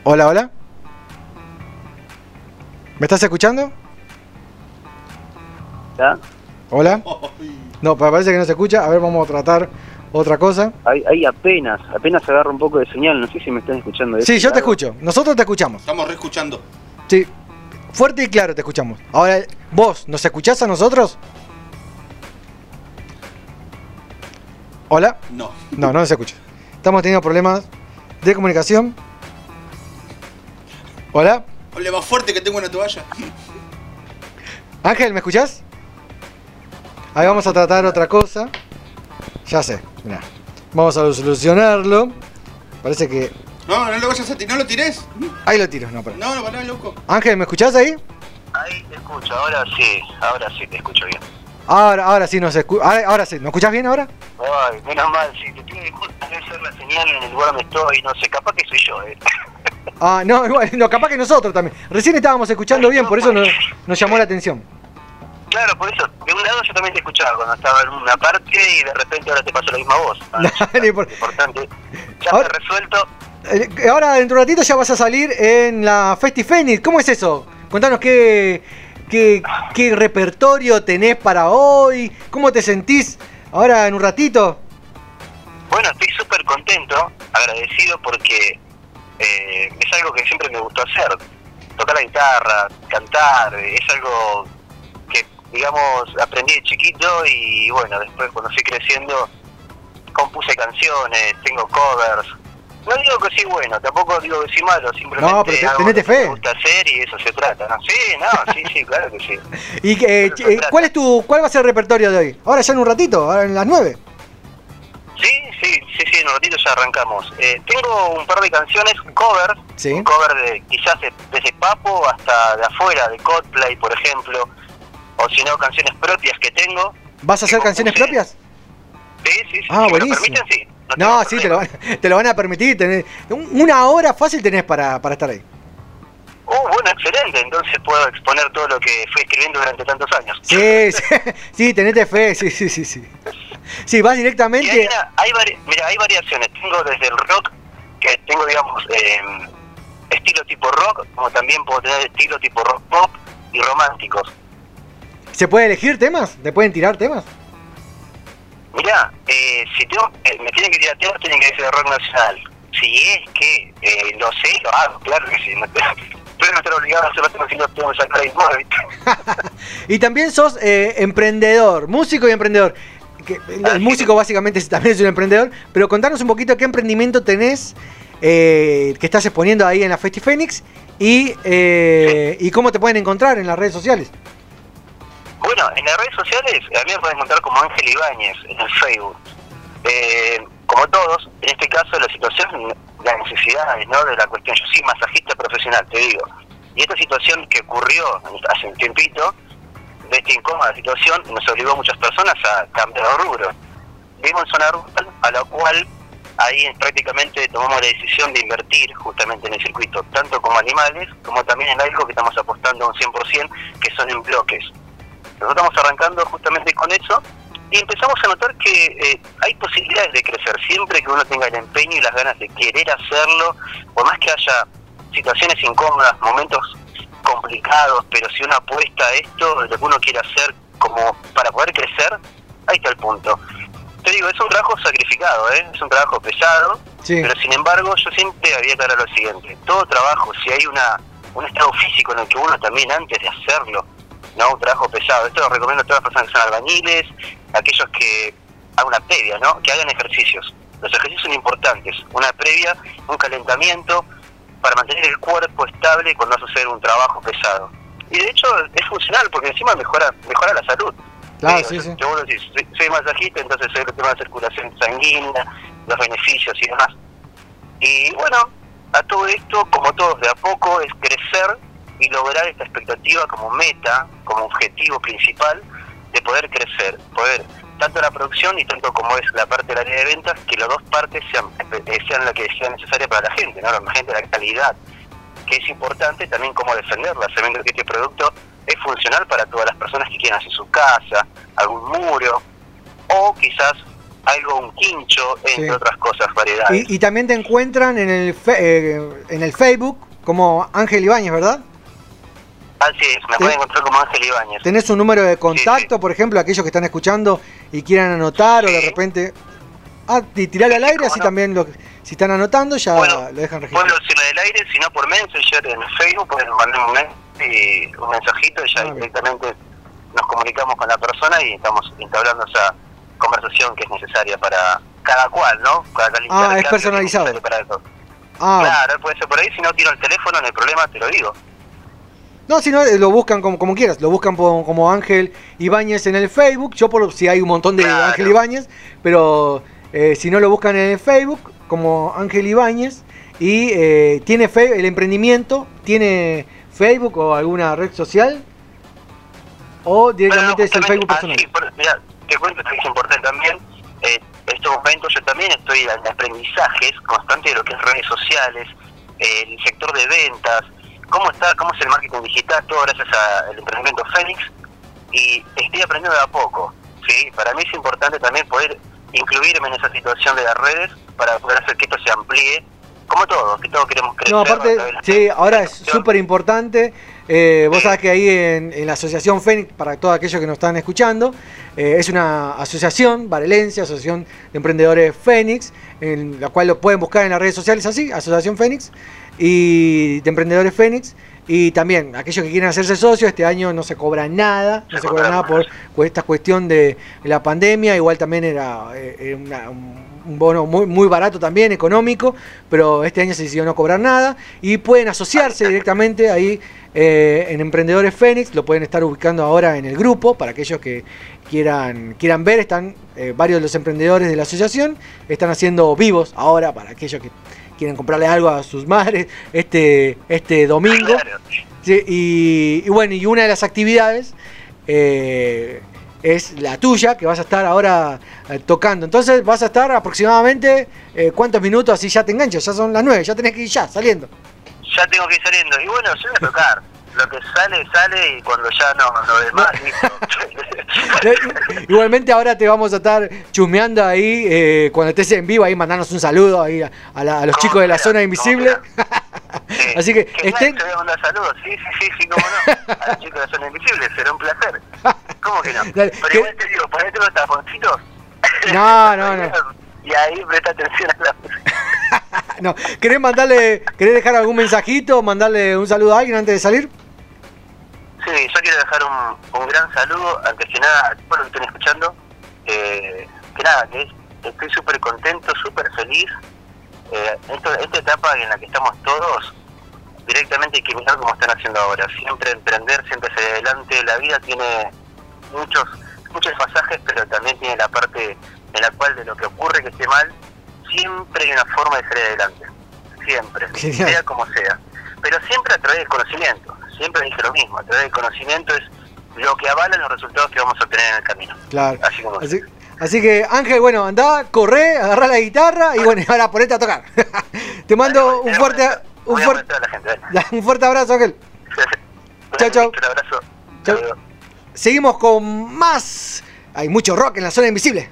Hola, hola. ¿Me estás escuchando? ¿Ya? Hola. No, pa- parece que no se escucha. A ver, vamos a tratar otra cosa. Ahí, ahí apenas, apenas se agarra un poco de señal. No sé si me están escuchando. Sí, este yo te escucho. Nosotros te escuchamos. Estamos reescuchando. Sí. Fuerte y claro te escuchamos. Ahora, ¿vos nos escuchás a nosotros? ¿Hola? No. No, no se escucha. Estamos teniendo problemas de comunicación. ¿Hola? Ole, más fuerte que tengo una toalla. Ángel, ¿me escuchás? Ahí vamos a tratar otra cosa. Ya sé, mirá. Vamos a solucionarlo. Parece que. No, no lo vayas a tirar, no lo tires. Ahí lo tiro, no, pará. No, no, pará, loco. Ángel, ¿me escuchás ahí? Ahí te escucho, ahora sí, ahora sí te escucho bien. Ahora, ahora sí nos escu- ahora, ahora sí, ¿nos escuchás bien ahora? Ay, menos mal, si te pido disculpas, debe ser la señal en el lugar donde estoy, no sé, capaz que soy yo, eh. Ah, no, igual, no, capaz que nosotros también. Recién estábamos escuchando bien, por eso nos, nos llamó la atención. Claro, por eso, de un lado yo también te escuchaba cuando estaba en una parte y de repente ahora te paso la misma voz. Ah, por- importante. Ya Ahora- está resuelto. Eh, Ahora dentro de un ratito ya vas a salir en la FestiFenix. ¿Cómo es eso? Contanos qué, qué, qué repertorio tenés para hoy, cómo te sentís ahora en un ratito. Bueno, estoy súper contento, agradecido porque eh, es algo que siempre me gustó hacer. Tocar la guitarra, cantar, eh, es algo que, digamos, aprendí de chiquito y bueno, después cuando fui creciendo compuse canciones, tengo covers. No digo que sí bueno, tampoco digo que sí malo, simplemente No, pero te- tenete que me fe. gusta hacer y eso se trata, ¿no? Sí, no, sí, sí, claro que sí. ¿Y eh, cuál es tu cuál va a ser el repertorio de hoy? Ahora ya en un ratito, ahora en las 9. Sí, sí, sí, sí, en un ratito ya arrancamos. Eh, tengo un par de canciones covers, Sí. un cover de quizás de- desde Papo hasta de afuera, de Coldplay, por ejemplo, o si no, canciones propias que tengo. ¿Vas a hacer canciones propias? Sí, sí, sí. Ah, si me lo buenísimo. permiten, sí. No, sí, te lo, van, te lo van a permitir. tenés- un- una hora fácil tenés para, para estar ahí. Oh, bueno, excelente. Entonces puedo exponer todo lo que fui escribiendo durante tantos años. Sí, sí, sí, tenete fe, sí, sí, sí, sí. Sí, vas hay, directamente. una- hay vari- mira, hay variaciones. Tengo desde el rock, que tengo, digamos, eh, estilo tipo rock, como también puedo tener estilo tipo rock pop y románticos. ¿Se puede elegir temas? ¿Te pueden tirar temas? Mirá, eh, si tengo, eh, me tienen que tirar temas, tienen que ser de rock nacional. Si es que eh, lo sé, lo hago, claro que sí. No Pero no estar obligado a hacer los temas si no tengo que sacar ahí. Y también sos eh, emprendedor, músico y emprendedor. Que el, el músico básicamente también es un emprendedor, pero contanos un poquito qué emprendimiento tenés eh, que estás exponiendo ahí en la FestiFenix y, eh, y cómo te pueden encontrar en las redes sociales. Bueno, en las redes sociales a mí me pueden encontrar como Ángel Ibáñez en el Facebook. Eh, como todos, en este caso la situación, las necesidades ¿no? de la cuestión. Yo soy masajista profesional, te digo. Y esta situación que ocurrió hace un tiempito, de esta incómoda situación, nos obligó a muchas personas a cambiar de rubro. Vivimos en zona rural, a la cual ahí prácticamente tomamos la decisión de invertir justamente en el circuito, tanto como animales, como también en algo que estamos apostando a un 100%, que son en bloques. Nosotros estamos arrancando justamente con eso y empezamos a notar que eh, hay posibilidades de crecer siempre que uno tenga el empeño y las ganas de querer hacerlo, por más que haya situaciones incómodas, momentos complicados, pero si uno apuesta a esto, lo que uno quiere hacer como para poder crecer, ahí está el punto. Te digo, es un trabajo sacrificado, ¿eh? es un trabajo pesado, Sí. pero sin embargo yo siempre había claro lo siguiente, todo trabajo, si hay una un estado físico en el que uno también antes de hacerlo, no un trabajo pesado, esto lo recomiendo a todas las personas que son albañiles, aquellos que hagan una previa, ¿no? que hagan ejercicios. Los ejercicios son importantes, una previa, un calentamiento para mantener el cuerpo estable cuando vas a hacer un trabajo pesado. Y de hecho es funcional porque encima mejora mejora la salud. Claro, Digo, sí, sí. yo decís, soy, soy masajista, entonces sé el tema de circulación sanguínea, los beneficios y demás. Y bueno, a todo esto, como todos de a poco, es crecer y lograr esta expectativa como meta, como objetivo principal, de poder crecer, poder tanto la producción y tanto como es la parte del área de ventas, que las dos partes sean, eh, sean la que sea necesaria para la gente, ¿no? La gente, la calidad, que es importante también cómo defenderla, sabiendo que este producto es funcional para todas las personas que quieran hacer su casa, algún muro, o quizás algo, un quincho, entre Sí. otras cosas, variedades. Y, y también te encuentran en el, fe- eh, en el Facebook como Ángel Ibáñez, ¿verdad? Así es, me pueden encontrar como Ángel Ibáñez. ¿Tenés un número de contacto, por ejemplo, aquellos que están escuchando y quieran anotar o de repente... Ah, y tirarle al aire, así también lo, si están anotando ya lo dejan registrado. Puedo decirlo del aire, si no por Messenger en Facebook, pueden mandarme un, un mensajito y ya Ah, directamente nos comunicamos con la persona y estamos entablando esa conversación que es necesaria para cada cual, ¿no? Cada Ah, es personalizado. Para eso. Ah, Claro, puede ser por ahí, si no tiro el teléfono, no hay problema, te lo digo. No, si no, eh, lo buscan como, como quieras, lo buscan como Ángel Ibáñez en el Facebook, yo por si hay un montón de Ángel Ibáñez, pero eh, si no lo buscan en el Facebook como Ángel Ibáñez y eh, tiene fe- el emprendimiento, tiene Facebook o alguna red social. o directamente es el Facebook personal. por- mira, te cuento que es importante también. Eh, en estos momentos yo también estoy en aprendizajes constantes de lo que es redes sociales, eh, el sector de ventas, cómo está, cómo es el marketing digital, todo gracias al emprendimiento Fénix. Y estoy aprendiendo de a poco. ¿sí? Para mí es importante también poder incluirme en esa situación de las redes para poder hacer que esto se amplíe, como todo, que todos queremos crecer. No, aparte, sí, ahora es súper importante. eh, vos sabés que ahí en, en la Asociación Fénix, para todos aquellos que nos están escuchando, eh, es una asociación, Varelense, Asociación de Emprendedores Fénix, en la cual lo pueden buscar en las redes sociales así, Asociación Fénix, y de Emprendedores Fénix. Y también, aquellos que quieren hacerse socios, este año no se cobra nada, no se cobra nada por, esta cuestión de la pandemia, igual también era eh, eh, una- un un bono muy, muy barato también, económico, pero este año se decidió no cobrar nada. Y pueden asociarse directamente ahí eh, en Emprendedores Fénix, lo pueden estar ubicando ahora en el grupo para aquellos que quieran, quieran ver, están eh, varios de los emprendedores de la asociación, están haciendo vivos ahora para aquellos que quieren comprarle algo a sus madres este, este domingo. Sí, y, y bueno, y una de las actividades eh, es la tuya, que vas a estar ahora eh, tocando. Entonces vas a estar aproximadamente eh, cuántos minutos así ya te enganchas, ya son las nueve, ya tenés que ir ya, saliendo. ya tengo que ir saliendo. Y bueno, yo voy a tocar. Lo que sale, sale y cuando ya no, no ve más, listo. Eh, Igualmente ahora te vamos a estar chusmeando ahí, eh, cuando estés en vivo, ahí mandanos un saludo ahí a, a la- a los chicos de la zona invisible. Así que Que estén... te voy a mandar saludos. Sí, sí, sí, sí, cómo no. A los chicos de la zona invisible, será un placer. ¿Cómo que no? Dale, Pero igual te digo, ponete los taponcitos. No, no, no. Y ahí presta atención a la música. no. ¿Querés mandarle, querés dejar algún mensajito, mandarle un saludo a alguien antes de salir? Sí, yo quiero dejar un, un gran saludo, antes que nada, a todos los que estén escuchando. Eh, que nada, que es- estoy súper contento, súper feliz. Eh, esto- esta etapa en la que estamos todos, directamente hay que mirar como están haciendo ahora. Siempre emprender, siempre hacia adelante. La vida tiene muchos muchos pasajes, pero también tiene la parte en la cual de lo que ocurre que esté mal, siempre hay una forma de salir adelante. Siempre, sea como sea. Pero siempre a través del conocimiento. Siempre dije lo mismo, a través del conocimiento es lo que avala los resultados que vamos a obtener en el camino. Claro. Así como Así, así que Ángel, bueno, andá, corre, agarrá la guitarra y bueno, ahora ponete a tocar. Te mando un fuerte, un fuerte, molestar a la gente. dale. un fuerte abrazo, Ángel. Chao, chao. Un abrazo. Chau. Seguimos con más. Hay mucho rock en la zona invisible.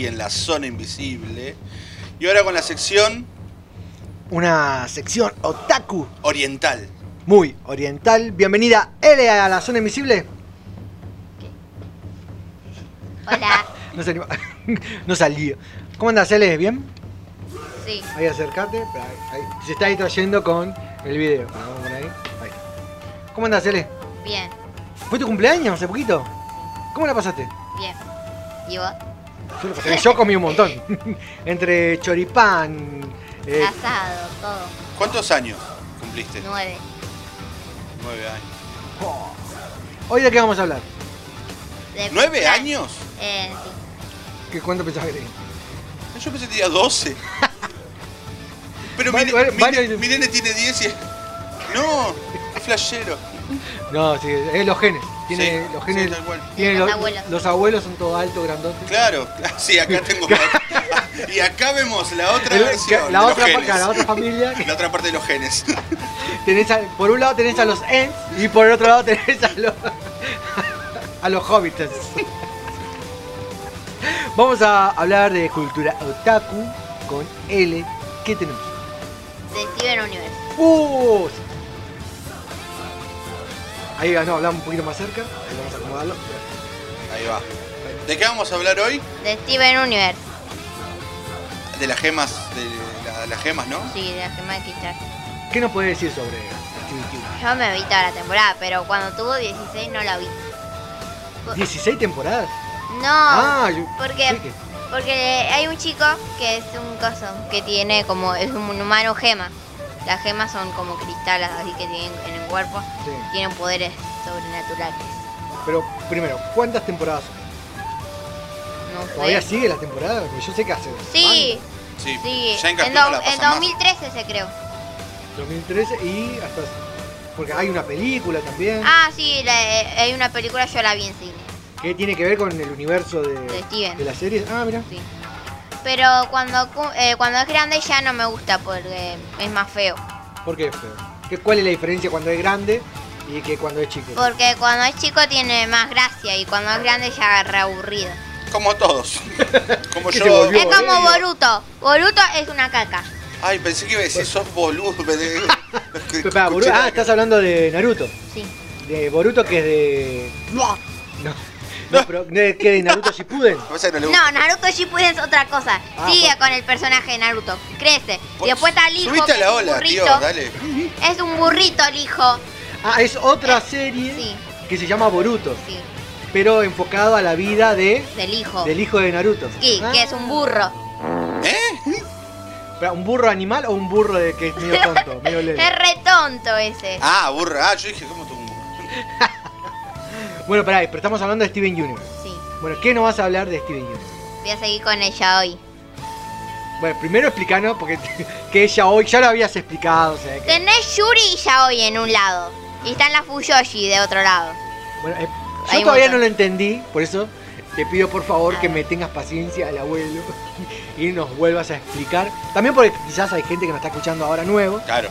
Aquí en la zona invisible. Y ahora con la sección Una sección otaku oriental. muy oriental. Bienvenida, L a la zona invisible. Hola. No salió. no salió. ¿Cómo andas, L? ¿Bien? Sí. Ahí acércate. Ahí, ahí. Se está distrayendo con el video. Vamos por ahí. Ahí. ¿Cómo andas, L? Bien, ¿Fue tu cumpleaños hace poquito? Yo, comí un montón. Entre choripán. eh, Asado, todo. ¿Cuántos años cumpliste? Nueve. Nueve años. ¿Hoy de qué vamos a hablar? De ¿Nueve plan- años? Eh, sí. ¿Qué, ¿Cuánto pensabas que tenía? Yo pensé que tenía 12. Pero mi, Vale, vale, mi- vale. mi nene tiene 10 y... No, es flashero. No, sí, es los genes. Tiene Sí, los genes. sí, tiene Los los, abuelos. los abuelos son todos altos, grandotes. Claro, sí, acá tengo... y acá vemos la otra El- versión la de otra los genes. la otra familia. La otra parte de los genes. Tenés a- por un lado tenés a los Ents y por el otro lado tenés a los, a los hobbits. Vamos a hablar de cultura otaku con L. ¿Qué tenemos? De Steven Universe. ¡Uh! Ahí no, hablamos un poquito más cerca. Ahí vamos a acomodarlo. Ahí va. ¿De qué vamos a hablar hoy? De Steven Universe. De las gemas, de la- las gemas, ¿no? Sí, de la gema de cristal. ¿Qué nos puede decir sobre Universe? Yo me vi toda la temporada, pero cuando tuvo 16 no la vi. 16 temporadas. No, Ah, yo- porque, sí que- porque hay un chico que es un coso, que tiene como, es un humano gema. Las gemas son como cristales, así que tienen en el cuerpo, Sí. tienen poderes sobrenaturales. Pero primero, ¿cuántas temporadas son? No sé. ¿Todavía sigue la temporada? Porque yo sé que hace Sí, Sí, sí. ya en En, do- la en pasan más. 2013 se creó. 2013 y hasta. Porque hay una película también Ah, sí, la- eh, hay una película, yo la vi en cine. que tiene que ver con el universo de, De Steven. de la serie. Ah, mira. Pero cuando, cu- eh, cuando es grande ya no me gusta porque es más feo. ¿Por qué es feo? ¿Qué- ¿Cuál es la diferencia cuando es grande y que cuando es chico? Porque cuando es chico tiene más gracia y cuando es grande ya es reaburrido. Como todos. Como yo. volvió Es como Boruto. Boruto. Boruto es una caca. Ay, pensé que iba a decir sos boludo. ah, estás hablando de Naruto. Sí. De Boruto que es de. No. No, pero de, que de Naruto Shippuden. No, Naruto Shippuden es otra cosa. Ah, Sigue pues- con el personaje de Naruto. Crece. Y después está el hijo. Subiste a que la es un ola, tío, burrito. dale. Es un burrito el hijo. Ah, es otra serie que se llama Boruto. Sí. Pero enfocado a la vida de Del hijo. del hijo de Naruto. Sí, Ah, que es un burro. espera, ¿Un burro animal o un burro de que es medio tonto, medio leve? Es re tonto ese. Ah, burra. Ah, yo dije, ¿cómo tú? un burro? Bueno, pará, pero estamos hablando de Steven Universe. Sí. Bueno, ¿qué nos vas a hablar de Steven Universe? Voy a seguir con ella hoy. Bueno, primero explicanos, porque que ella hoy ya lo habías explicado, o sea que- Tenés Yuri y Yaoi en un lado. Y están las Fuyoshi de otro lado. Bueno, eh, yo Hay todavía no lo entendí, por eso te pido por favor que me tengas paciencia al abuelo y nos vuelvas a explicar. También porque quizás hay gente que nos está escuchando ahora nuevo, Claro.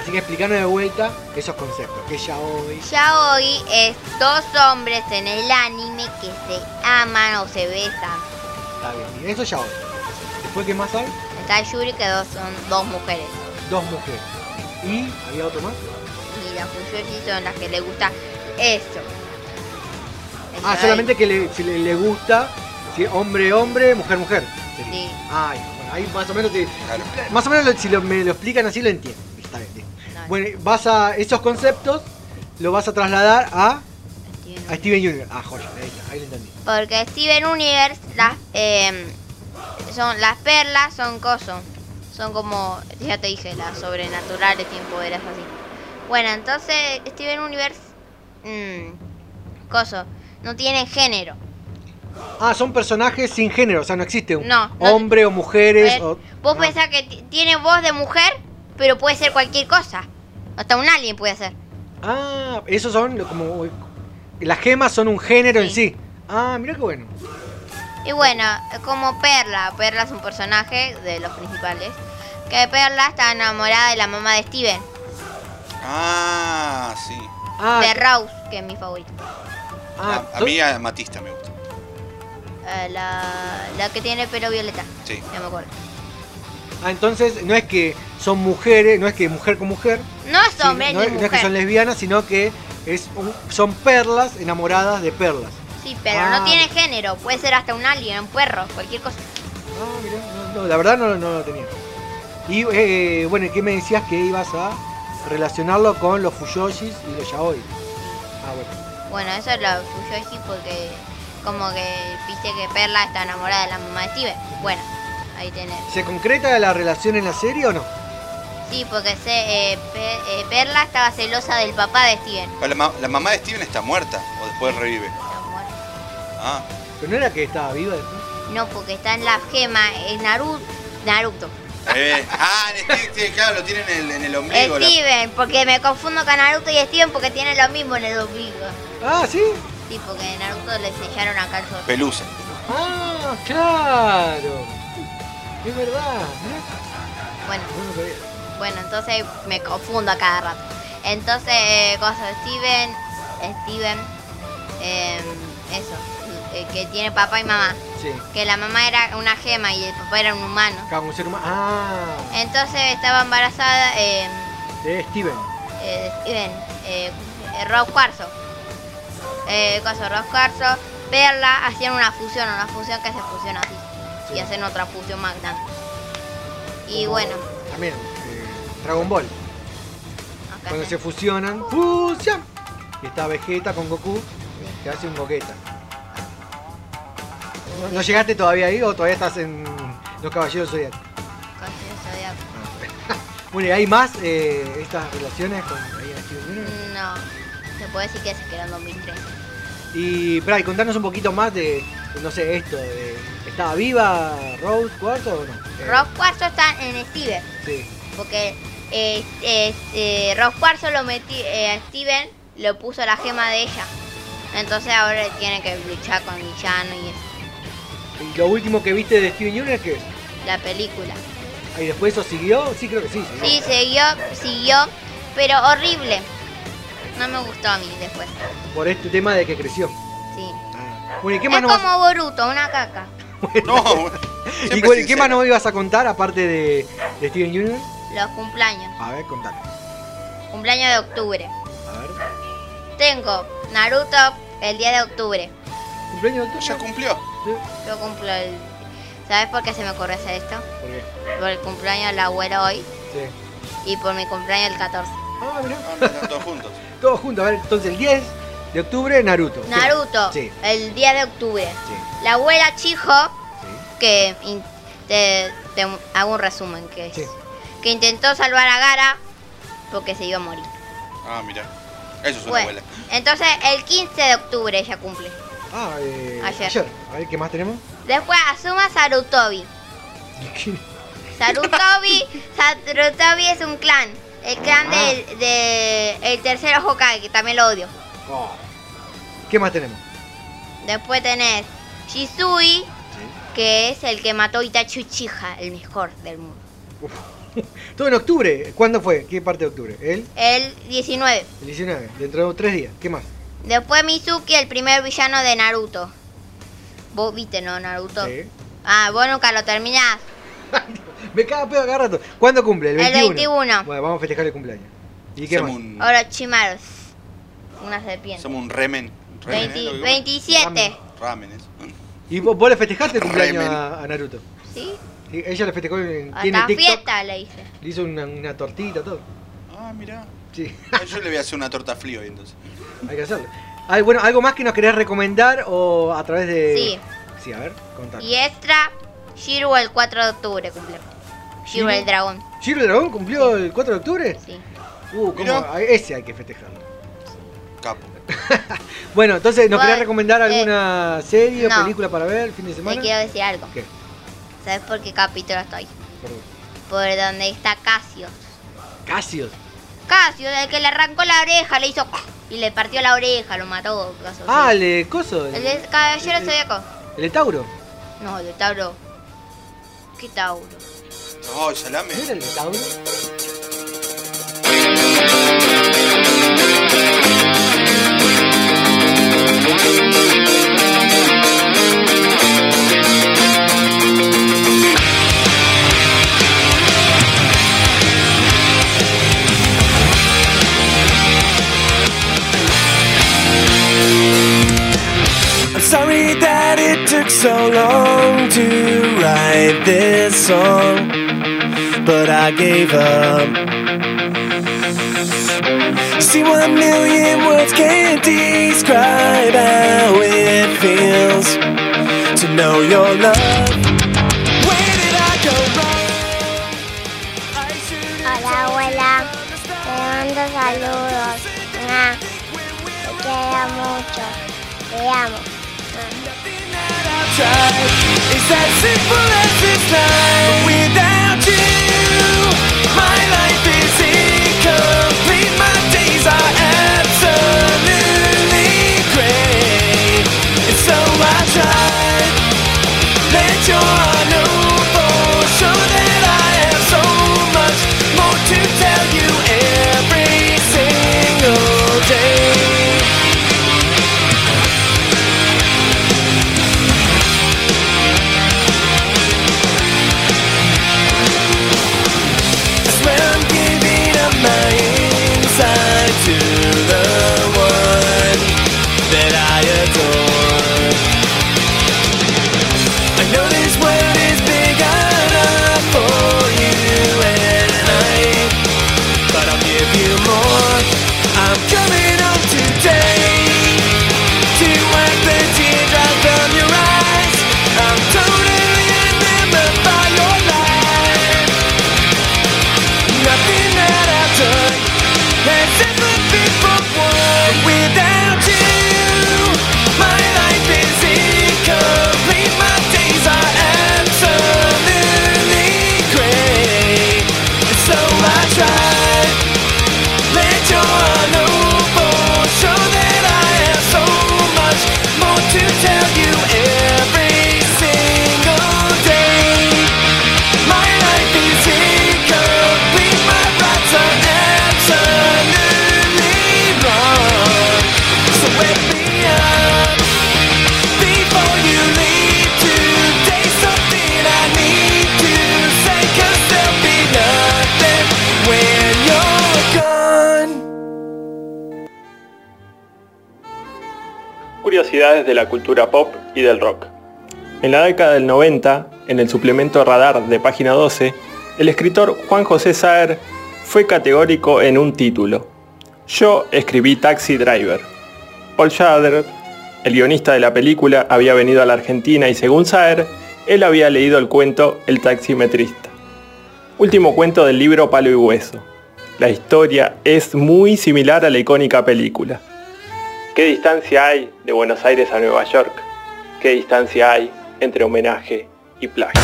Así que explicarnos de vuelta esos conceptos, que ya hoy... Yaoi es dos hombres en el anime que se aman o se besan. Está bien, eso ya hoy. Después, ¿qué más hay? Está Yuri que dos son dos mujeres. Dos mujeres. ¿Y había otro más? Y las Fuyoshi son las que le gusta eso. El Ah, yaoi. solamente que le, si le, le gusta, si hombre, hombre, mujer, mujer. sería. Sí. Ay, bueno, ahí más o menos, te- más o menos lo- si lo- me lo explican así lo entiendo. Está bien, bien. Bueno, vas a esos conceptos, lo vas a trasladar a, a Steven Universe. Ah, joya, ahí está, ahí lo entendí. Porque Steven Universe, las, eh, son, las perlas son coso. Son como, ya te dije, las sobrenaturales, tienen poderes así. Bueno, entonces Steven Universe, mm, coso, no tiene género. Ah, son personajes sin género, o sea, no existe un No, no- hombre o mujeres. O- Vos ah. pensás que tiene voz de mujer, pero puede ser cualquier cosa. Hasta un alien puede ser. Ah, esos son como. Las gemas son un género en sí. Ah, mira qué bueno. Y bueno, como Perla, Perla es un personaje de los principales, que Perla está enamorada de la mamá de Steven, Ah, sí. Ah, de Rose, que es mi favorito. a, a mí a Matista me gusta. Eh, la, la que tiene pelo violeta. Sí. Ya me acuerdo. Ah, entonces no es que son mujeres, no es que mujer con mujer. No es sino- hombre no, ni es, no es que mujer. son lesbianas, sino que es un- son perlas enamoradas de perlas. Sí, pero Ah. no tiene género. Puede ser hasta un alien, un perro, cualquier cosa. Ah, mirá, no, no, la verdad no, no lo tenía. Y eh, bueno, ¿y ¿qué me decías que ibas a relacionarlo con los Fuyoshis y los Yaoi? Ah, bueno. Bueno, eso es lo Fuyoshi porque como que viste que Perla está enamorada de la mamá de Steven. Bueno, ahí tenés. ¿Se concreta la relación en la serie o no? Sí, porque se, eh, eh, Perla estaba celosa del papá de Steven. Pero La, ma- la mamá de Steven está muerta o después revive. Ah, ¿Pero no era que estaba viva después? No, porque está en la gema, es Naruto. Naruto. eh, ah, en Steven, claro, lo tienen en el, en el ombligo. la- Steven, porque me confundo con Naruto y Steven porque tienen lo mismo en el ombligo. Ah, ¿sí? Sí, porque Naruto le sellaron acá el sol. Pelusa. Ah, claro. Es verdad. Bueno. Bueno, entonces me confundo a cada rato. Entonces, eh, cosa de Steven, Steven, eh, eso, eh, que tiene papá y mamá. Sí. Que la mamá era una gema y el papá era un humano. Cada un ser humano. Ah, Entonces estaba embarazada eh, de Steven. eh, Steven, eh, Rob Cuarzo. Eh, cosa, Rob Cuarzo, Perla, hacían una fusión, una fusión que se fusiona así. Y hacen otra fusión más grande. Y bueno, También, Dragon Ball. Cuando se fusionan, ¡fusión! Y está Vegeta con Goku, que hace un Gogeta. ¿No, llegaste todavía ahí o todavía estás en Los Caballeros Zodiac? Caballero Zodiaco. Bueno, ¿y hay más eh, estas relaciones con Steven? No, se puede decir que se quedó en 2003. Y, espera, y contanos un poquito más de, no sé, esto, de, ¿estaba viva Rose Cuarto o no? Eh, Rob Cuarzo está en Steven, Sí. porque eh, eh, eh, Rob Cuarzo lo metí, eh, a Steven lo puso la gema de ella. Entonces ahora tiene que luchar con villano y eso, ¿Y lo último que viste de Steven Universe qué es? la película. ¿Y después eso siguió? Sí, creo que sí. siguió. Sí, siguió, siguió, pero horrible. No me gustó a mí después. Por este tema de que creció. Sí. Bueno, ¿y qué más Es vas- como Boruto, una caca. ¿Y bueno, qué más nos ibas a contar aparte de, de Steven Universe? Los cumpleaños. A ver, contame. Cumpleaños de octubre. A ver. Tengo Naruto el día de octubre. ¿Cumpleaños de octubre? ¿Ya cumplió? Yo cumplo el... ¿Sabes por qué se me ocurrió hacer esto? ¿Por qué? Por el cumpleaños del abuelo hoy Sí. y por mi cumpleaños el 14. Ah. Ah, mira, están todos juntos. Todos juntos. A ver, entonces el 10 de octubre, Naruto. Naruto, Sí. el día de octubre. La abuela Chijo, que in- te, te hago un resumen, que es Sí. Que intentó salvar a Gara porque se iba a morir. Ah, mira. Eso es una Bueno, abuela. entonces el 15 de octubre ella cumple. Ah, eh, Ayer. A ver, ¿qué más tenemos? Después Asuma Sarutobi. Sarutobi, Sarutobi es un clan. El clan Ah. del de, el tercero Hokage, que también lo odio. Oh. ¿Qué más tenemos? Después tenés Shisui, que es el que mató a Itachi Uchiha, el mejor del mundo. Todo en octubre. ¿Cuándo fue? ¿Qué parte de octubre? ¿El? El 19. El 19. Dentro de tres días. ¿Qué más? Después Mizuki, el primer villano de Naruto. Vos viste, ¿no, Naruto? Sí. Ah, vos nunca lo terminás. Me caga pedo cada rato. ¿Cuándo cumple? El El 21. 21. Bueno, vamos a festejar el cumpleaños. ¿Y qué más? un, Orochimaru. Una serpiente. hacemos un remen. Remen, ¿eh? 20 Lo que- 27. Ramen, eso. ¿Y vos, vos le festejaste el cumpleaños a, a Naruto? ¿Sí? Ella le festejó. en- Tiene Hasta TikTok. fiesta le hice. Le hizo una, una tortita, todo. Ah, mira. Sí, Yo le voy a hacer una torta frío hoy entonces. hay que hacerlo. Ay, bueno, ¿algo más que nos querés recomendar o a través de...? Sí. Sí, a ver, contame. Y extra, Shiru el 4 de octubre cumple. Shiru ¿Shiro? el dragón. ¿Giro el Dragón cumplió el 4 de octubre? Sí. Uh, ¿cómo? Mirá. Ese hay que festejarlo. Capo. Bueno, entonces, ¿nos querés recomendar eh, alguna serie o no. película para ver el fin de Te semana? quiero decir algo. ¿Qué? ¿Sabes por qué capítulo estoy? Perdón. Por donde está Casio. Casios. Casio, el que le arrancó la oreja, le hizo y le partió la oreja, lo mató. Ah, el de Coso. El de Caballero el- Zodíaco. El de Tauro. No, el de Tauro. ¿Qué Tauro? Ay, salame. ¿No era el de Tauro? that it took so long to write this song, but I gave up. See, one million words can't describe how it feels to know your love. Where did I go wrong? Hola, abuela. Te mando saludos. Nah, te quiero mucho. Te amo. It's simple as without you, my life is incomplete. My days are absolutely great. And so I tried. Let your De la cultura pop y del rock. En la década del 90, en el suplemento Radar de página 12, el escritor Juan José Saer fue categórico en un título. Yo escribí Taxi Driver. Paul Schrader, el guionista de la película, había venido a la Argentina y según Saer, él había leído el cuento El taximetrista. Último cuento del libro Palo y Hueso. La historia es muy similar a la icónica película. ¿Qué distancia hay de Buenos Aires a Nueva York? ¿Qué distancia hay entre homenaje y plagio?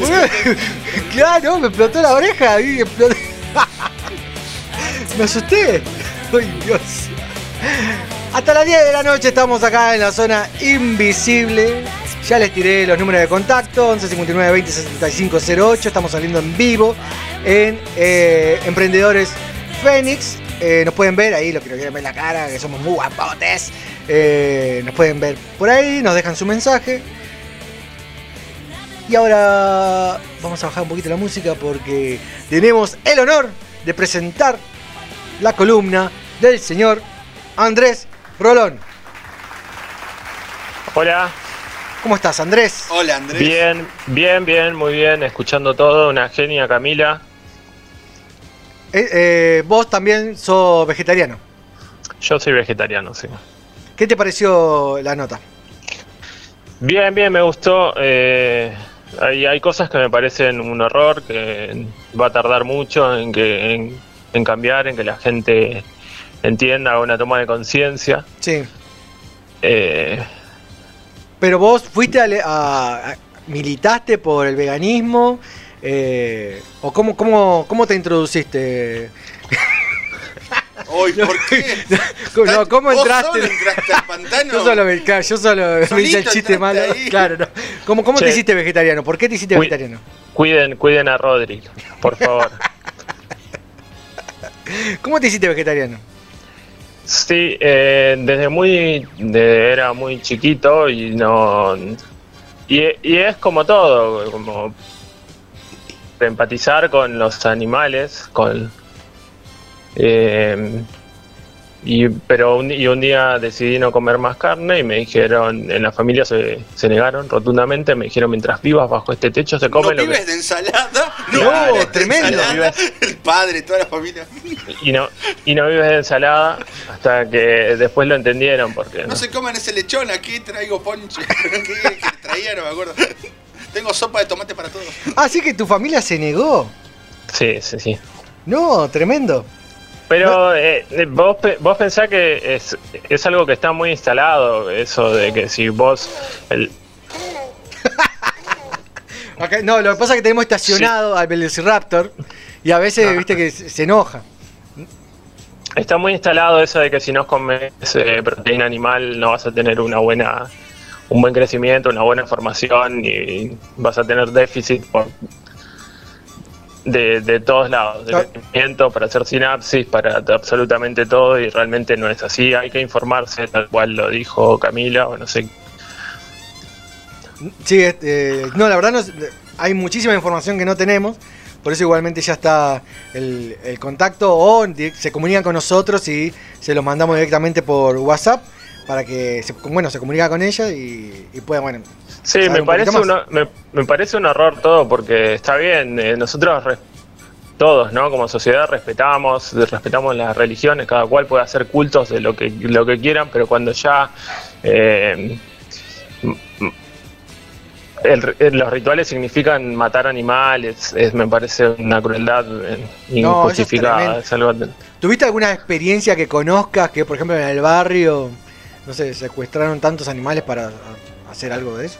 claro, me explotó la oreja. me asusté. Ay, Dios. Hasta las 10 de la noche estamos acá en la zona invisible. Ya les tiré los números de contacto, 11 59 20 75 08. Estamos saliendo en vivo en eh, Emprendedores Fénix. Eh, nos pueden ver ahí, los que nos quieren ver la cara, que somos muy guapotes. Eh, nos pueden ver por ahí, nos dejan su mensaje. Y ahora vamos a bajar un poquito la música porque tenemos el honor de presentar la columna del señor Andrés Rolón. Hola. ¿Cómo estás, Andrés? Hola, Andrés. Bien, bien, bien, muy bien, escuchando todo, una genia Camila. Eh, eh, vos también sos vegetariano. Yo soy vegetariano, sí. ¿Qué te pareció la nota? Bien, bien, me gustó. eh, hay, hay cosas que me parecen un horror, que va a tardar mucho en, que, en, en cambiar, en que la gente entienda, una toma de conciencia. Sí. Eh, Pero vos fuiste a, le- a- a- militaste por el veganismo eh, o cómo, cómo, cómo te introduciste. Uy, ¿por qué? No, ¿Cómo ¿Vos entraste? solo entraste al pantano? Yo solo, me- claro, yo solo me hice el chiste malo. ahí. Claro, no. ¿Cómo, cómo te hiciste vegetariano? ¿Por qué te hiciste vegetariano? cuiden, cuiden a Rodri, por favor. ¿Cómo te hiciste vegetariano? Sí, eh, desde muy, de- era muy chiquito y no, y, y es como todo, como empatizar con los animales, con, eh, Y, pero un, y un día decidí no comer más carne y me dijeron, en la familia se, se negaron rotundamente, me dijeron, mientras vivas bajo este techo se come ¿No lo que... vives de ensalada? No, de tremendo. ensalada. El padre, toda la familia. Y no, y no vives de ensalada hasta que después lo entendieron porque... No se coman ese lechón, aquí traigo ponche. ¿Qué, qué traía? No me acuerdo. Tengo sopa de tomate para todos. Así que tu familia se negó. Sí, sí, sí. No, tremendo. Pero eh, eh, vos, vos pensás que es, es algo que está muy instalado, eso de que si vos... El, no, lo que pasa es que tenemos estacionado al Velociraptor y a veces, Ah. viste, que se se enoja. Está muy instalado eso de que si no comes eh, proteína animal no vas a tener una buena un buen crecimiento, una buena formación y vas a tener déficit por de, de todos lados, de crecimiento, para hacer sinapsis, para absolutamente todo y realmente no es así, hay que informarse tal cual lo dijo Camila o no sé. Sí, este, no, la verdad no, hay muchísima información que no tenemos. Por eso igualmente ya está el, el contacto o se comunican con nosotros y se los mandamos directamente por WhatsApp para que se, bueno, se comunica con ella y, y pueda, bueno, Sí, me un parece, me, me parece un error todo, porque está bien, eh, nosotros res- todos, ¿no? Como sociedad respetamos, respetamos las religiones, cada cual puede hacer cultos de lo que, lo que quieran, pero cuando ya eh, el- el- los rituales significan matar animales, es- me parece una crueldad eh, No, es injustificada. es algo- ¿Tuviste alguna experiencia que conozcas que, por ejemplo, en el barrio, no sé, secuestraron tantos animales para hacer algo de eso?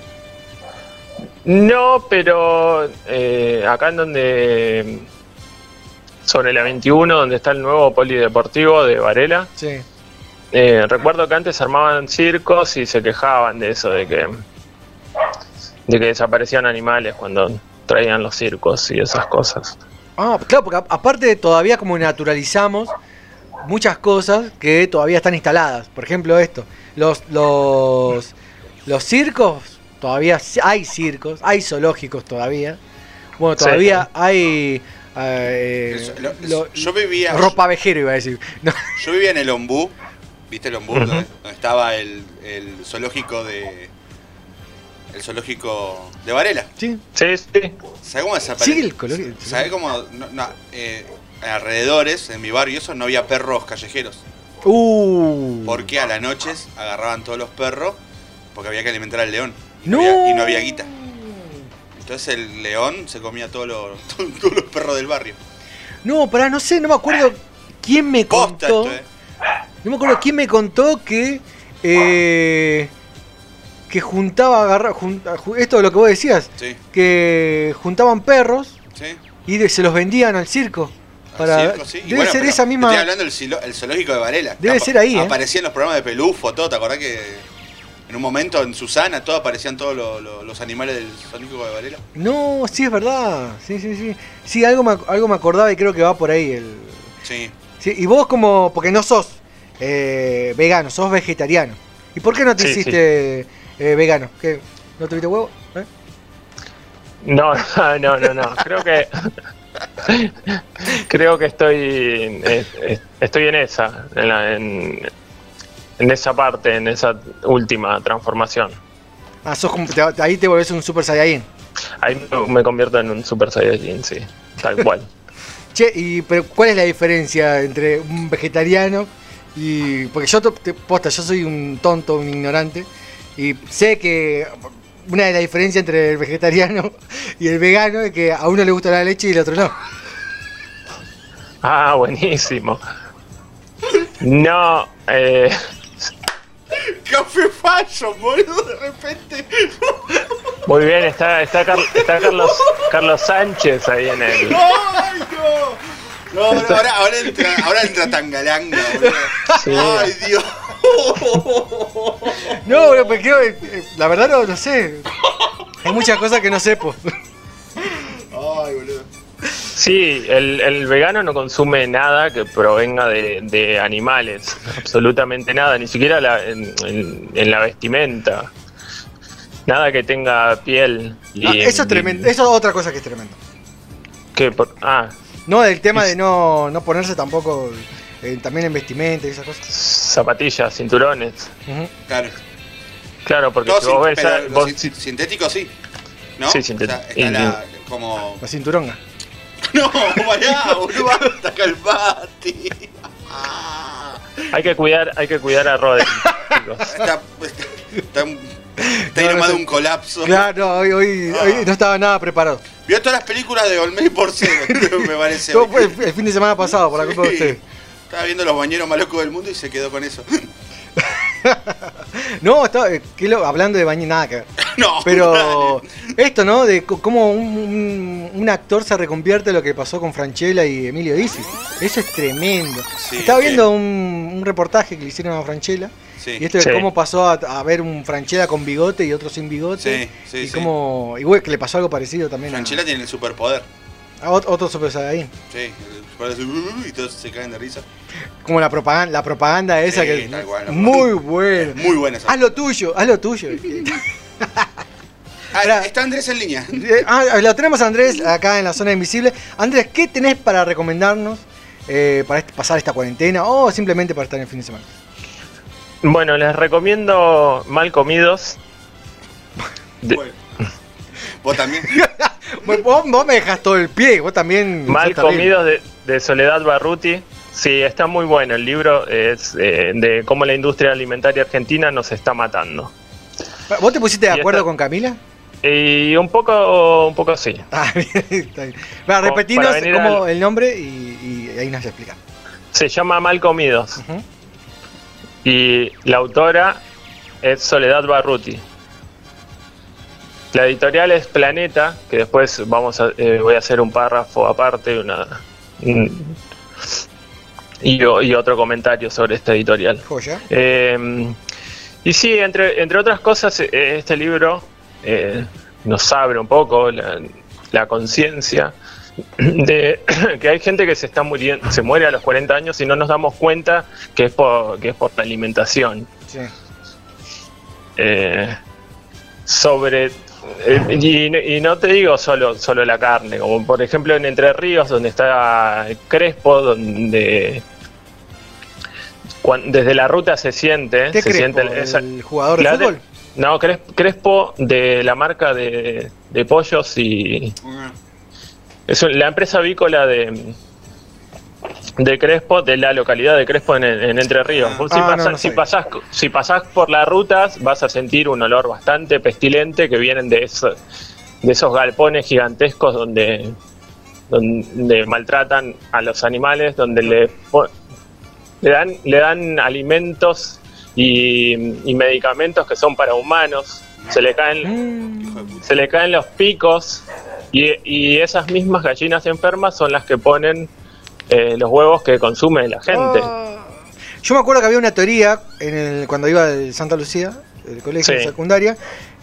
No, pero eh, acá en donde. Sobre la 21, donde está el nuevo polideportivo de Varela. Sí. eh, recuerdo que antes armaban circos y se quejaban de eso, de que. de que desaparecían animales cuando traían los circos y esas cosas. Ah, claro, porque aparte todavía como naturalizamos muchas cosas que todavía están instaladas. Por ejemplo, esto. Los, los, los circos, todavía hay circos, hay zoológicos todavía. Bueno, Sí. todavía hay... eh, Eso, lo- lo- yo vivía. ropa vejero iba a decir. No. Yo vivía en el Ombú. ¿Viste el Ombú? Donde, donde estaba el, el zoológico de. El zoológico de Varela. Sí. Sí, sí. ¿Sabes cómo desapareció? Sí, el color- ¿Sabes cómo.? No, no, eh, alrededores, en mi barrio, eso no había perros callejeros. Uh. Porque a las noches agarraban todos los perros porque había que alimentar al león. Y No. había, y no había guita. Entonces el león se comía todos los, todos los perros del barrio. No, pará, no sé, no me acuerdo quién me Posta contó. esto, eh. No me acuerdo quién me contó que. eh, que juntaba, agarra, junta- ju- esto de lo que vos decías. Sí. Que juntaban perros Sí. y se los vendían al circo. Para, Circo, sí. Y Debe bueno, ser esa misma. Estoy hablando del zoológico de Varela. Debe Apa- ser ahí, ¿eh? Aparecían los programas de Pelufo, todo. ¿Te acordás que en un momento en Susana todo aparecían todos los, los- los animales del zoológico de Varela? No, sí, es verdad. Sí, sí, sí. Sí, algo me, algo me acordaba y creo que va por ahí. El... Sí. Sí, y vos, como. Porque no sos eh, vegano, sos vegetariano. ¿Y por qué no te Sí, hiciste eh, vegano? ¿Qué? ¿No tuviste huevo? ¿Eh? No, no, no, no. Creo que. Creo que estoy. Estoy en esa. En, la- en, en esa parte, en esa última transformación. Ah, sos como, te- ahí te volvés un super saiyajin. Ahí me- convierto en un Super Saiyajin, sí. Tal cual. Che, y pero ¿cuál es la diferencia entre un vegetariano y porque yo te- posta, yo soy un tonto, un ignorante y sé que una de las diferencias entre el vegetariano y el vegano es que a uno le gusta la leche y al otro no. Ah, buenísimo. No, eh, Café Fashion, boludo, de repente. muy bien, está, está, Car- está Carlos, Carlos Sánchez ahí en el. ¡Ay, no! No, no, ahora, ahora entra, ahora entra Tangalanga, boludo. Sí. Ay, Dios. No, eh, la verdad no, no sé. Hay muchas cosas que no sé, po. Ay, boludo. Sí, el, el vegano no consume nada que provenga de, de animales, absolutamente nada, ni siquiera la- en, en- en la vestimenta. Nada que tenga piel. Y, No, eso es tremendo, eso es otra cosa que es tremendo. que por- ah, No, el tema de no, no ponerse tampoco eh, también en vestimenta y esas cosas. Zapatillas, cinturones. Ujú. Claro. Claro, porque Todo si vos sin- ves pero ya- lo vos- sin- sintético sí. ¿No? Sí, sintético. O sea, la, como. La cinturonga. No, pará, boludo, basta, calmate. hay que cuidar, hay que cuidar a Rodri. chicos. Está, está, está, está ahí nomás de un colapso. Claro, hoy, hoy, Ah. hoy no estaba nada preparado. Vio todas las películas de Olmedo por cero, me parece. Todo fue el, el fin de semana pasado, por la culpa de Sí. Estaba viendo los bañeros más locos del mundo y se quedó con eso. No, estaba, eh, lo- hablando de baño, nada que ver. No, Pero esto, ¿no? De co- cómo un, un- un actor se reconvierte lo que pasó con Franchella y Emilio Dizzi. Eso es tremendo. Sí, Estaba viendo un, un reportaje que le hicieron a Franchella. Sí. Y esto de Sí. cómo pasó a, a ver un Franchella con bigote y otro sin bigote. Sí, sí, y sí. cómo. Igual que le pasó algo parecido también a, Franchella tiene el superpoder. A ot- otro Super Saiyajin. Sí, el superpoder hace, "Uh", y todos se caen de risa. Como la propaganda, la propaganda esa Sí, que. tal cual, la muy buena. Muy buena esa. Haz lo tuyo, haz lo tuyo. Ah, está Andrés en línea. Eh, ah, lo tenemos a Andrés acá en la zona invisible. Andrés, ¿qué tenés para recomendarnos eh, para este- pasar esta cuarentena o simplemente para estar en el fin de semana? Bueno, les recomiendo Mal Comidos. De- Bueno. Vos también. Vos, me dejas todo el pie, vos también. Mal. Comidos de, de Soledad Barruti. Sí, está muy bueno. El libro es eh, de cómo la industria alimentaria argentina nos está matando. ¿Vos te pusiste de acuerdo esta- con Camila? Y un poco, un poco sí. Ah, bien, está bien. Como al- el nombre y, y ahí nos explica. Se llama Mal Comidos. Y la autora es Soledad Barruti. La editorial es Planeta, que después vamos a, eh, voy a hacer un párrafo aparte, una un- y, otro comentario sobre esta editorial. Joya. Eh, y sí, entre, entre otras cosas, eh, este libro eh, nos abre un poco la, la conciencia de que hay gente que se está muriendo, se muere a los 40 años y no nos damos cuenta que es por, que es por la alimentación. Sí. Eh, sobre y, y no te digo solo solo la carne, como por ejemplo en Entre Ríos donde está Crespo, donde desde la ruta se siente, ¿Qué se Crespo? siente esa- ¿El jugador de fútbol? no, Cres- Crespo de la marca de, de pollos y es un- la empresa avícola de de Crespo, de la localidad de Crespo en, en Entre Ríos. Vos si, Ah, no, pasás, no si, pasás, si pasás por las rutas vas a sentir un olor bastante pestilente que vienen de, eso- de esos galpones gigantescos donde, donde maltratan a los animales, donde le, dan, le dan alimentos y, y medicamentos que son para humanos. Se le caen, se le caen los picos y, y esas mismas gallinas enfermas son las que ponen eh, los huevos que consume la gente. Yo me acuerdo que había una teoría en el- cuando iba de Santa Lucía, el colegio de secundaria,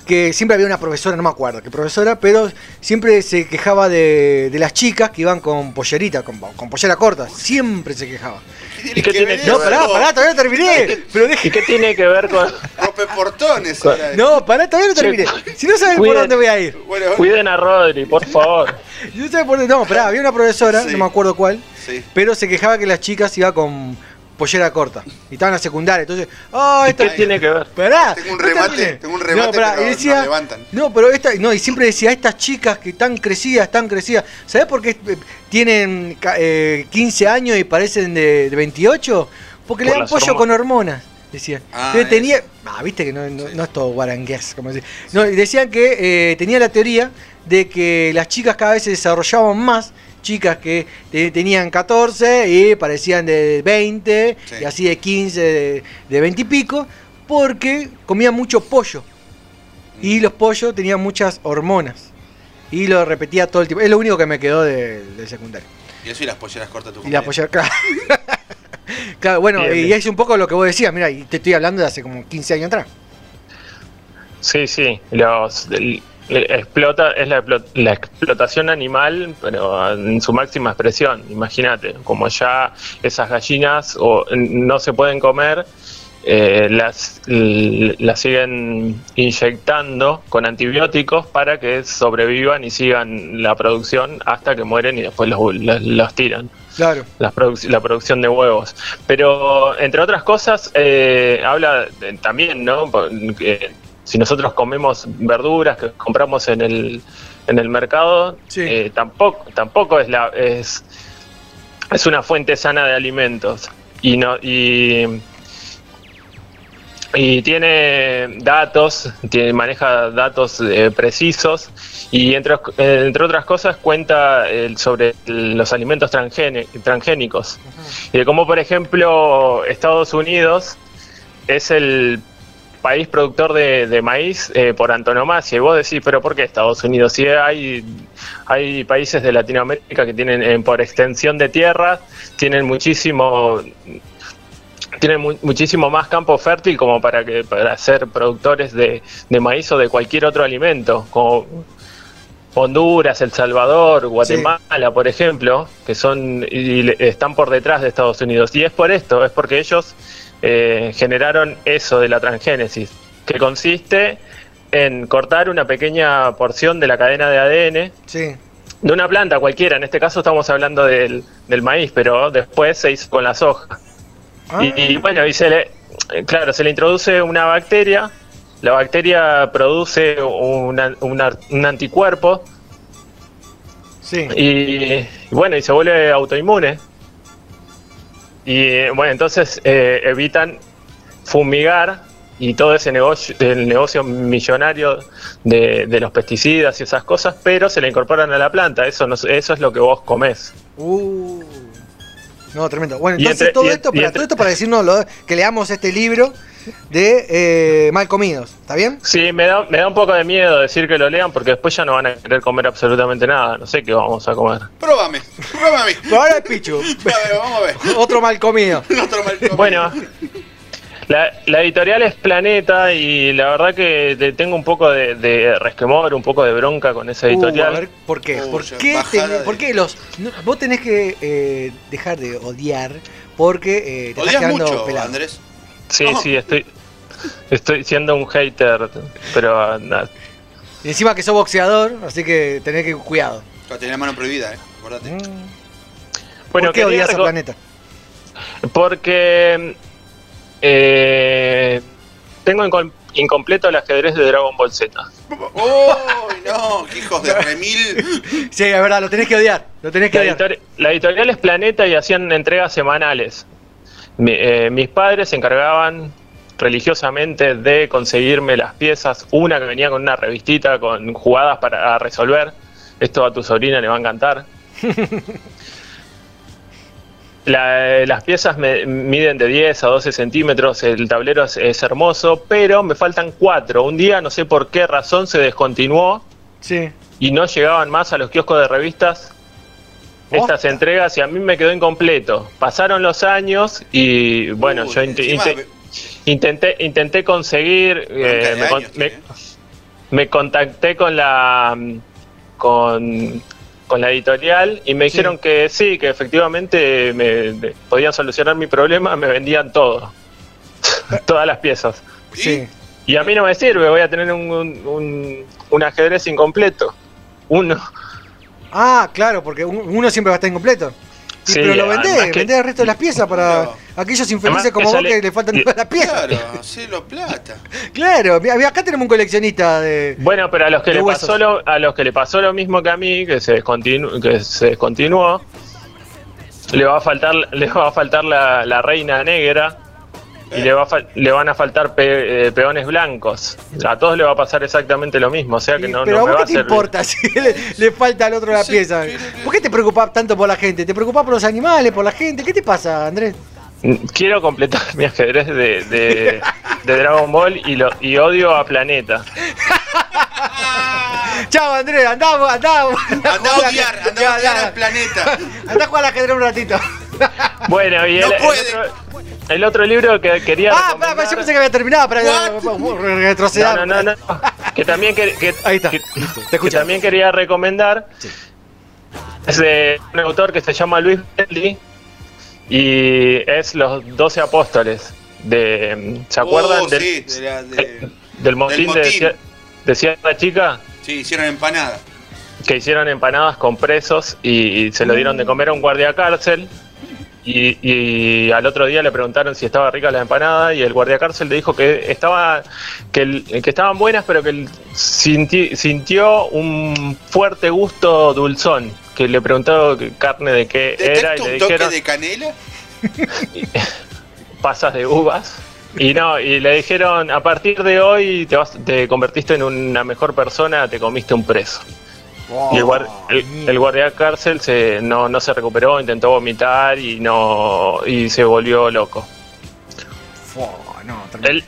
que siempre había una profesora, no me acuerdo qué profesora, pero siempre se quejaba de, de las chicas que iban con pollerita, con, con pollera corta. Siempre se quejaba. ¿Y qué tiene que No, ver pará, con- pará, todavía no terminé. Pero deje- ¿Y qué tiene que ver con...? Rompe portones. Con-. No, pará, todavía no terminé. Si no sabes por dónde voy a ir. Bueno, Cuiden a Rodri, por favor. Si no sabes por dónde. No, pará, había una profesora, Sí. no me acuerdo cuál, sí. pero se quejaba que las chicas iban con pollera corta. Y estaban en la secundaria. Entonces, ¡ah, ¿Y esta qué tiene que ver? Pará, Tengo un remate, tengo un remate, No, pará, pero y decía, nos levantan. No, pero esta, no, y siempre decía, estas chicas que están crecidas, están crecidas. ¿Sabés por qué eh, tienen eh, 15 años y parecen de, de 28? Porque le dan pollo hormonas. con hormonas. Decía. Ah, Entonces tenía. Ah, viste que no, no, no es todo guarangués, como decir. No, y decían que eh, tenía la teoría de que las chicas cada vez se desarrollaban más. Chicas que te- tenían 14 y parecían de 20, Sí. y así de 15, de, de 20 y pico, porque comían mucho pollo. Y los pollos tenían muchas hormonas. Y lo repetía todo el tiempo. Es lo único que me quedó de- del secundario. Y eso y las polleras cortas tu Y la pollera, claro. Claro, bueno, Bien, y bien. es un poco lo que vos decías, mira, y te estoy hablando de hace como 15 años atrás. Sí, sí, los el- explota es la, la explotación animal, pero en su máxima expresión. Imagínate, como ya esas gallinas o no se pueden comer, eh, las las siguen inyectando con antibióticos para que sobrevivan y sigan la producción hasta que mueren y después los, los- los tiran. Claro. las produc- la producción de huevos. Pero, entre otras cosas, eh, habla de- también, ¿no? Si nosotros comemos verduras que compramos en el, en el mercado, eh, tampoco, tampoco es la es, es una fuente sana de alimentos. Y no, y, y tiene datos, tiene, maneja datos eh, precisos y entre, entre otras cosas cuenta eh, sobre los alimentos transgénicos. Y de cómo, por ejemplo, Estados Unidos es el país productor de, de maíz eh, por antonomasia. Y vos decís, pero ¿por qué Estados Unidos? Si hay, hay países de Latinoamérica que tienen, eh, por extensión de tierra, tienen muchísimo tienen mu- muchísimo más campo fértil como para que para ser productores de, de maíz o de cualquier otro alimento, como Honduras, El Salvador, Guatemala, por ejemplo, que son y le- están por detrás de Estados Unidos. Y es por esto, es porque ellos eh, generaron eso de la transgénesis, que consiste en cortar una pequeña porción de la cadena de ADN Sí. de una planta cualquiera. En este caso estamos hablando del, del maíz, pero después se hizo con la soja. Y, y bueno, y se le, claro, se le introduce una bacteria, la bacteria produce una- una- un anticuerpo Sí. y, y bueno, y se vuelve autoinmune. Y bueno, entonces eh, evitan fumigar y todo ese negocio, el negocio millonario de, de los pesticidas y esas cosas, pero se le incorporan a la planta. Eso, no, eso es lo que vos comés. Uh. No, tremendo. Bueno, entonces entre- todo, esto, para, entre- todo esto para decirnos lo- que leamos este libro de eh, Mal Comidos. ¿Está bien? Sí, me da, me da un poco de miedo decir que lo lean porque después ya no van a querer comer absolutamente nada. No sé qué vamos a comer. Próbame, próbame. Pero ahora es Pichu. A ver, vamos a ver. Otro mal comido. Otro mal comido. Bueno, la, la editorial es Planeta y la verdad que te- tengo un poco de, de resquemor, un poco de bronca con esa Uh, editorial. a ver, ¿por qué? ¿Por ya, qué, bajada ten- de- por qué los.? no, vos tenés que eh, dejar de odiar porque eh, te estás Odias quedando mucho, pelado. Andrés. Sí, sí, estoy, estoy siendo un hater, pero nada. Y encima que sos boxeador, así que tenés que cuidado. Tenés la mano prohibida, eh. Acordate. Mm. Bueno, ¿Por qué odias a Planeta? Porque eh, tengo incom- incompleto el ajedrez de Dragon Ball Z. ¡Uy, no! ¡Qué hijos de remil! Sí, es verdad, lo tenés que odiar. Lo tenés que La, odiar. editori- la editorial es Planeta y hacían entregas semanales. Mi- eh, mis padres se encargaban religiosamente de conseguirme las piezas, una que venía con una revistita con jugadas para resolver. Esto a tu sobrina le va a encantar. La- las piezas me- miden de 10 a 12 centímetros, el tablero es, es hermoso, pero me faltan cuatro. Un día, no sé por qué razón, se descontinuó Sí. y no llegaban más a los kioscos de revistas estas entregas y a mí me quedó incompleto. Pasaron los años y bueno, yo int- encima intenté, intenté conseguir, eh, me, con- me- me contacté con la mm, con, con la editorial y me dijeron que sí, que efectivamente me, me- podían solucionar mi problema, me vendían todo, todas las piezas. Sí. Y a mí no me sirve, voy a tener un, un, un- un ajedrez incompleto. Uno. Ah, claro, porque un- uno siempre va a estar incompleto. Y, Sí, pero lo vendés, que- vendés el resto de las piezas para aquellos infelices Además como vos sale- que le faltan y- todas las piezas. Claro, sí, lo plata. Claro, acá tenemos un coleccionista de. Bueno, pero a los que le huesos. pasó lo, a los que le pasó lo mismo que a mí, que se descontinu- que se descontinuó, le va a faltar, le va a faltar la, la reina negra y le, va a le van a faltar pe- eh, peones blancos. A todos le va a pasar exactamente lo mismo, o sea que no, pero no a me vos va qué a te servir. importa si le, le falta al otro la pieza. ¿Por qué te preocupás tanto por la gente? ¿Te preocupás por los animales, por la gente? ¿Qué te pasa, Andrés? Quiero completar mi ajedrez de, de, de Dragon Ball y, lo, y odio a Planeta. Chao, Andrés, andá, andá. Andá a odiar, andá a odiar al planeta. Andá a jugar al ajedrez un ratito. Bueno, y el, No el puede. otro, el otro libro que quería Ah, yo pensé que había terminado. Para retroceder. No, no, no, no. Que también, que, que- Ahí está. que- que también quería recomendar es de un autor que se llama Luis Bentley y es Los Doce Apóstoles. De, ¿Se acuerdan Oh, del, sí, de la- de- del motín, del de, motín. Cier- de Sierra Chica? Sí, hicieron empanada. que hicieron empanadas con presos y, y se lo dieron de comer a un guardia cárcel. Y, y al otro día le preguntaron si estaba rica la empanada y el guardia cárcel le dijo que estaba que, el- que estaban buenas pero que sinti- sintió un fuerte gusto dulzón que le preguntó carne de qué era y ¿Detecto le un toque dijeron de canela? pasas de uvas y no y le dijeron a partir de hoy te vas te convertiste en una mejor persona te comiste un preso y el, guar- el, el guardia cárcel se, no, no se recuperó, intentó vomitar y no y se volvió loco. Fua, no. El-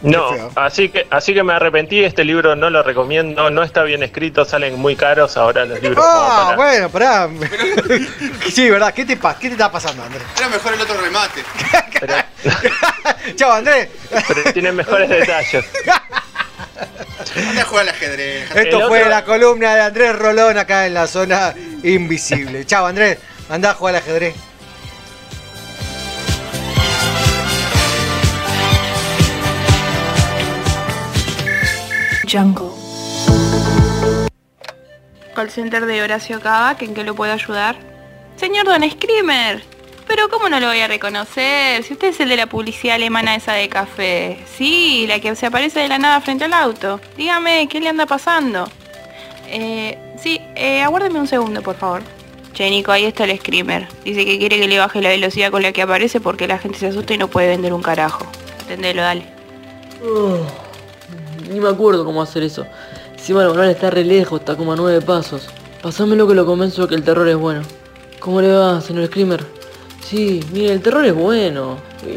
no, así que así que me arrepentí, este libro no lo recomiendo, no está bien escrito, salen muy caros ahora los libros. Ah, para- bueno, pará. sí, ¿verdad? ¿Qué te, ¿Qué te está pasando, Andrés? Era mejor el otro remate. Chao, Andrés. pero tienen mejores detalles. Anda a jugar al ajedrez. Esto El fue otro- la columna de Andrés Rolón acá en la zona invisible. Chao, Andrés. Andá a jugar al ajedrez. Jungle. Call center de Horacio Cavac, ¿en qué lo puedo ayudar? Señor Don Screamer, pero ¿cómo no lo voy a reconocer? Si usted es el de la publicidad alemana esa de café. Sí, la que se aparece de la nada frente al auto. Dígame, ¿qué le anda pasando? Eh, sí, eh, aguárdeme un segundo, por favor. Che, Nico, ahí está el Screamer. Dice que quiere que le baje la velocidad con la que aparece porque la gente se asusta y no puede vender un carajo. Entendelo, dale. Oh, ni me acuerdo cómo hacer eso. Encima el manual está re lejos, está como a nueve pasos. Pasámelo que lo convenzo que el terror es bueno. ¿Cómo le va, señor Screamer? Sí, mire, el terror es bueno.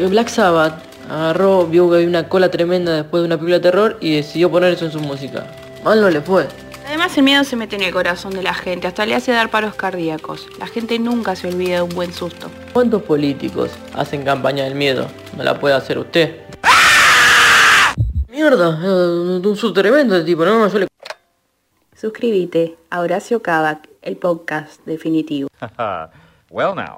Black Sabbath agarró, vio que había una cola tremenda después de una película de terror y decidió poner eso en su música. Mal no le fue. Además el miedo se mete en el corazón de la gente, hasta le hace dar paros cardíacos. La gente nunca se olvida de un buen susto. ¿Cuántos políticos hacen campaña del miedo? ¿No la puede hacer usted? Mierda, eh, un susto tremendo de tipo, no, yo le... Suscríbete a Horacio Cavac, el podcast definitivo. well, now,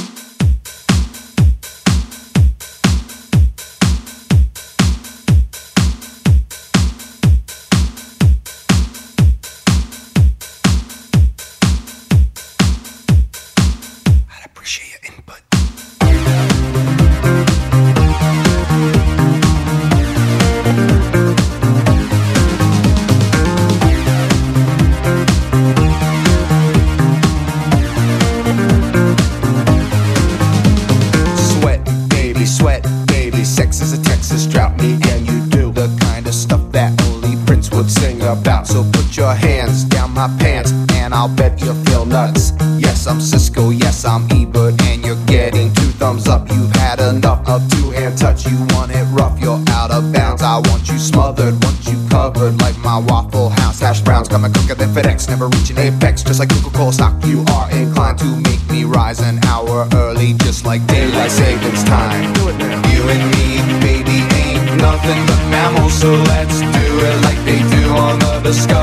So let's do it like they do on the Discovery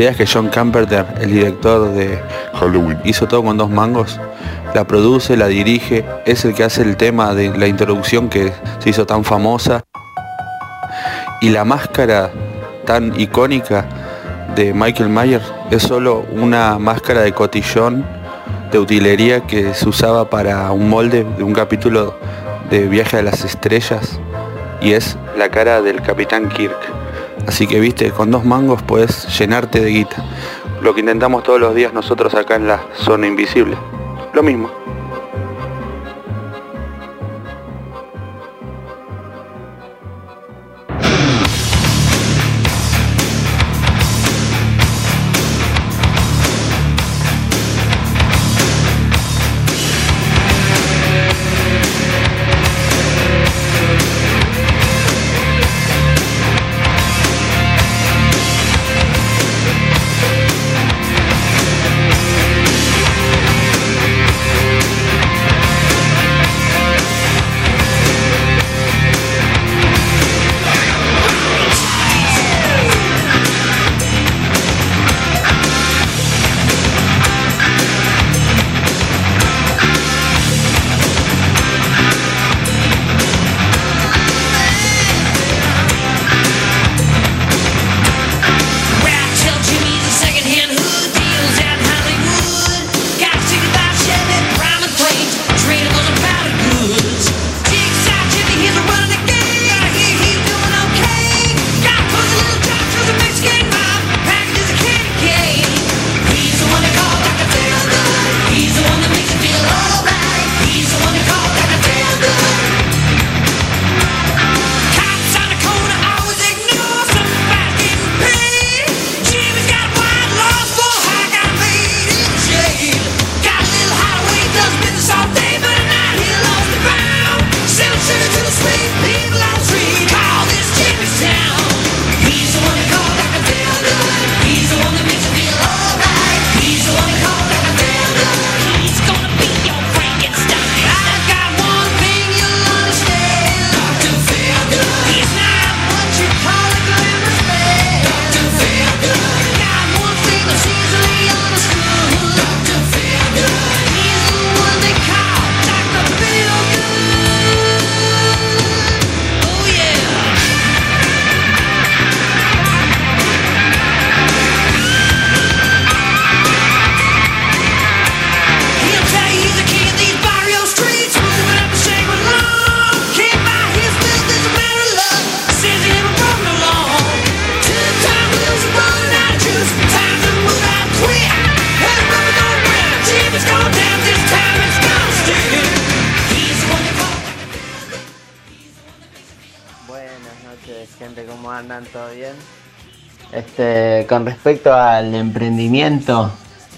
¿Sabías que John Camperter, el director de Halloween, hizo todo con dos mangos? La produce, la dirige, es el que hace el tema de la introducción que se hizo tan famosa. Y la máscara tan icónica de Michael Myers es solo una máscara de cotillón de utilería que se usaba para un molde de un capítulo de Viaje a las Estrellas y es la cara del Capitán Kirk. Así que viste, con dos mangos puedes llenarte de guita. Lo que intentamos todos los días nosotros acá en la zona invisible. Lo mismo.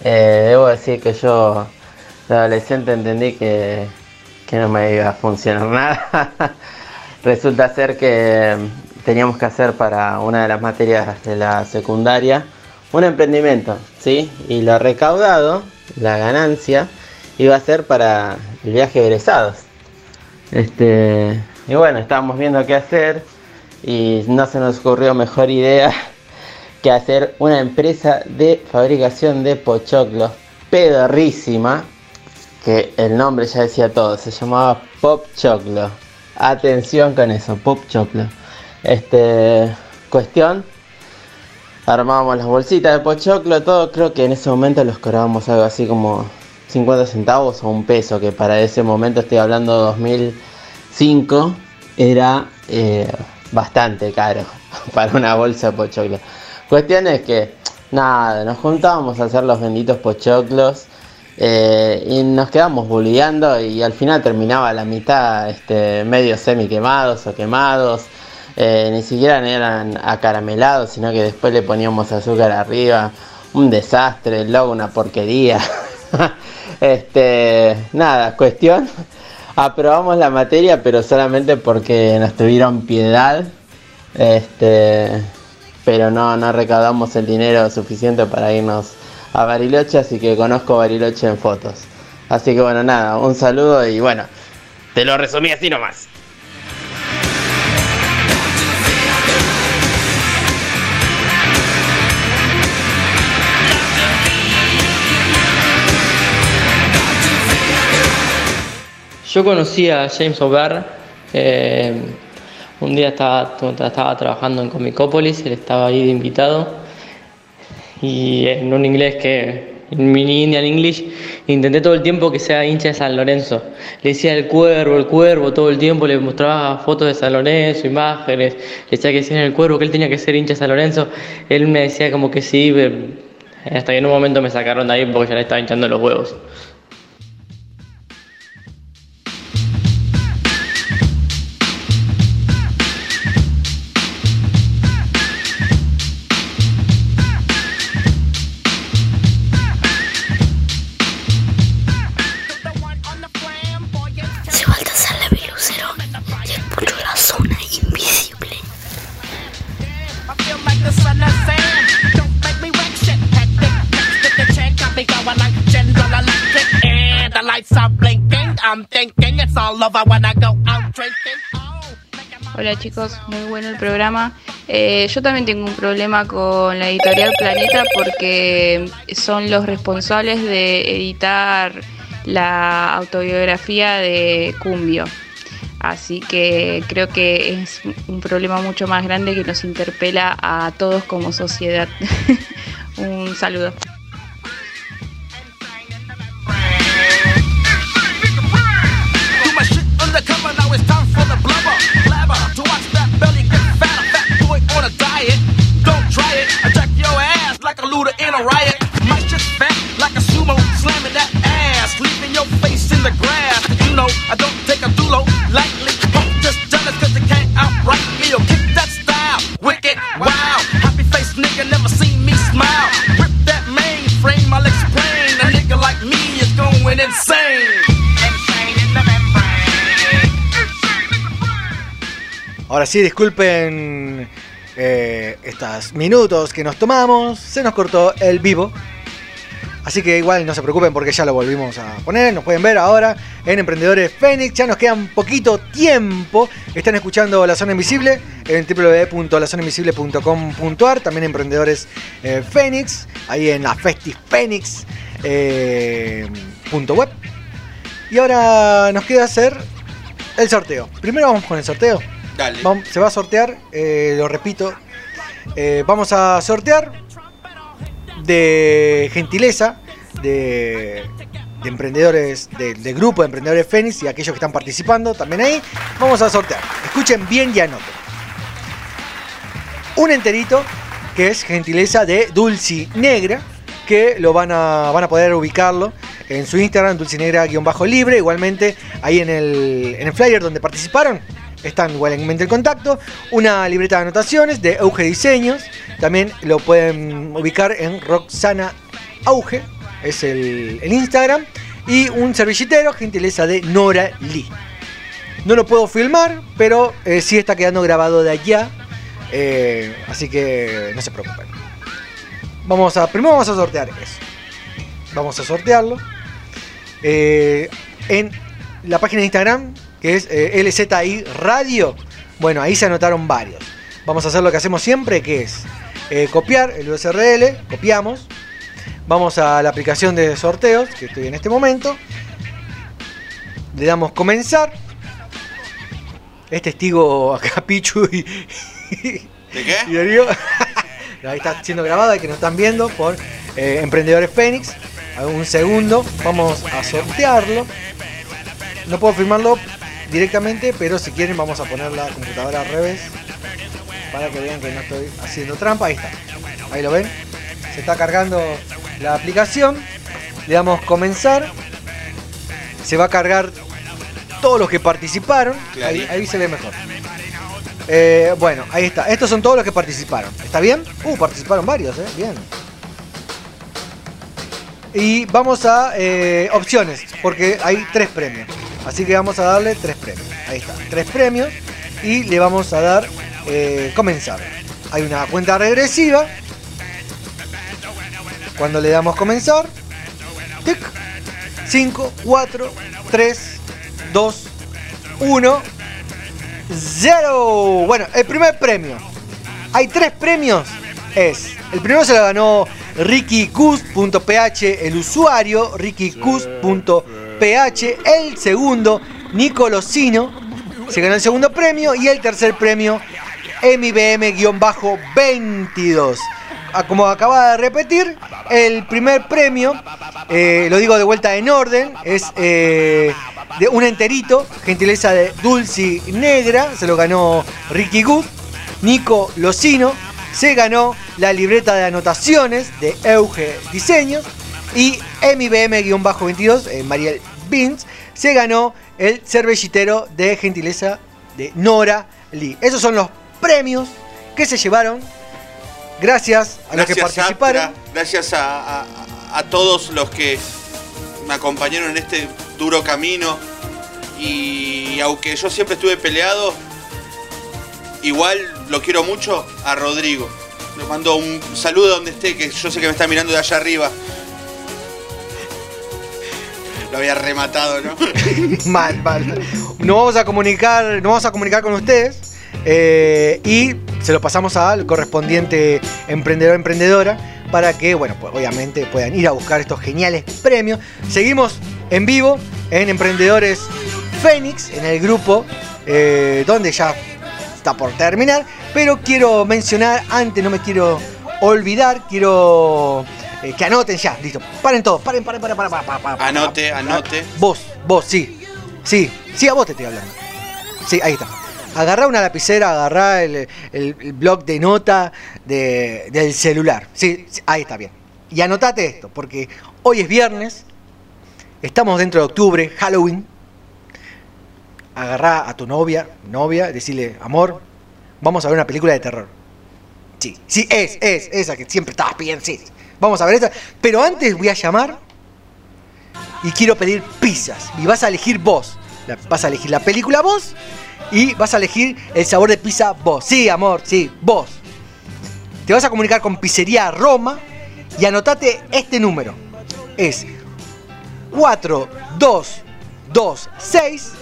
Eh, debo decir que yo de adolescente entendí que, que no me iba a funcionar nada. Resulta ser que teníamos que hacer para una de las materias de la secundaria un emprendimiento, ¿sí? Y lo recaudado, la ganancia, iba a ser para el viaje de egresados. Este, y bueno, estábamos viendo qué hacer y no se nos ocurrió mejor idea que hacer una empresa de fabricación de pochoclos pedorrísima, que el nombre ya decía todo, se llamaba Pop Choclo. Atención con eso, Pop Choclo. Este, cuestión, armábamos las bolsitas de pochoclo, todo, creo que en ese momento los cobrábamos algo así como 50 centavos o un peso, que para ese momento estoy hablando de 2005, era eh, bastante caro para una bolsa de pochoclo. Cuestión es que, nada, nos juntábamos a hacer los benditos pochoclos eh, y nos quedamos bulleando y al final terminaba la mitad este, medio semi quemados o quemados. Eh, ni siquiera eran acaramelados, sino que después le poníamos azúcar arriba. Un desastre, el logo una porquería. este, nada, cuestión. Aprobamos la materia, pero solamente porque nos tuvieron piedad. Este, pero no, no recaudamos el dinero suficiente para irnos a Bariloche, así que conozco Bariloche en fotos. Así que bueno, nada, un saludo y bueno, te lo resumí así nomás. Yo conocí a James O'Barr. Un día estaba, estaba trabajando en Comicópolis, él estaba ahí de invitado. Y en un inglés que. En mini Indian English, intenté todo el tiempo que sea hincha de San Lorenzo. Le decía el cuervo, el cuervo, todo el tiempo le mostraba fotos de San Lorenzo, imágenes. Le decía que decían el cuervo, que él tenía que ser hincha de San Lorenzo. Él me decía como que sí, hasta que en un momento me sacaron de ahí porque ya le estaba hinchando los huevos. Chicos, muy bueno el programa. Eh, yo también tengo un problema con la editorial Planeta porque son los responsables de editar la autobiografía de Cumbio. Así que creo que es un problema mucho más grande que nos interpela a todos como sociedad. un saludo. In a riot. My shit's fat like a sumo. Slamming that ass. Leaving your face in the grass. You know, I don't take a dulo lightly. Punk just jealous cause they can't outright me. Or kick that style. Wicked. Wow. Happy face nigga never seen me smile. Rip that mainframe. I'll explain. A nigga like me is going insane. Ahora sí, disculpen eh, estos minutos que nos tomamos. Se nos cortó el vivo. Así que igual no se preocupen porque ya lo volvimos a poner. Nos pueden ver ahora en Emprendedores Fénix. Ya nos queda un poquito tiempo. Están escuchando La Zona Invisible en www.lazonainvisible.com.ar. También Emprendedores eh, Fénix. Ahí en la Festis eh. Y ahora nos queda hacer el sorteo. Primero vamos con el sorteo. Dale. Se va a sortear, eh, lo repito. eh, vamos a sortear de gentileza de, de emprendedores, de- del grupo de emprendedores Fénix y aquellos que están participando también ahí. Vamos a sortear. Escuchen bien y anoten. Un enterito que es gentileza de Dulci Negra, que lo van a, van a poder ubicarlo en su Instagram, dulcinegra-libre. Igualmente, ahí en el, en el flyer donde participaron, están igualmente el contacto. Una libreta de anotaciones de Auge Diseños. También lo pueden ubicar en Roxana Auge. es el, Instagram. Y un servillitero, gentileza de Nora Lee. No lo puedo filmar, pero eh, sí está quedando grabado de allá. eh, así que no se preocupen. Vamos a, primero vamos a sortear eso. Vamos a sortearlo. Eh, en la página de Instagram, que es eh, LZI Radio. Bueno, ahí se anotaron varios. Vamos a hacer lo que hacemos siempre, que es eh, copiar el USRL, copiamos. Vamos a la aplicación de sorteos, que estoy en este momento. Le damos comenzar. Es testigo acá Pichu y, ¿De qué? y Darío. Ahí está siendo grabado, que nos están viendo por eh, Emprendedores Fénix. Un segundo, vamos a sortearlo. No puedo firmarlo directamente, pero si quieren vamos a poner la computadora al revés para que vean que no estoy haciendo trampa. Ahí está. Ahí lo ven. Se está cargando la aplicación. Le damos comenzar. Se va a cargar todos los que participaron. Ahí, ahí se ve mejor. Eh, bueno, ahí está. Estos son todos los que participaron. ¿Está bien? Uh, participaron varios, ¿eh? Bien. Y vamos a eh, opciones, porque hay tres premios. Así que vamos a darle tres premios. Ahí está, tres premios. Y le vamos a dar eh, comenzar. Hay una cuenta regresiva. Cuando le damos comenzar, tic, 5, 4, 3, 2, 1, 0. Bueno, el primer premio. Hay tres premios. Es, el primero se lo ganó RickyCus.ph, el usuario, RickyCus.ph. El segundo, Nico Locino, se ganó el segundo premio. Y el tercer premio, MIBM-22. Ah, Como acaba de repetir, el primer premio, eh, lo digo de vuelta en orden, es eh, de un enterito, gentileza de Dulci Negra, se lo ganó Ricky Good. Nico Locino se ganó la libreta de anotaciones de Euge Diseños. Y MIBM-22, eh, Mariel Beans, se ganó el cervellitero de gentileza de Nora Lee. Esos son los premios que se llevaron gracias a los que participaron. Gracias a, a- a todos los que me acompañaron en este duro camino. Y aunque yo siempre estuve peleado, igual lo quiero mucho a Rodrigo. Le mando un saludo donde esté, que yo sé que me está mirando de allá arriba. Lo había rematado, ¿no? mal, mal. Nos vamos a comunicar, nos vamos a comunicar con ustedes eh, y se lo pasamos al correspondiente emprendedor emprendedora para que, bueno, pues obviamente puedan ir a buscar estos geniales premios. Seguimos en vivo en Emprendedores Fénix, en el grupo eh, donde ya está por terminar, pero quiero mencionar, antes no me quiero olvidar, quiero eh, que anoten ya, listo. Paren todos, paren, paren, paren, paren, paren, paren, Anote, anote. Vos, vos, sí. Sí, sí, a vos te estoy hablando. Sí, ahí está. Agarrá una lapicera, agarrá el, el, el blog de nota de, del celular. Sí, sí, ahí está bien. Y anotate esto, porque hoy es viernes, estamos dentro de octubre, Halloween, Agarrá a tu novia, novia, decirle, amor, vamos a ver una película de terror. Sí, sí, es, es, esa que siempre estabas pidiendo, sí. Vamos a ver esa. Pero antes voy a llamar y quiero pedir pizzas. Y vas a elegir vos. Vas a elegir la película vos y vas a elegir el sabor de pizza vos. Sí, amor, sí, vos. Te vas a comunicar con Pizzería Roma y anotate este número. Es 4226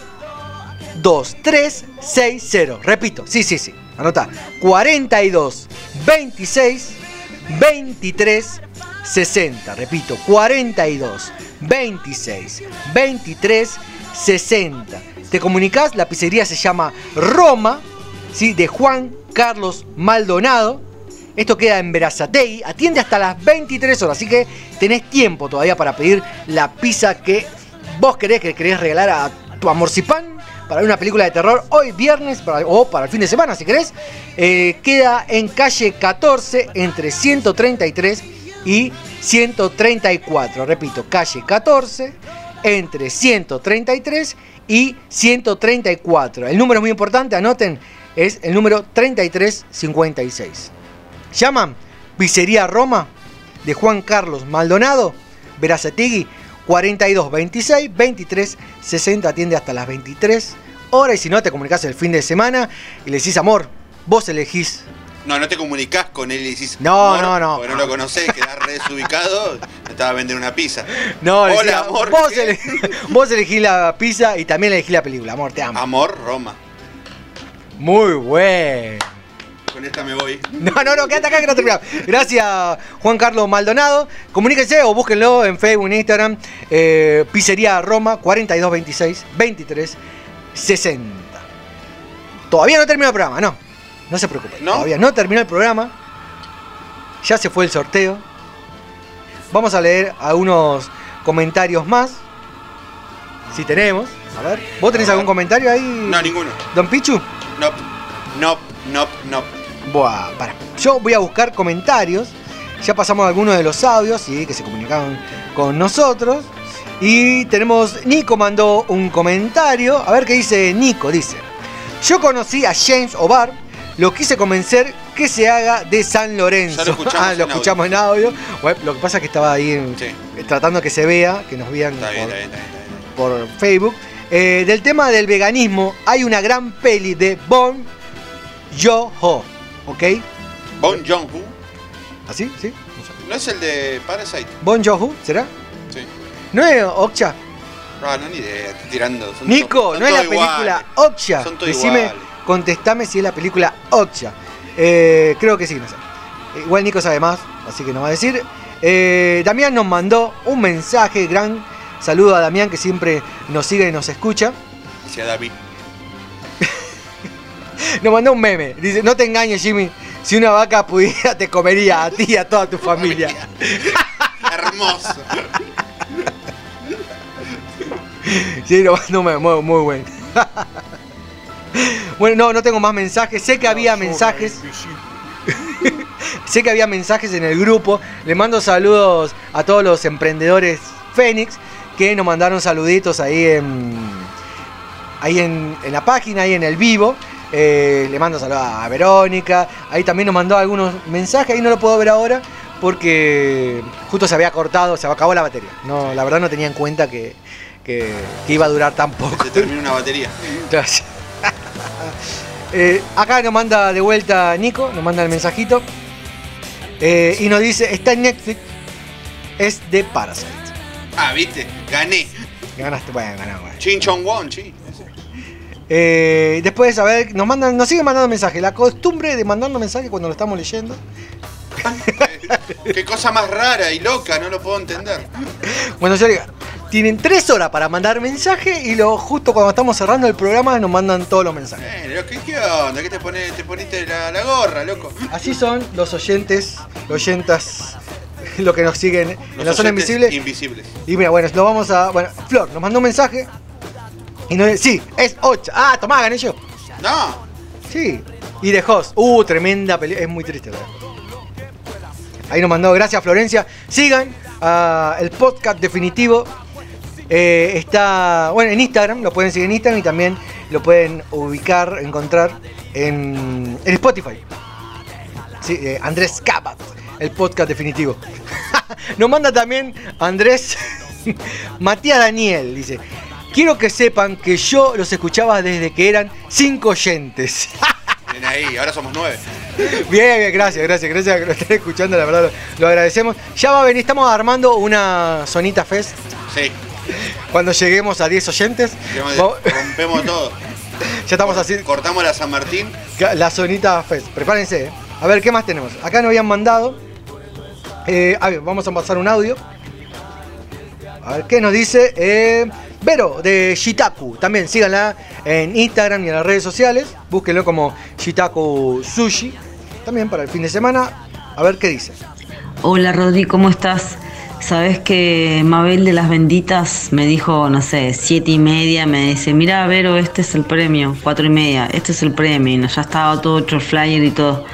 2360. Repito, sí, sí, sí. Anota. 42 26 23 60. Repito, 42 26 23 60. Te comunicas, la pizzería se llama Roma, ¿sí? de Juan Carlos Maldonado. Esto queda en Verazategui, atiende hasta las 23 horas, así que tenés tiempo todavía para pedir la pizza que vos querés, que querés regalar a tu amorcipán para ver una película de terror hoy viernes para- o para el fin de semana si querés. Eh, queda en calle 14 entre 133 y 134. Repito, calle 14 entre 133 y 134. El número es muy importante, anoten, es el número 3356. Llaman Pizzería Roma de Juan Carlos Maldonado Verazategui 42 26 23 60 atiende hasta las 23 horas y si no te comunicas el fin de semana y le decís amor, vos elegís. No, no te comunicás con él y decís. No, amor, no, no. Porque no lo conocés, quedás re desubicado. Te estaba a vender una pizza. No, Hola, decía, amor. Vos, vos elegís la pizza y también elegís la película, amor, te amo. Amor, Roma. Muy bueno. Con esta me voy. No, no, no, quédate acá que no terminamos. Gracias, Juan Carlos Maldonado. Comuníquense o búsquenlo en Facebook, en Instagram. eh, Pizzería Roma 4226 23 60. Todavía no terminó el programa, no. No se preocupen. Todavía no terminó el programa. Ya se fue el sorteo. Vamos a leer algunos comentarios más. Si tenemos. A ver. ¿Vos tenés algún comentario ahí? No, ninguno. Don Pichu. No, no, no, no. Buah, para. Yo voy a buscar comentarios. Ya pasamos algunos de los audios ¿sí? que se comunicaron con nosotros. Y tenemos. Nico mandó un comentario. A ver qué dice Nico. Dice: Yo conocí a James Obar. Lo quise convencer que se haga de San Lorenzo. Ya lo escuchamos ah, lo en escuchamos en audio. Bueno, lo que pasa es que estaba ahí en- tratando que se vea, que nos vean bien, por, está bien, está bien. por Facebook. Eh, del tema del veganismo, hay una gran peli de Bon Joon-ho, ¿ok? Bon Joon-ho. ¿Así? ¿Sí? ¿No es el de Parasite? Bon Joon-ho, ¿será? Sí. ¿No es Okja? Ah, no, ni idea, estoy tirando. Son Nico, son no es la película. Okja. Son todos Decime, iguales. contestame si es la película Okja. Eh, creo que sí, no sé. Igual Nico sabe más, así que nos va a decir. Eh, Damián nos mandó un mensaje, gran saludo a Damián que siempre nos sigue y nos escucha. Decía David. Nos mandó un meme. Dice, no te engañes, Jimmy. Si una vaca pudiera, te comería a ti y a toda tu familia. Hermoso. Sí, nos mandó un meme muy, muy bueno. bueno, no, no tengo más mensajes. Sé que había mensajes. sé que había mensajes en el grupo. Le mando saludos a todos los emprendedores Fénix que nos mandaron saluditos ahí en, ahí en, en la página, ahí en el vivo. Eh, le mando saludos a Verónica. Ahí también nos mandó algunos mensajes. Ahí no lo puedo ver ahora porque justo se había cortado, se acabó la batería. No, la verdad no tenía en cuenta que, que- que iba a durar tan poco. Se termina una batería. Gracias. Eh, acá nos manda de vuelta Nico, nos manda el mensajito. Eh, y nos dice, está en Netflix, es de Parasite. Ah, viste, gané. Ganaste, bueno. Chin Chong Won, chi. Eh, después, a ver, nos mandan, nos siguen mandando mensajes. La costumbre de mandarnos mensajes cuando lo estamos leyendo. Qué cosa más rara y loca, no lo puedo entender. Bueno, yo digo, tienen tres horas para mandar mensaje y lo, justo cuando estamos cerrando el programa nos mandan todos los mensajes. Eh, ¿qué, qué onda? ¿Qué te, pones, te poniste la, la gorra, loco? Así son los oyentes, oyentas, lo que nos siguen en Los la zona invisible. Invisibles. Y mira, bueno, lo vamos a. Bueno, Flor nos mandó un mensaje. Y dice, sí, es 8. Ah, tomá, gané yo. No. Sí. Y de Host. Uh, tremenda película. Es muy triste, ¿verdad? Ahí nos mandó, gracias Florencia. Sigan ah, el podcast definitivo. Eh, está, bueno, en Instagram, lo pueden seguir en Instagram y también lo pueden ubicar, encontrar en, en Spotify. Sí, eh, Andrés Capat, el podcast definitivo. Nos manda también Andrés Matías Daniel, dice. Quiero que sepan que yo los escuchaba desde que eran cinco oyentes. Ven ahí, ahora somos nueve. Bien, bien, gracias, gracias, gracias que lo estén escuchando, la verdad lo, lo agradecemos. Ya va a venir, estamos armando una Sonita Fest. Sí. Cuando lleguemos a 10 oyentes, Rompemos- Rompemos todo. ya estamos haciendo Cortamos la San Martín. la Sonita Fest. Prepárense. eh. A ver, ¿qué más tenemos? Acá nos habían mandado. eh, a ver, vamos a pasar un audio. A ver, ¿qué nos dice? Eh, Vero, de Shitaku. También síganla en Instagram y en las redes sociales. Búsquenlo como Shitaku Sushi. También para el fin de semana. A ver qué dice. Hola Rodri, ¿cómo estás? Sabes que Mabel de las Benditas me dijo, no sé, siete y media, me dice, mira Vero, este es el premio, cuatro y media, este es el premio, y ya estaba todo el flyer y todo.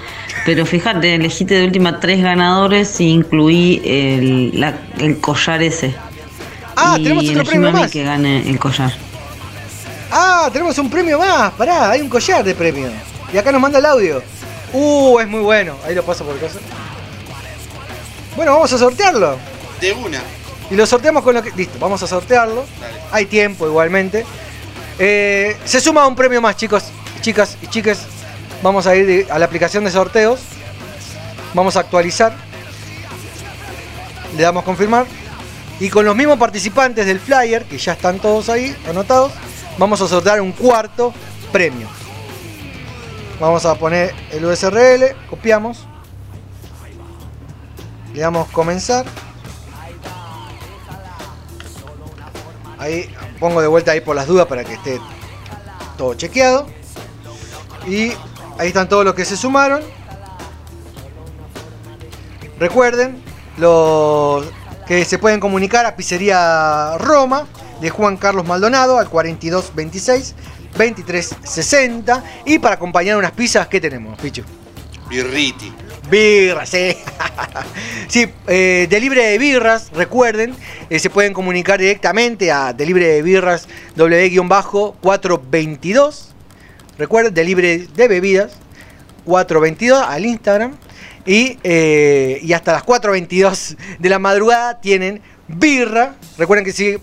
Pero fíjate, elegiste de última tres ganadores e incluí el, el collar ese. Ah, y tenemos otro premio más. que gane el collar. Ah, tenemos un premio más. Pará, hay un collar de premio. Y acá nos manda el audio. Uh, es muy bueno. Ahí lo paso por casa. Bueno, vamos a sortearlo. De una. Y lo sorteamos con lo que. Listo, vamos a sortearlo. Hay tiempo igualmente. Eh, se suma un premio más, chicos, chicas y chiques. Vamos a ir a la aplicación de sorteos. Vamos a actualizar. Le damos confirmar. Y con los mismos participantes del flyer, que ya están todos ahí anotados, vamos a sortear un cuarto premio. Vamos a poner el USRL, copiamos. Le damos comenzar. Ahí pongo de vuelta ahí por las dudas para que esté todo chequeado. Y ahí están todos los que se sumaron. Recuerden los que se pueden comunicar a Pizzería Roma de Juan Carlos Maldonado al 4226 2360 y para acompañar unas pizzas ¿qué tenemos, Pichu? Birriti. Birras, sí. sí, eh, Delibre de Birras, recuerden, eh, se pueden comunicar directamente a Delibre de Birras W-422. Recuerden, Delibre de Bebidas 422 al Instagram. Y, eh, y hasta las 4.22 de la madrugada tienen birra. Recuerden que si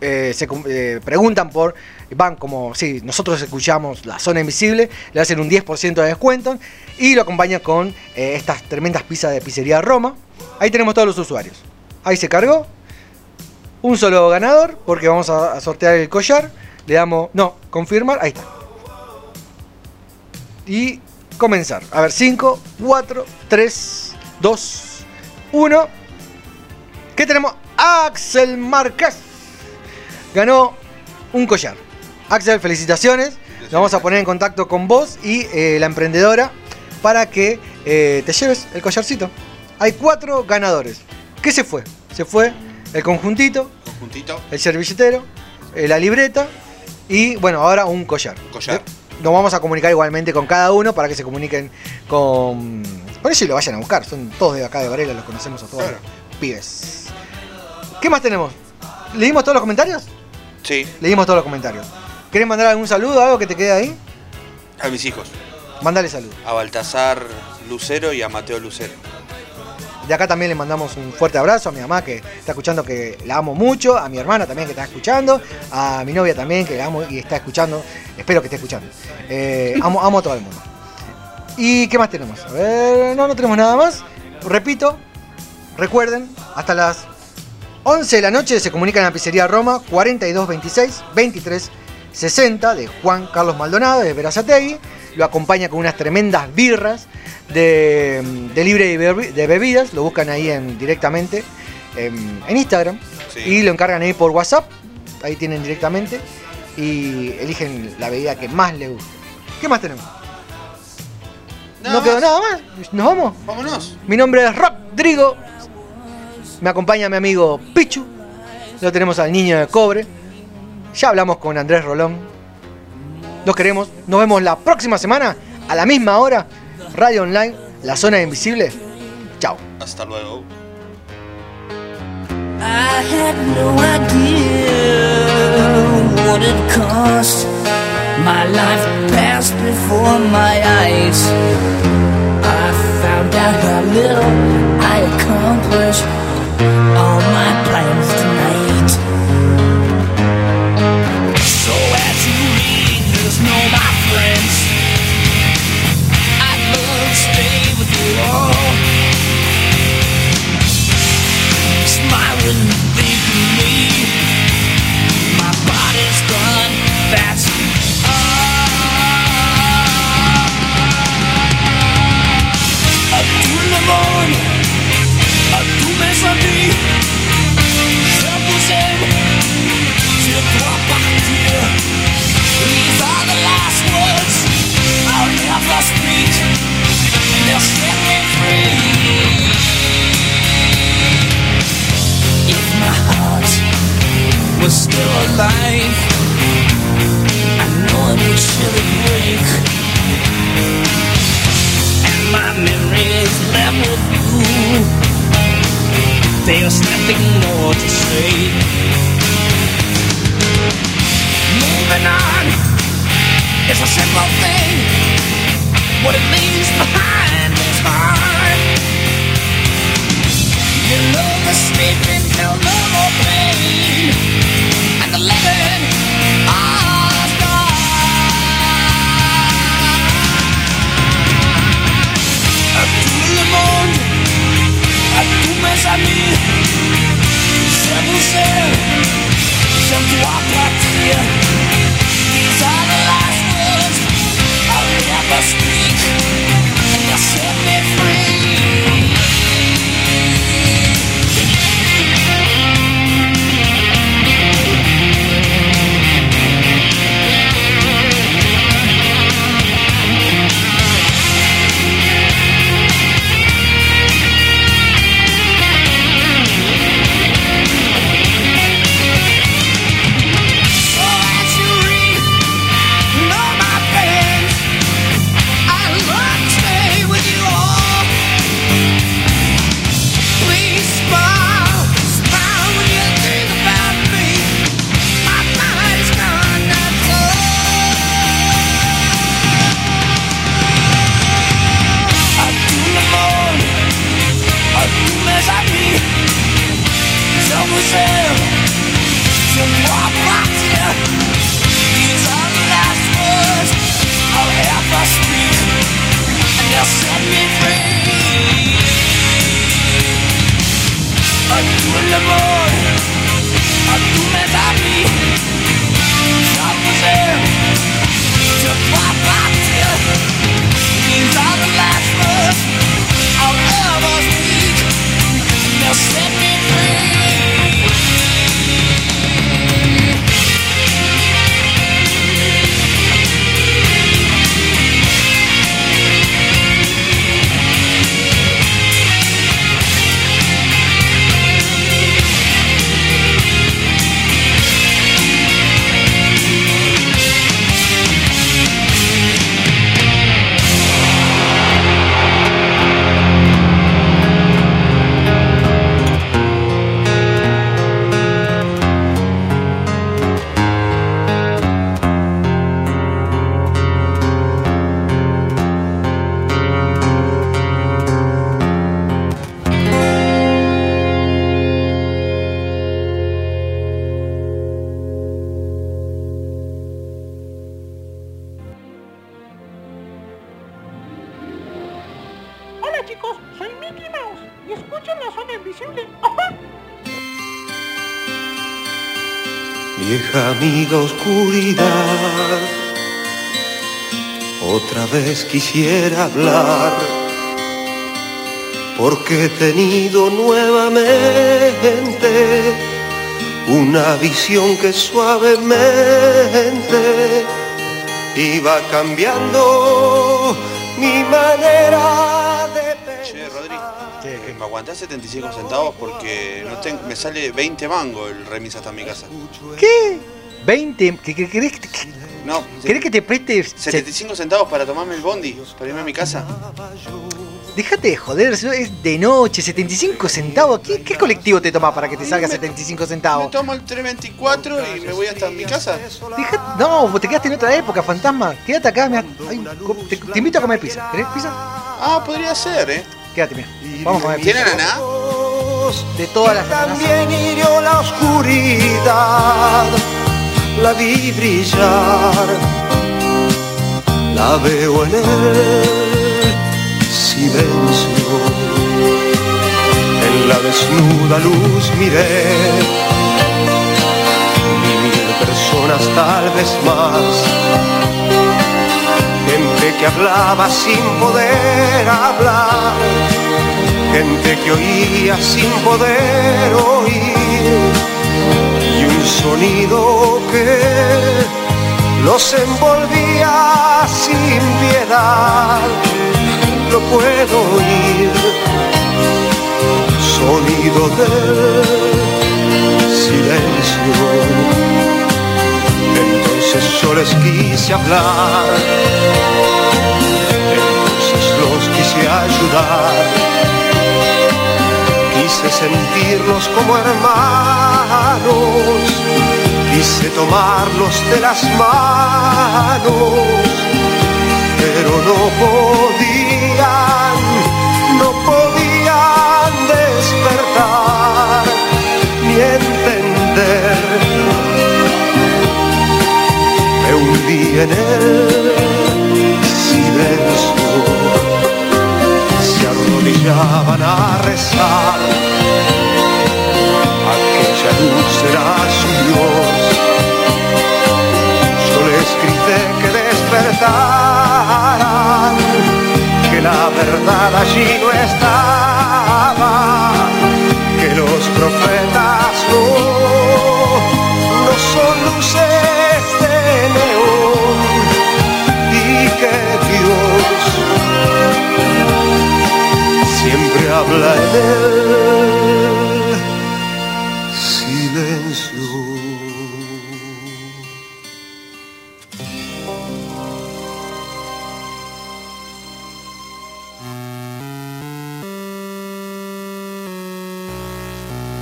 eh, se eh, preguntan por, van como, si nosotros escuchamos la zona invisible, le hacen un 10% de descuento y lo acompañan con estas tremendas pizzas de pizzería Roma. Ahí tenemos todos los usuarios. Ahí se cargó. Un solo ganador, porque vamos a sortear el collar. Le damos, no, confirmar, ahí está. Y comenzar. A ver, 5, 4, 3, 2, 1. ¿Qué tenemos? Axel Márquez. Ganó un collar. Axel, felicitaciones. Nos vamos a poner en contacto con vos y eh, la emprendedora para que eh, te lleves el collarcito. Hay cuatro ganadores. ¿Qué se fue? Se fue el conjuntito, Conjuntito. el servilletero, eh, la libreta y bueno, ahora un collar. Collar. Nos vamos a comunicar igualmente con cada uno para que se comuniquen con. Por eso y lo vayan a buscar. Son todos de acá de Varela, los conocemos a todos. los Pibes. ¿Qué más tenemos? ¿Leímos todos los comentarios? Sí, Leímos todos los comentarios. ¿Querés mandar algún saludo, algo que te quede ahí? a mis hijos. Mándale saludo. A Baltasar Lucero y a Mateo Lucero. De acá también le mandamos un fuerte abrazo a mi mamá que está escuchando que la amo mucho, a mi hermana también que está escuchando, a mi novia también que la amo y está escuchando, espero que esté escuchando. Eh, amo, a todo el mundo. ¿Y qué más tenemos? A ver, no, no tenemos nada más. Repito, recuerden, hasta las 11 de la noche se comunican a la pizzería Roma 4226 2360 de Juan Carlos Maldonado de Verazategui. Lo acompaña con unas tremendas birras de, de libre de bebi- de bebidas. Lo buscan ahí en, directamente en, en Instagram. Y lo encargan ahí por WhatsApp. Ahí tienen directamente. Y eligen la bebida que más les guste. ¿Qué más tenemos? no quedó nada más. ¿Nos vamos? Vámonos. Mi nombre es Rodrigo. Me acompaña mi amigo Pichu. Lo tenemos al niño de cobre. Ya hablamos con Andrés Rolón. Los queremos. Nos vemos la próxima semana a la misma hora. Radio Online, La Zona Invisible. Chao. Hasta luego. I had no idea what it cost. My life passed before my eyes. I found out how little I accomplished all my was still alive, I know it would surely break. And my memories left with you. There's nothing more to say. Moving on is a simple thing. What it leaves behind is hard. You know the sleeping till I'll ever speak. Set me free. Quisiera hablar, porque he tenido nuevamente una visión que suavemente iba cambiando mi manera de Che, Rodri, ¿me aguantás 75 centavos? Porque no tengo, me sale 20 mangos el remis hasta mi casa. ¿Qué? ¿20? ¿Qué, qué, No, querés que te preste? 75 centavos para tomarme el bondi, para irme a mi casa. Déjate de joder, eso es de noche, 75 centavos. ¿Qué, qué colectivo te toma para que te salga 75 Me centavos? tomo el 324 y me voy hasta mi casa. Deja- no, vos te quedaste en otra época, fantasma. Quédate acá, mira. Ay, co- te, te invito a comer pizza. ¿Querés pizza? Ah, podría ser, ¿eh? Quédate, mira. Vamos a comer pizza. ¿Tiene ananá? De todas las. También hirió la oscuridad, la vi brillar, la veo en el silencio, en la desnuda luz miré, vi mil personas tal vez más, gente que hablaba sin poder hablar. Gente que oía sin poder oír. Y un sonido que los envolvía sin piedad. Lo puedo oír, sonido del silencio. Entonces yo les quise hablar, entonces los quise ayudar quise sentirlos como hermanos, quise tomarlos de las manos, pero no podían, no podían despertar ni entender. Me hundí en el silencio se arrodillaban a rezar. Aquella luz era su Dios, que la verdad allí no estaba, que los profetas no, no son luces de neón y que Dios siempre habla en él.